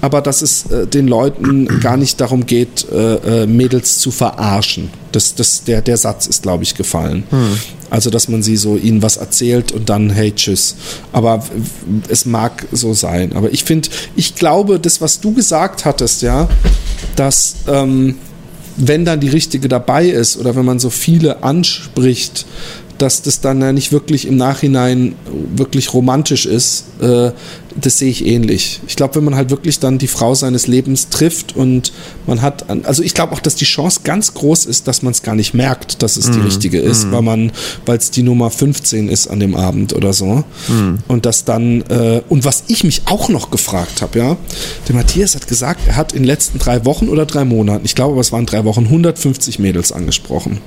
aber dass es äh, den Leuten gar nicht darum geht, äh, äh, Mädels zu verarschen. Das, das, der, der Satz ist, glaube ich, gefallen. Hm. Also, dass man sie so ihnen was erzählt und dann, hey, tschüss. Aber es mag so sein. Aber ich finde, ich glaube, das, was du gesagt hattest, ja, dass ähm, wenn dann die richtige dabei ist oder wenn man so viele anspricht, dass das dann ja nicht wirklich im Nachhinein wirklich romantisch ist, äh, das sehe ich ähnlich. Ich glaube, wenn man halt wirklich dann die Frau seines Lebens trifft und man hat, also ich glaube auch, dass die Chance ganz groß ist, dass man es gar nicht merkt, dass es mm, die mhm. richtige ist, mm. weil man, weil es die Nummer 15 ist an dem Abend oder so. Mm. Und das dann, äh, und was ich mich auch noch gefragt habe, ja, der Matthias hat gesagt, er hat in den letzten drei Wochen oder drei Monaten, ich glaube, es waren drei Wochen, 150 Mädels angesprochen.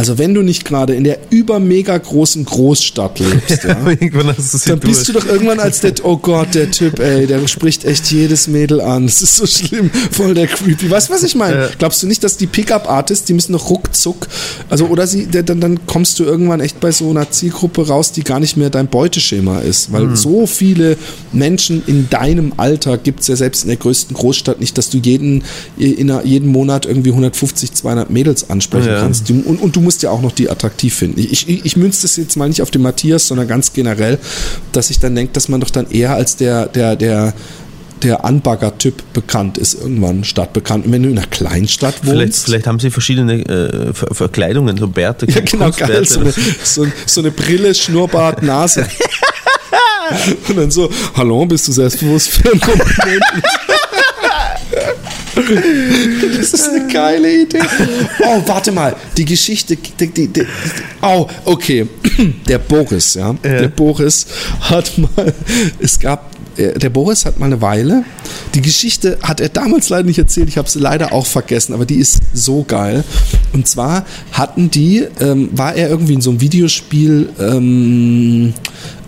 Also wenn du nicht gerade in der übermega großen Großstadt lebst, ja, dann bist du doch irgendwann als der, oh Gott, der Typ, ey, der spricht echt jedes Mädel an. Das ist so schlimm, voll der creepy. Weißt du, was ich meine? Glaubst du nicht, dass die Pickup-Artists, die müssen noch ruckzuck, also oder sie, dann, dann kommst du irgendwann echt bei so einer Zielgruppe raus, die gar nicht mehr dein Beuteschema ist, weil mhm. so viele Menschen in deinem Alter gibt es ja selbst in der größten Großstadt nicht, dass du jeden, in jeden Monat irgendwie 150, 200 Mädels ansprechen ja. kannst. Und, und du musst ja auch noch die attraktiv finden. Ich, ich, ich münze das jetzt mal nicht auf den Matthias, sondern ganz generell, dass ich dann denke, dass man doch dann eher als der, der, der, der Anbagger-Typ bekannt ist, irgendwann stadtbekannt. Und wenn du in einer Kleinstadt wohnst. Vielleicht, vielleicht haben sie verschiedene äh, Verkleidungen, so Bärte. Ja, genau, geil. So eine, so, so eine Brille, Schnurrbart, Nase. Und dann so, hallo, bist du selbstbewusst für einen Momenten? Das ist eine geile Idee. Oh, warte mal. Die Geschichte. Die, die, die, oh, okay. Der Boris, ja. ja. Der Boris hat mal. Es gab. Äh, der Boris hat mal eine Weile. Die Geschichte hat er damals leider nicht erzählt. Ich habe sie leider auch vergessen, aber die ist so geil. Und zwar hatten die, ähm, war er irgendwie in so einem Videospiel. Ähm,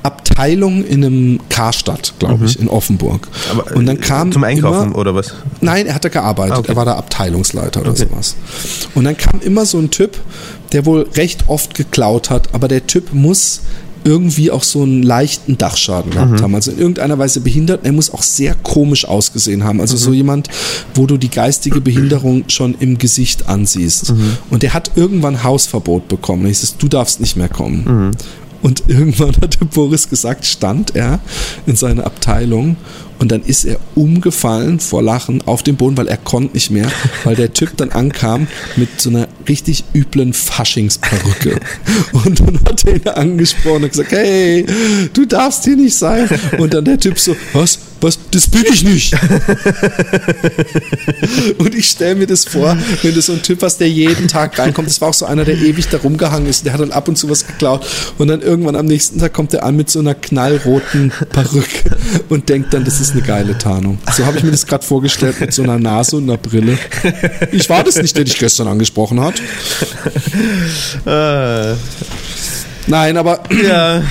Abteilung in einem Karstadt, glaube mhm. ich, in Offenburg. Aber, und dann kam zum Einkaufen immer, oder was? Nein, er hatte gearbeitet. Ah, okay. Er war da Abteilungsleiter oder okay. sowas. Und dann kam immer so ein Typ, der wohl recht oft geklaut hat, aber der Typ muss irgendwie auch so einen leichten Dachschaden gehabt mhm. haben. Also in irgendeiner Weise behindert. Er muss auch sehr komisch ausgesehen haben. Also mhm. so jemand, wo du die geistige Behinderung schon im Gesicht ansiehst. Mhm. Und der hat irgendwann Hausverbot bekommen. Hieß es, du darfst nicht mehr kommen. Mhm. Und irgendwann hat der Boris gesagt, stand er in seiner Abteilung und dann ist er umgefallen vor Lachen auf den Boden, weil er konnte nicht mehr, weil der Typ dann ankam mit so einer richtig üblen Faschingsperücke. Und dann hat er ihn angesprochen und gesagt, hey, du darfst hier nicht sein. Und dann der Typ so, was? Was? Das bin ich nicht. und ich stelle mir das vor, wenn du so ein Typ hast, der jeden Tag reinkommt. Das war auch so einer, der ewig da rumgehangen ist. Der hat dann ab und zu was geklaut. Und dann irgendwann am nächsten Tag kommt er an mit so einer knallroten Perücke und denkt dann, das ist eine geile Tarnung. So habe ich mir das gerade vorgestellt mit so einer Nase und einer Brille. Ich war das nicht, der dich gestern angesprochen hat. Äh. Nein, aber ja.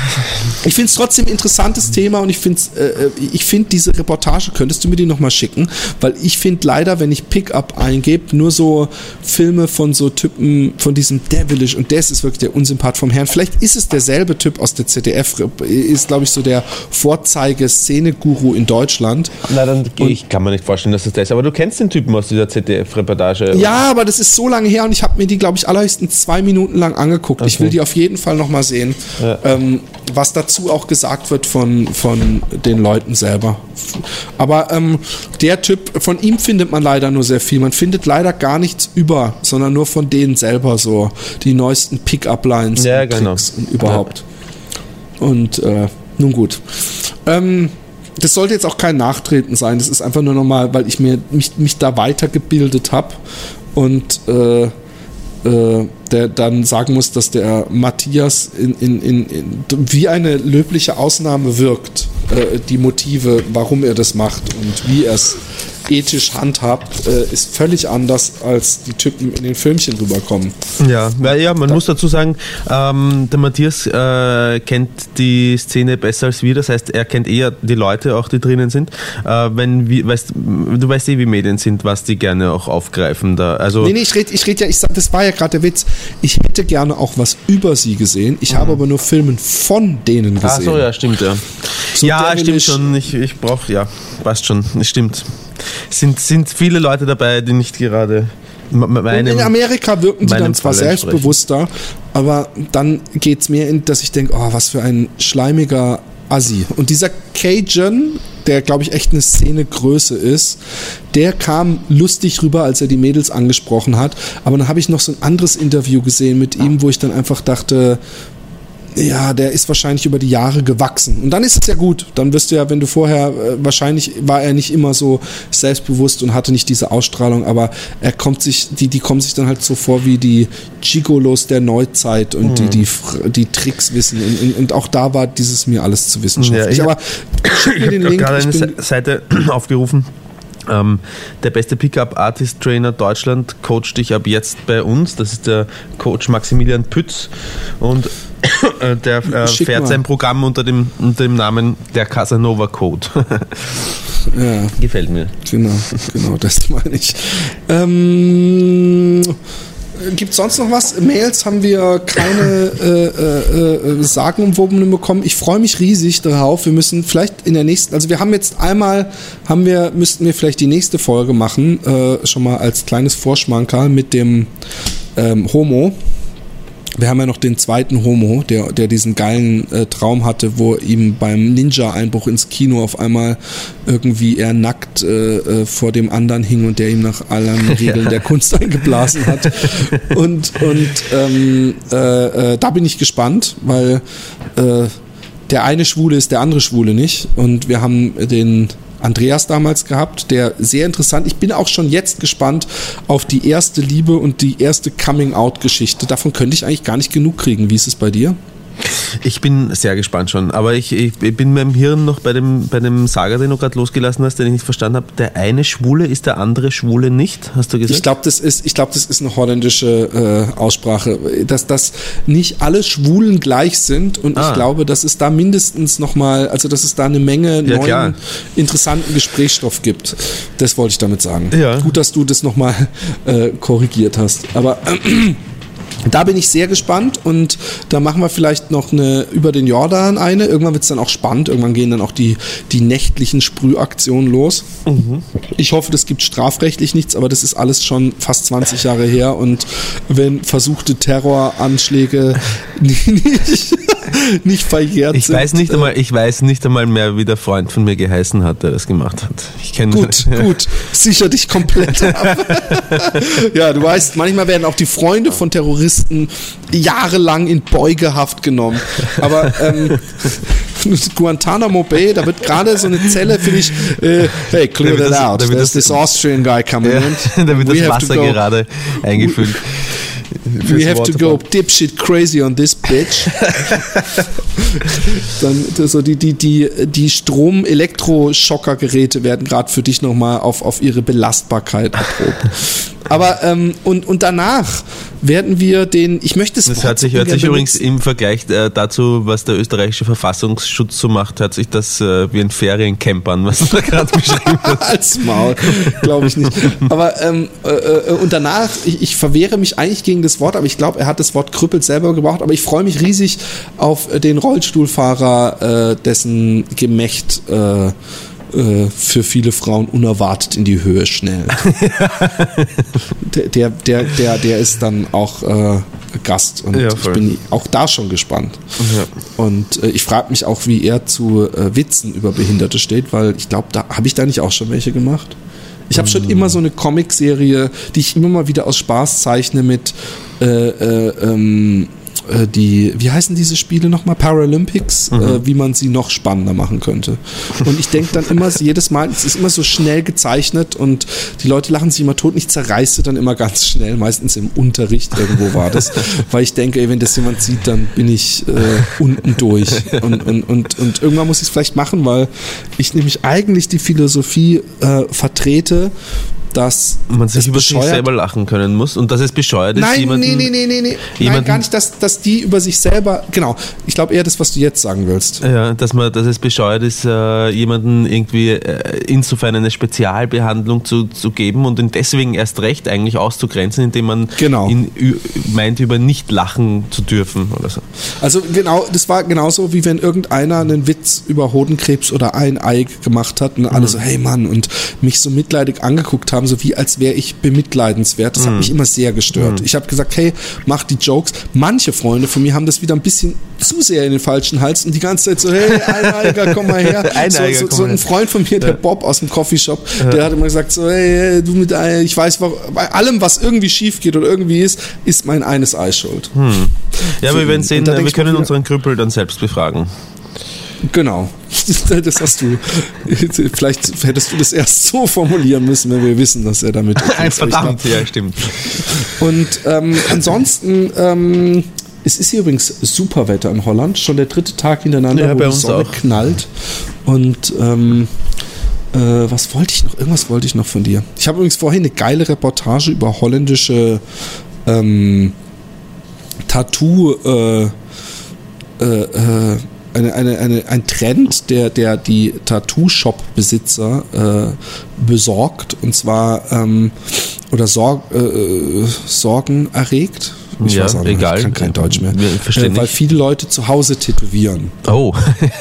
Ich finde es trotzdem ein interessantes Thema und ich finde äh, ich find diese Reportage, könntest du mir die nochmal schicken? Weil ich finde leider, wenn ich Pickup eingebe, nur so Filme von so Typen, von diesem Devilish und das ist wirklich der Unsympath vom Herrn. Vielleicht ist es derselbe Typ aus der ZDF, ist glaube ich so der Vorzeige-Szene-Guru in Deutschland. Na, dann ich kann mir nicht vorstellen, dass es das ist. Aber du kennst den Typen aus dieser ZDF-Reportage. Ja, aber das ist so lange her und ich habe mir die, glaube ich, allerhöchstens zwei Minuten lang angeguckt. Okay. Ich will die auf jeden Fall nochmal mal sehen, ja. ähm, was da dazu auch gesagt wird von, von den Leuten selber. Aber ähm, der Typ, von ihm findet man leider nur sehr viel. Man findet leider gar nichts über, sondern nur von denen selber so die neuesten Pickup-Lines Ja, und genau. Tricks und überhaupt. Und äh, nun gut. Ähm, das sollte jetzt auch kein Nachtreten sein. Das ist einfach nur nochmal, weil ich mir mich, mich da weitergebildet habe und äh, äh, der dann sagen muss, dass der Matthias in, in, in, wie eine löbliche Ausnahme wirkt. Äh, die Motive, warum er das macht und wie er es ethisch handhabt, äh, ist völlig anders, als die Typen in den Filmchen rüberkommen. Ja, ja, ja man muss dazu sagen, ähm, der Matthias äh, kennt die Szene besser als wir, das heißt, er kennt eher die Leute auch, die drinnen sind. Äh, wenn wir, weißt, du weißt eh, wie Medien sind, was die gerne auch aufgreifen. Da. Also, Nee, nee, ich rede, ich red ja, ich sag, das war ja gerade der Witz. Ich hätte gerne auch was über sie gesehen. Ich habe aber nur Filmen von denen gesehen. Ach so, ja, stimmt, ja. So ja, stimmt schon. Ich, ich brauche, ja, passt schon. Stimmt. Sind, sind viele Leute dabei, die nicht gerade me- me- Und meinem, in Amerika wirken die dann zwar Fall selbstbewusster, aber dann geht es mir in, dass ich denke, oh, was für ein schleimiger Assi. Und dieser Cajun, der glaube ich echt eine Szenegröße ist, der kam lustig rüber, als er die Mädels angesprochen hat. Aber dann habe ich noch so ein anderes Interview gesehen mit ihm, wo ich dann einfach dachte, ja, der ist wahrscheinlich über die Jahre gewachsen. Und dann ist es ja gut. Dann wirst du ja, wenn du vorher, äh, wahrscheinlich war er nicht immer so selbstbewusst und hatte nicht diese Ausstrahlung, aber er kommt sich, die, die kommen sich dann halt so vor wie die Gigolos der Neuzeit und die, die, Fr- die Tricks wissen. Und, und, und auch da war dieses mir alles zu wissenschaftlich. Ja, ich- aber den Ich habe gerade eine bin, Seite aufgerufen. Ähm, der beste Pickup-Artist-Trainer Deutschland coacht dich ab jetzt bei uns. Das ist der Coach Maximilian Pütz. Und äh, der äh, fährt sein Programm unter dem, unter dem Namen der Casanova Code. ja, Gefällt mir. genau, genau, das meine ich. Ähm, Gibt sonst noch was? Mails haben wir keine äh, äh, äh, sagenumwobenen bekommen. Ich freue mich riesig darauf. Wir müssen vielleicht in der nächsten, also wir haben jetzt einmal, haben wir, müssten wir vielleicht die nächste Folge machen, äh, schon mal als kleines Vorschmankerl mit dem ähm, Homo. Wir haben ja noch den zweiten Homo, der, der diesen geilen äh, Traum hatte, wo ihm beim Ninja-Einbruch ins Kino auf einmal irgendwie er nackt äh, äh, vor dem anderen hing und der ihm nach allen Regeln der Kunst eingeblasen hat. Und, und ähm, äh, äh, da bin ich gespannt, weil äh, der eine Schwule ist der andere Schwule nicht. Und wir haben den Andreas damals gehabt, der sehr interessant. Ich bin auch schon jetzt gespannt auf die erste Liebe und die erste Coming-out-Geschichte. Davon könnte ich eigentlich gar nicht genug kriegen. Wie ist es bei dir? Ich bin sehr gespannt schon, aber ich, ich bin meinem Hirn noch bei dem, bei dem Saga, den du gerade losgelassen hast, den ich nicht verstanden habe. Der eine Schwule ist der andere Schwule nicht, hast du gesagt? Ich glaube, das ist, ich glaube, das ist eine holländische äh, Aussprache, dass dass nicht alle Schwulen gleich sind und Ah. ich glaube, dass es da mindestens noch mal, also dass es da eine Menge Ja, neuen klar. interessanten Gesprächsstoff gibt. Das wollte ich damit sagen. Ja. Gut, dass du das noch mal äh, korrigiert hast. Aber da bin ich sehr gespannt und da machen wir vielleicht noch eine über den Jordan eine. Irgendwann wird es dann auch spannend. Irgendwann gehen dann auch die, die nächtlichen Sprühaktionen los. Ich hoffe, das gibt strafrechtlich nichts, aber das ist alles schon fast 20 Jahre her und wenn versuchte Terroranschläge nicht, nicht verjährt Ich sind. weiß nicht äh, einmal, ich weiß nicht einmal mehr, wie der Freund von mir geheißen hat, der das gemacht hat. Ich kenne Gut, gut. Sicher dich komplett ab. ja, du weißt, manchmal werden auch die Freunde von Terroristen jahrelang in Beugehaft genommen. Aber ähm, Guantanamo Bay, da wird gerade so eine Zelle, finde ich, äh, hey, clear Da wird that das- out. da wird There's das- this Austrian guy coming Ja, in. da wird das Wasser gerade eingefüllt. We have to go dipshit crazy on this bitch. Dann so die, die, die, die Strom-Elektroschocker-Geräte werden gerade für dich nochmal auf, auf ihre Belastbarkeit erprobt. Aber ähm, und, und danach werden wir den, ich möchte es Das hört sich, hört sich übrigens im Vergleich äh, dazu, was der österreichische Verfassungsschutz so macht, hört sich das äh, wie ein Feriencamp an, was du da gerade beschrieben hast. als Maul, glaube ich nicht. Aber ähm, äh, äh, und danach, ich, ich verwehre mich eigentlich gegen das Wort, aber ich glaube, er hat das Wort Krüppel selber gebraucht. Aber ich freue mich riesig auf äh, den Rollstuhlfahrer, äh, dessen Gemächt äh, äh, für viele Frauen unerwartet in die Höhe schnell. der, der, der, der, der ist dann auch äh, Gast. Und Ja, ich bin auch da schon gespannt. Ja. Und äh, ich frage mich auch, wie er zu Witzen über Behinderte steht, weil ich glaube, da habe ich da nicht auch schon welche gemacht. Ich habe schon immer so eine Comicserie, die ich immer mal wieder aus Spaß zeichne mit äh, äh, ähm, äh, die, wie heißen diese Spiele nochmal? Paralympics, äh, wie man sie noch spannender machen könnte. Und ich denke dann immer, jedes Mal, es ist immer so schnell gezeichnet und die Leute lachen sich immer tot und ich zerreiße dann immer ganz schnell, meistens im Unterricht irgendwo war das, weil ich denke, ey, wenn das jemand sieht, dann bin ich äh, unten durch. Und, und, und, und irgendwann muss ich es vielleicht machen, weil ich nämlich eigentlich die Philosophie äh, vertrete, dass Man sich über sich selber lachen können muss und dass es bescheuert ist, Nein, jemanden, nee, nee, nee, nee, nee. Nein, jemanden- gar nicht, dass, dass die über sich selber, genau. Ich glaube eher das, was du jetzt sagen willst. Ja, dass man, dass es bescheuert ist, äh, jemanden irgendwie äh, insofern eine Spezialbehandlung zu, zu geben und ihn deswegen erst recht eigentlich auszugrenzen, indem man Genau. ihn meint, über nicht lachen zu dürfen oder so. Also genau, das war genauso wie wenn irgendeiner einen Witz über Hodenkrebs oder ein Ei gemacht hat und alle so, hey Mann, und mich so mitleidig angeguckt haben, so wie als wäre ich bemitleidenswert. Das hat mich immer sehr gestört. Ich habe gesagt, hey, mach die Jokes. Manche Freunde von mir haben das wieder ein bisschen zu sehr in den falschen Hals und die ganze Zeit so, hey, Eineiger, komm mal her. Eineiger, so, so, so ein. Freund von mir, der Bob aus dem Coffeeshop, der hat immer gesagt, so, hey, hey, du mit Ei, ich weiß, bei allem, was irgendwie schief geht oder irgendwie ist, ist mein eines Ei schuld. Ja, Für wir werden sehen, äh, wir können unseren Krüppel dann selbst befragen. Genau. Das hast du. Vielleicht hättest du das erst so formulieren müssen, wenn wir wissen, dass er damit. Verdammt, ja, stimmt. Und ähm, ansonsten, ähm, es ist hier übrigens super Wetter in Holland. Schon der dritte Tag hintereinander, Ja, wo bei die uns Sonne auch. knallt. Und ähm, äh, was wollte ich noch? Irgendwas wollte ich noch von dir. Ich habe übrigens vorhin eine geile Reportage über holländische ähm, Tattoo. Äh, äh, äh, eine, eine, eine, ein Trend, der, der die Tattoo-Shop-Besitzer äh, besorgt und zwar ähm, oder Sorg, äh, Sorgen erregt. Ich Ja, weiß auch nicht, egal. ich kann kein Deutsch mehr. Äh, weil viele Leute zu Hause tätowieren. Oh,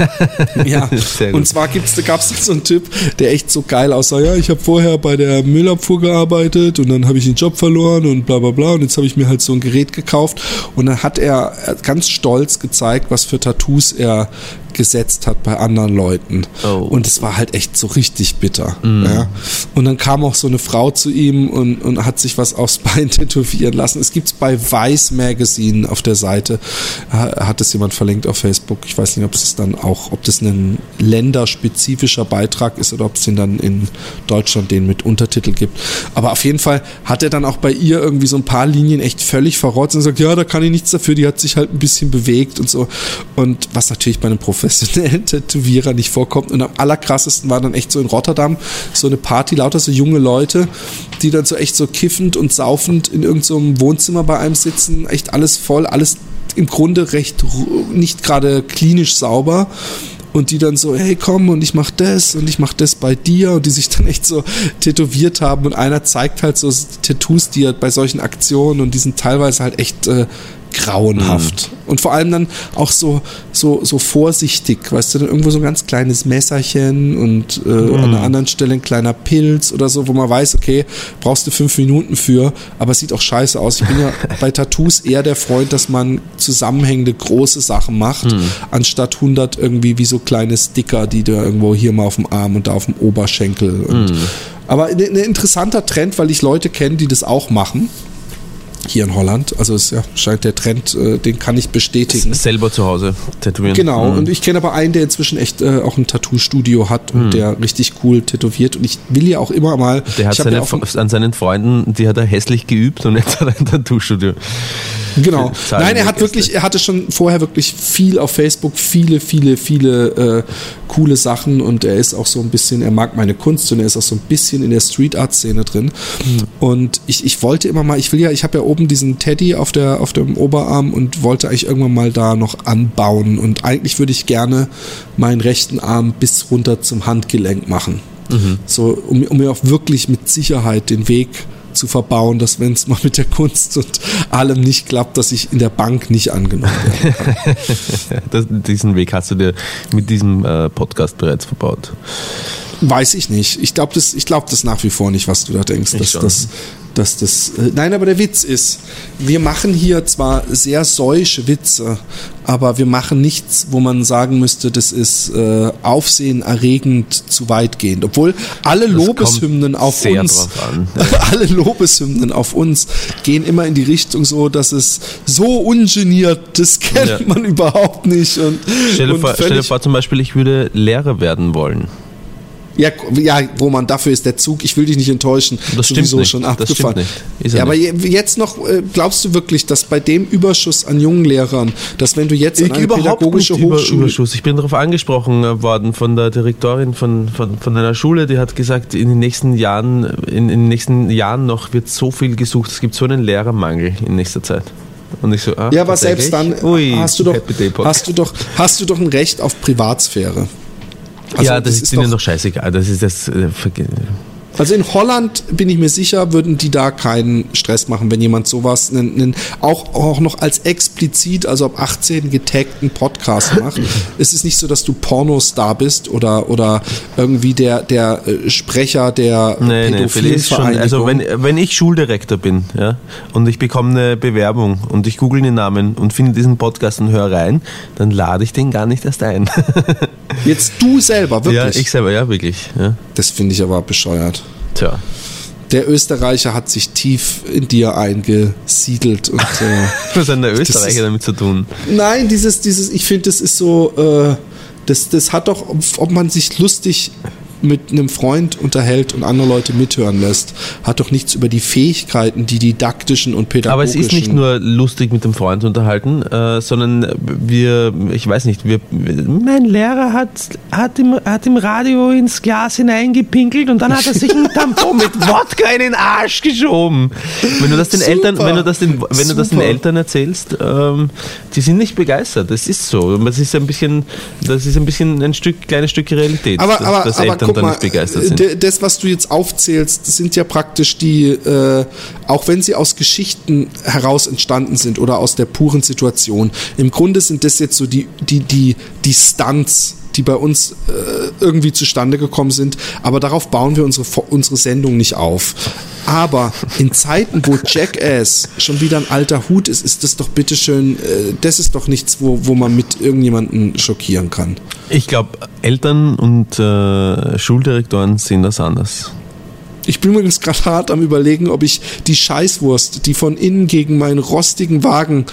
Ja, und zwar da gab es so einen Typ, der echt so geil aussah. Ja, ich habe vorher bei der Müllabfuhr gearbeitet und dann habe ich den Job verloren und bla bla bla und jetzt habe ich mir halt so ein Gerät gekauft und dann hat er ganz stolz gezeigt, was für Tattoos er gesetzt hat bei anderen Leuten. Oh. Und es war halt echt so richtig bitter. Ja. Und dann kam auch so eine Frau zu ihm und, und hat sich was aufs Bein tätowieren lassen. Es gibt's bei Vice Magazine auf der Seite. Ha- Hat es jemand verlinkt auf Facebook. Ich weiß nicht, ob es dann auch, ob das ein länderspezifischer Beitrag ist oder ob es den dann in Deutschland den mit Untertitel gibt. Aber auf jeden Fall hat er dann auch bei ihr irgendwie so ein paar Linien echt völlig verrotzt und sagt, ja, da kann ich nichts dafür, die hat sich halt ein bisschen bewegt und so. Und was natürlich bei einem professionellen Tätowierer nicht vorkommt. Und am allerkrassesten war dann echt so in Rotterdam so eine Party, lauter so junge Leute, die dann so echt so kiffend und saufend in irgendeinem so Wohnzimmer bei einem sitzen, echt alles voll, alles im Grunde recht nicht gerade klinisch sauber. Und die dann so, hey komm und ich mach das und ich mach das bei dir. Und die sich dann echt so tätowiert haben. Und einer zeigt halt so Tattoos, die er bei solchen Aktionen und die sind teilweise halt echt äh, grauenhaft und vor allem dann auch so so so vorsichtig, weißt du, dann irgendwo so ein ganz kleines Messerchen und äh, an einer anderen Stelle ein kleiner Pilz oder so, wo man weiß, okay, brauchst du fünf Minuten für, aber es sieht auch scheiße aus. Ich bin ja bei Tattoos eher der Freund, dass man zusammenhängende große Sachen macht, anstatt 100 irgendwie wie so kleine Sticker, die du irgendwo hier mal auf dem Arm und da auf dem Oberschenkel. Und, Aber ein ein interessanter Trend, weil ich Leute kenne, die das auch machen. Hier in Holland. Also es ja, scheint der Trend, äh, den kann ich bestätigen. selber zu Hause tätowieren. Genau, und ich kenne aber einen, der inzwischen echt äh, auch ein Tattoo-Studio hat und der richtig cool tätowiert. Und ich will ja auch immer mal. Der hat seine, ja an seinen Freunden, die hat er hässlich geübt und jetzt hat er ein Tattoo-Studio. Genau. Nein, er hat wirklich, er hatte schon vorher wirklich viel auf Facebook, viele, viele, viele äh, coole Sachen und er ist auch so ein bisschen, er mag meine Kunst und er ist auch so ein bisschen in der Street Art Szene drin. Und ich, ich wollte immer mal, ich will ja, ich habe ja oben diesen Teddy auf der auf dem Oberarm und wollte eigentlich irgendwann mal da noch anbauen und eigentlich würde ich gerne meinen rechten Arm bis runter zum Handgelenk machen. So, um, um mir auch wirklich mit Sicherheit den Weg zu verbauen, dass wenn es mal mit der Kunst und allem nicht klappt, dass ich in der Bank nicht angenommen werde. Das, diesen Weg hast du dir mit diesem äh, Podcast bereits verbaut. Weiß ich nicht. Ich glaube das, ich glaub das nach wie vor nicht, was du da denkst. Dass, schon. dass, dass das. Äh, nein, aber der Witz ist, wir machen hier zwar sehr säusche Witze, aber wir machen nichts, wo man sagen müsste, das ist äh, aufsehenerregend zu weitgehend. Obwohl alle Das Lobeshymnen auf uns, alle Lobeshymnen auf uns gehen immer in die Richtung so, dass es so ungeniert, das kennt Ja. man überhaupt nicht. Und, Stell dir, vor, stell dir vor, zum Beispiel, ich würde Lehrer werden wollen. Ja, ja, Roman, dafür ist der Zug, ich will dich nicht enttäuschen, Das stimmt sowieso nicht. schon Das abgefahren. nicht. Er ja, aber nicht. je- jetzt noch, äh, glaubst du wirklich, dass bei dem Überschuss an jungen Lehrern, dass wenn du jetzt an eine pädagogische über, Hochschule... Überschuss. Ich bin darauf angesprochen worden von der Direktorin von, von, von einer Schule, die hat gesagt, in den nächsten Jahren, in, in den nächsten Jahren noch wird so viel gesucht. Es gibt so einen Lehrermangel in nächster Zeit. Und ich so, ah, ja, aber selbst dann Ui, hast, du doch, hast, du doch, hast du doch ein Recht auf Privatsphäre. Also ja, das, das ist ist ihnen doch- scheißegal. Das ist das. Äh, Also in Holland bin ich mir sicher, würden die da keinen Stress machen, wenn jemand sowas, einen, einen, auch, auch noch als explizit, also ab 18 getagten Podcast macht. es ist nicht so, dass du Pornostar bist oder, oder irgendwie der, der äh, Sprecher der Nee, nee, schon, also wenn, wenn ich Schuldirektor bin, ja, und ich bekomme eine Bewerbung und ich google den Namen und finde diesen Podcast und höre rein, dann lade ich den gar nicht erst ein. Jetzt du selber, wirklich. ja, ich selber, ja, wirklich. Ja. das finde ich aber bescheuert. Tja. Der Österreicher hat sich tief in dir eingesiedelt und äh, Was hat der ist- Österreicher damit zu tun? Nein, dieses, dieses, ich finde, das ist so, äh, das, das hat doch, ob man sich lustig mit einem Freund unterhält und andere Leute mithören lässt, hat doch nichts über die Fähigkeiten, die didaktischen und pädagogischen. Aber es ist nicht nur lustig mit dem Freund unterhalten, äh, sondern wir, ich weiß nicht, wir, mein Lehrer hat, hat, im, hat im Radio ins Glas hineingepinkelt und dann hat er sich ein Tampon mit Wodka in den Arsch geschoben. Wenn du das den Super. Eltern, wenn du das den, wenn du das den. Eltern erzählst, ähm, die sind nicht begeistert. Das ist so. Das ist ein bisschen, das ist ein bisschen ein Stück, kleines Stück Realität, aber, dass, aber, dass aber Eltern guck da mal, nicht begeistert sind. d- das, was du jetzt aufzählst, sind ja praktisch die, äh, auch wenn sie aus Geschichten heraus entstanden sind oder aus der puren Situation, im Grunde sind das jetzt so die, die, die, die Stunts, die bei uns äh, irgendwie zustande gekommen sind, aber darauf bauen wir unsere, unsere Sendung nicht auf. Aber in Zeiten, wo Jackass schon wieder ein alter Hut ist, ist das doch bitteschön, äh, das ist doch nichts, wo, wo man mit irgendjemanden schockieren kann. Ich glaube, Eltern und äh, Schuldirektoren sehen das anders. Ich bin übrigens gerade hart am überlegen, ob ich die Scheißwurst, die von innen gegen meinen rostigen Wagen,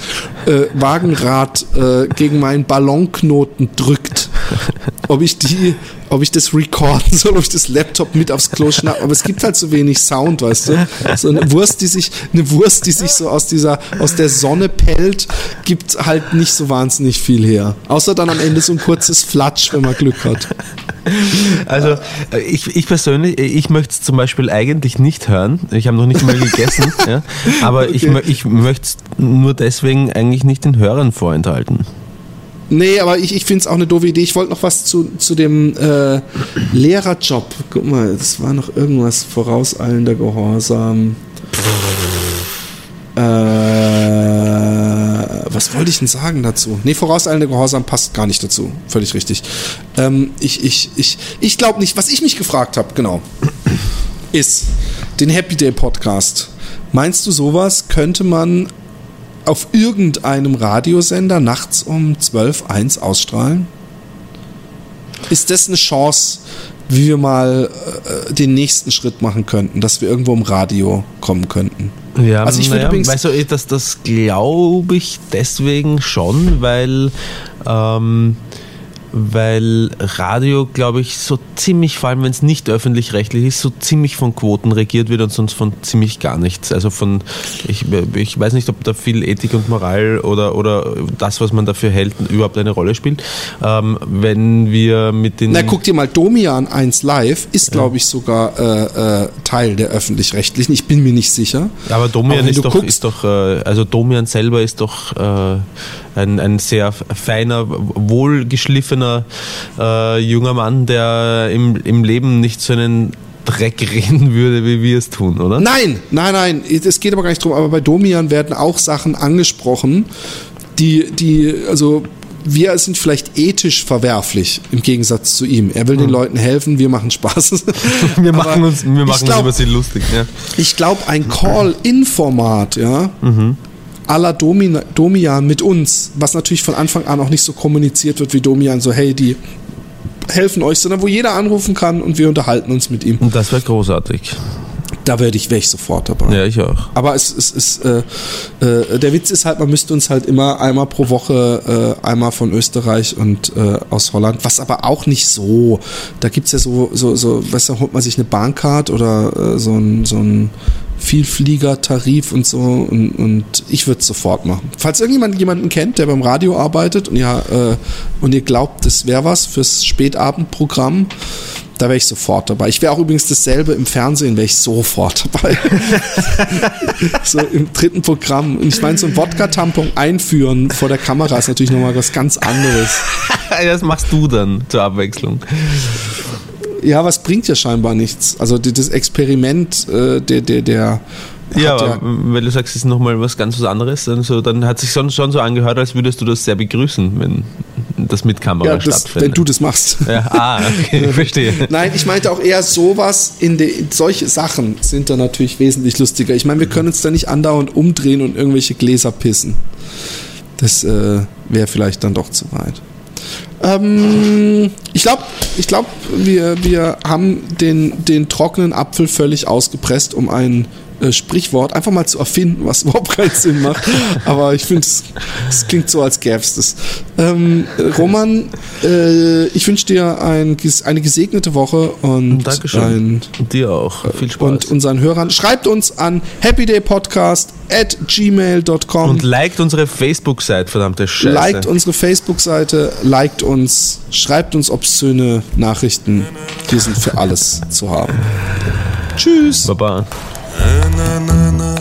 äh, Wagenrad, äh, gegen meinen Ballonknoten drückt, ob ich die, ob ich das recorden soll, ob ich das Laptop mit aufs Klo schnapp. Aber es gibt halt so wenig Sound, weißt du? So eine Wurst, die sich, eine Wurst, die sich so aus dieser, aus der Sonne pellt, gibt halt nicht so wahnsinnig viel her. Außer dann am Ende so ein kurzes Flatsch, wenn man Glück hat. Also ich, ich persönlich, ich möchte es zum Beispiel eigentlich nicht hören. Ich habe noch nicht mal gegessen, ja? aber ich, Okay. mö- ich möchte es nur deswegen eigentlich nicht den Hörern vorenthalten. Nee, aber ich, ich finde es auch eine doofe Idee. Ich wollte noch was zu, zu dem äh, Lehrerjob. Guck mal, das war noch irgendwas vorauseilender Gehorsam. Äh, was wollte ich denn sagen dazu? Nee, vorauseilender Gehorsam passt gar nicht dazu. Völlig richtig. Ähm, ich ich, ich, ich glaube nicht, was ich mich gefragt habe, genau, ist den Happy Day Podcast. Meinst du, sowas könnte man auf irgendeinem Radiosender nachts um 12, 1 ausstrahlen? Ist das eine Chance, wie wir mal äh, den nächsten Schritt machen könnten, dass wir irgendwo im Radio kommen könnten? Ja, Also ich würde naja, übrigens- weißt du, das, das glaube ich deswegen schon, weil, ähm, weil Radio, glaube ich, so ziemlich, vor allem wenn es nicht öffentlich-rechtlich ist, so ziemlich von Quoten regiert wird und sonst von ziemlich gar nichts. Also von, ich, ich weiß nicht, ob da viel Ethik und Moral oder, oder das, was man dafür hält, überhaupt eine Rolle spielt. Ähm, wenn wir mit den... Na, guck dir mal, Domian 1 Live ist, glaube ich, sogar äh, äh, Teil der öffentlich-rechtlichen. Ich bin mir nicht sicher. Aber Domian Aber ist doch, ist doch, äh, also Domian selber ist doch äh, ein, ein sehr feiner, wohlgeschliffener äh, junger Mann, der im, im Leben nicht so einen Dreck reden würde, wie wir es tun, oder? Nein, nein, nein, es geht aber gar nicht drum. Aber bei Domian werden auch Sachen angesprochen, die, die, also wir sind vielleicht ethisch verwerflich im Gegensatz zu ihm. Er will den Leuten helfen, wir machen Spaß. Wir machen uns, wir machen glaub- uns über sie lustig. Ja. Ich glaube, ein Call-In-Format, ja, à la Domina, Domian mit uns, was natürlich von Anfang an auch nicht so kommuniziert wird wie Domian, so hey, die helfen euch, sondern wo jeder anrufen kann und wir unterhalten uns mit ihm. Und das wäre großartig. Da werde ich, wär ich sofort dabei. Ja, ich auch. Aber es es ist, äh, äh, der Witz ist halt, man müsste uns halt immer einmal pro Woche, äh, einmal von Österreich und äh, aus Holland, was aber auch nicht so. Da gibt's ja so, so, so, weißt du, holt man sich eine Bahncard oder äh, so ein, so ein Vielflieger-Tarif und so und, und ich würde es sofort machen. Falls irgendjemand jemanden kennt, der beim Radio arbeitet und ja, äh, und ihr glaubt, das wäre was fürs Spätabendprogramm, da wäre ich sofort dabei. Ich wäre auch übrigens dasselbe im Fernsehen, wäre ich sofort dabei. so im dritten Programm. Und ich meine, so ein Wodka-Tampon einführen vor der Kamera ist natürlich nochmal was ganz anderes. Das machst du dann zur Abwechslung. Ja, was bringt ja scheinbar nichts. Also das Experiment, äh, der, der, der. Ja, aber wenn du sagst, es ist nochmal was ganz was anderes, dann, so, dann hat sich schon, schon so angehört, als würdest du das sehr begrüßen, wenn das mit Kamera ja, das, stattfindet. wenn du das machst. ja, ah, okay, verstehe. Nein, ich meinte auch eher sowas, in de, solche Sachen sind da natürlich wesentlich lustiger. Ich meine, wir können uns da nicht andauernd umdrehen und irgendwelche Gläser pissen. Das äh, wäre vielleicht dann doch zu weit. Ähm, ich glaube, ich glaub, wir, wir haben den, den trockenen Apfel völlig ausgepresst, um ein äh, Sprichwort einfach mal zu erfinden, was überhaupt keinen Sinn macht. Aber ich finde, es klingt so, als gäbe es das. Ähm, äh, Roman, äh, ich wünsche dir ein, eine gesegnete Woche und Dankeschön. ein Und dir auch. Viel Spaß. und unseren Hörern. Schreibt uns an happydaypodcast at gmail.com. Und liked unsere Facebook-Seite, verdammte Scheiße. Liked unsere Facebook-Seite, liked uns, schreibt uns obszöne Nachrichten. Wir sind für alles zu haben. Tschüss. Baba. Na, na, na,